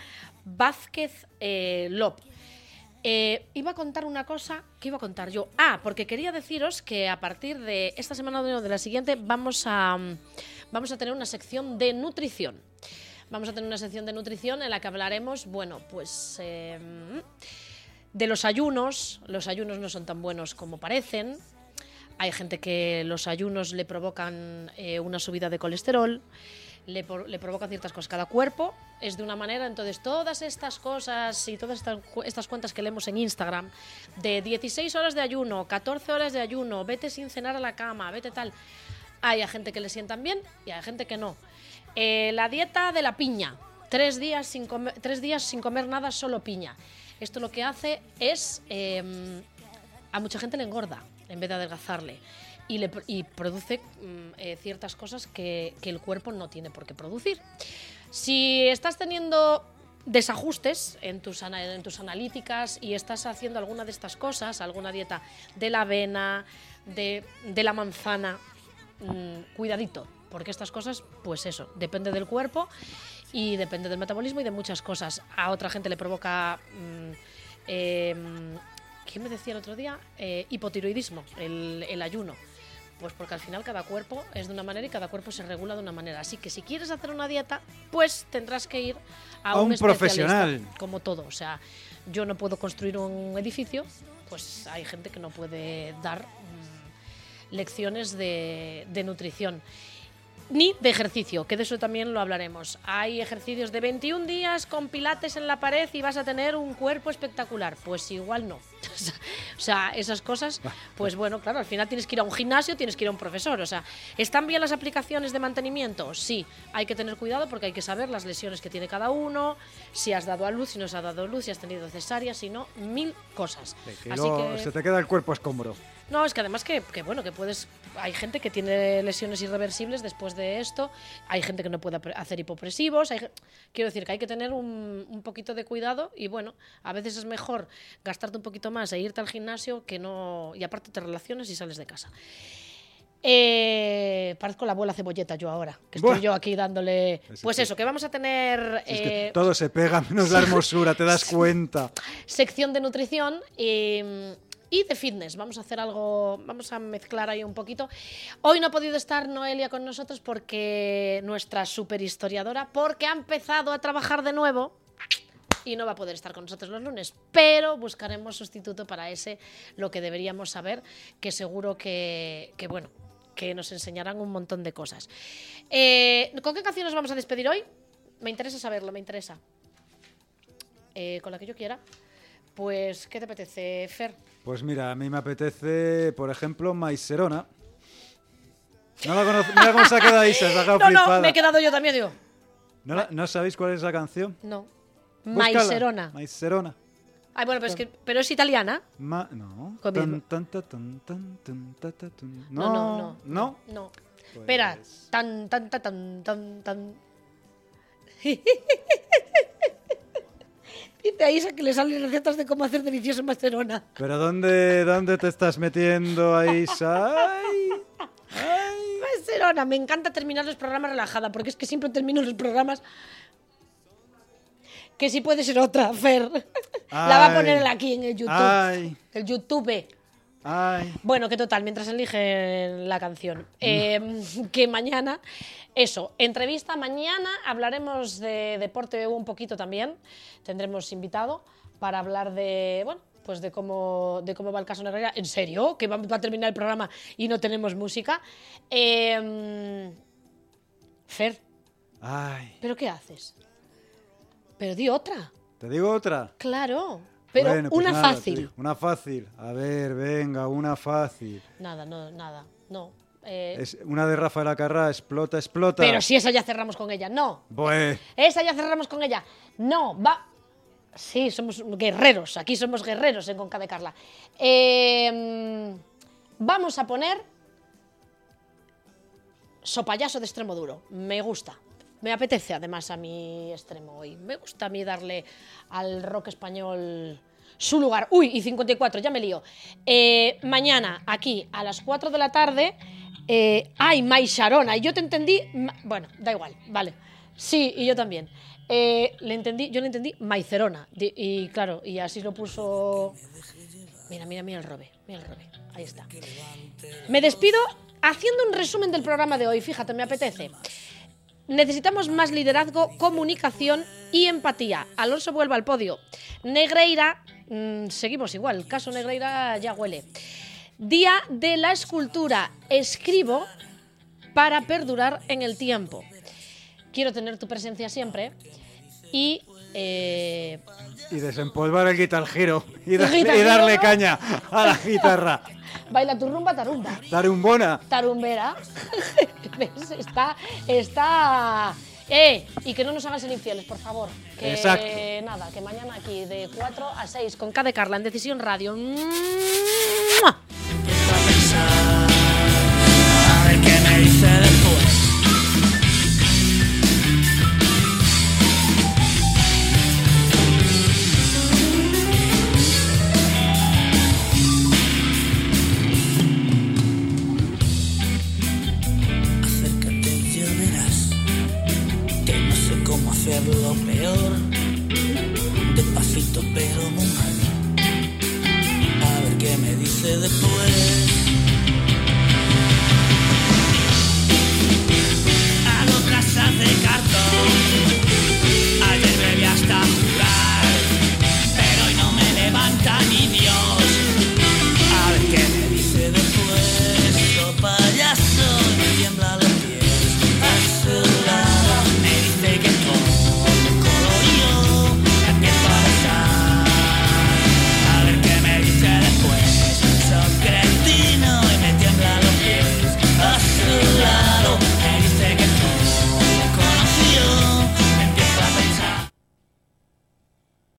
Vázquez eh, Lop. Eh, iba a contar una cosa que iba a contar yo. Ah, porque quería deciros que a partir de esta semana o de la siguiente vamos a, mm, vamos a tener una sección de nutrición. Vamos a tener una sección de nutrición en la que hablaremos, bueno, pues eh, de los ayunos. Los ayunos no son tan buenos como parecen. Hay gente que los ayunos le provocan eh, una subida de colesterol, le, le provocan ciertas cosas. Cada cuerpo es de una manera, entonces todas estas cosas y todas estas, estas cuentas que leemos en Instagram, de 16 horas de ayuno, 14 horas de ayuno, vete sin cenar a la cama, vete tal, hay a gente que le sientan bien y hay gente que no. Eh, la dieta de la piña, tres días sin comer, tres días sin comer nada, solo piña. Esto lo que hace es eh, a mucha gente le engorda en vez de adelgazarle y, le, produce mm, eh, ciertas cosas que, que el cuerpo no tiene por qué producir. Si estás teniendo desajustes en tus, en tus analíticas y estás haciendo alguna de estas cosas, alguna dieta de la avena, de, de la manzana, mm, cuidadito, porque estas cosas, pues eso, depende del cuerpo y depende del metabolismo y de muchas cosas. A otra gente le provoca... mm, em, ¿Quién me decía el otro día? Eh, hipotiroidismo, el, el ayuno. Pues porque al final cada cuerpo es de una manera y cada cuerpo se regula de una manera. Así que si quieres hacer una dieta, pues tendrás que ir a, A un profesional. Como todo. O sea, yo no puedo construir un edificio, pues hay gente que no puede dar mm, lecciones de, de nutrición. Ni de ejercicio, que de eso también lo hablaremos. Hay ejercicios de 21 días con pilates en la pared y vas a tener un cuerpo espectacular. Pues igual no. O sea, esas cosas, pues bueno, claro, al final tienes que ir a un gimnasio, tienes que ir a un profesor. O sea, ¿están bien las aplicaciones de mantenimiento? Sí, hay que tener cuidado porque hay que saber las lesiones que tiene cada uno, si has dado a luz, si no has dado a luz, si has tenido cesárea, si no, mil cosas. Que Así que... se te queda el cuerpo escombro. No, es que además que, que, bueno, que puedes. Hay gente que tiene lesiones irreversibles después de esto. Hay gente que no puede hacer hipopresivos. hay quiero decir que hay que tener un, un poquito de cuidado y bueno, a veces es mejor gastarte un poquito más e irte al gimnasio que no. Y aparte te relaciones y sales de casa. Eh, parezco la abuela cebolleta yo ahora, que estoy Buah. yo aquí dándole. Es Pues que- eso, que vamos a tener Es que eh, todo se pega menos la hermosura, te das cuenta. sección de nutrición y, y de fitness. Vamos a hacer algo, vamos a mezclar ahí un poquito. Hoy no ha podido estar Noelia con nosotros porque nuestra super historiadora, porque ha empezado a trabajar de nuevo y no va a poder estar con nosotros los lunes, pero buscaremos sustituto para ese, lo que deberíamos saber, que seguro que, que bueno, que nos enseñarán un montón de cosas. Eh, ¿Con qué canción nos vamos a despedir hoy? Me interesa saberlo, me interesa. Eh, con la que yo quiera. Pues, ¿qué te apetece, Fer? Pues mira, a mí me apetece, por ejemplo, Maiserona. No la conozco. Mira cómo se ha quedado ahí, se ha dejado No, no, flipada. me he quedado yo también, digo. ¿No, la- no sabéis cuál es la canción? No. Búscala. Maiserona. Maiserona. Ay, bueno, pero es, que, pero es italiana. Ma- no. Tan, tan, tan. No, no, no. ¿No? No. Espera, tan, tan, tan, tan, tan, tan. Dice a Isa que le salen recetas de cómo hacer delicioso en Barcelona. ¿Pero dónde, dónde te estás metiendo ahí, Ay, Barcelona, me encanta terminar los programas relajada, porque es que siempre termino los programas. Que sí puede ser otra, Fer. La va a poner aquí en el YouTube. Ay. El YouTube. Ay. Bueno, que total, mientras eligen la canción. Eh, que mañana, eso, entrevista mañana, hablaremos de deporte un poquito también. Tendremos invitado para hablar de, bueno, pues de cómo, de cómo va el caso Negreira. ¿En serio? Que va, va a terminar el programa y no tenemos música. Eh, Fer, Ay. ¿pero qué haces? Pero di otra. ¿Te digo otra? Claro. Pero Bueno, pues una nada, fácil. Una fácil. A ver, venga, una fácil. Nada, no, nada. No. Eh, Es una de Rafael Acarrá, explota, explota. pero si esa ya cerramos con ella. No. Esa ya cerramos con ella. No, va. Sí, somos guerreros. Aquí somos guerreros en Conca de Carla. Eh, vamos a poner Sopayaso de extremo duro. Me gusta. Me apetece además a mi extremo hoy. Me gusta a mí darle al rock español su lugar. Uy, y 54, ya me lío. Eh, mañana, aquí, a las 4 de la tarde, eh, ay, Sharona. Y yo te entendí. Bueno, da igual, vale. Sí, y yo también. Eh, le entendí, yo le entendí Maicerona. Y claro, y así lo puso. Mira, mira, mira el robe. Mira el robe. Ahí está. Me despido haciendo un resumen del programa de hoy. Fíjate, me apetece. Necesitamos más liderazgo, comunicación y empatía. Alonso vuelve al podio. Negreira, mm, seguimos igual. Caso Negreira ya huele. Día de la escultura. Escribo para perdurar en el tiempo. Quiero tener tu presencia siempre. Y. eh, y desempolvar el guitar giro y, darle- y caña a la guitarra. baila tu rumba, tarumba. Tarumbona. Tarumbera. Está. Está. Eh, y que no nos hagan ser infieles, por favor. Que Exacto. nada, que mañana aquí de 4 a 6 con K de Carla en Decisión Radio. ¡Mua! Empiezo a pensar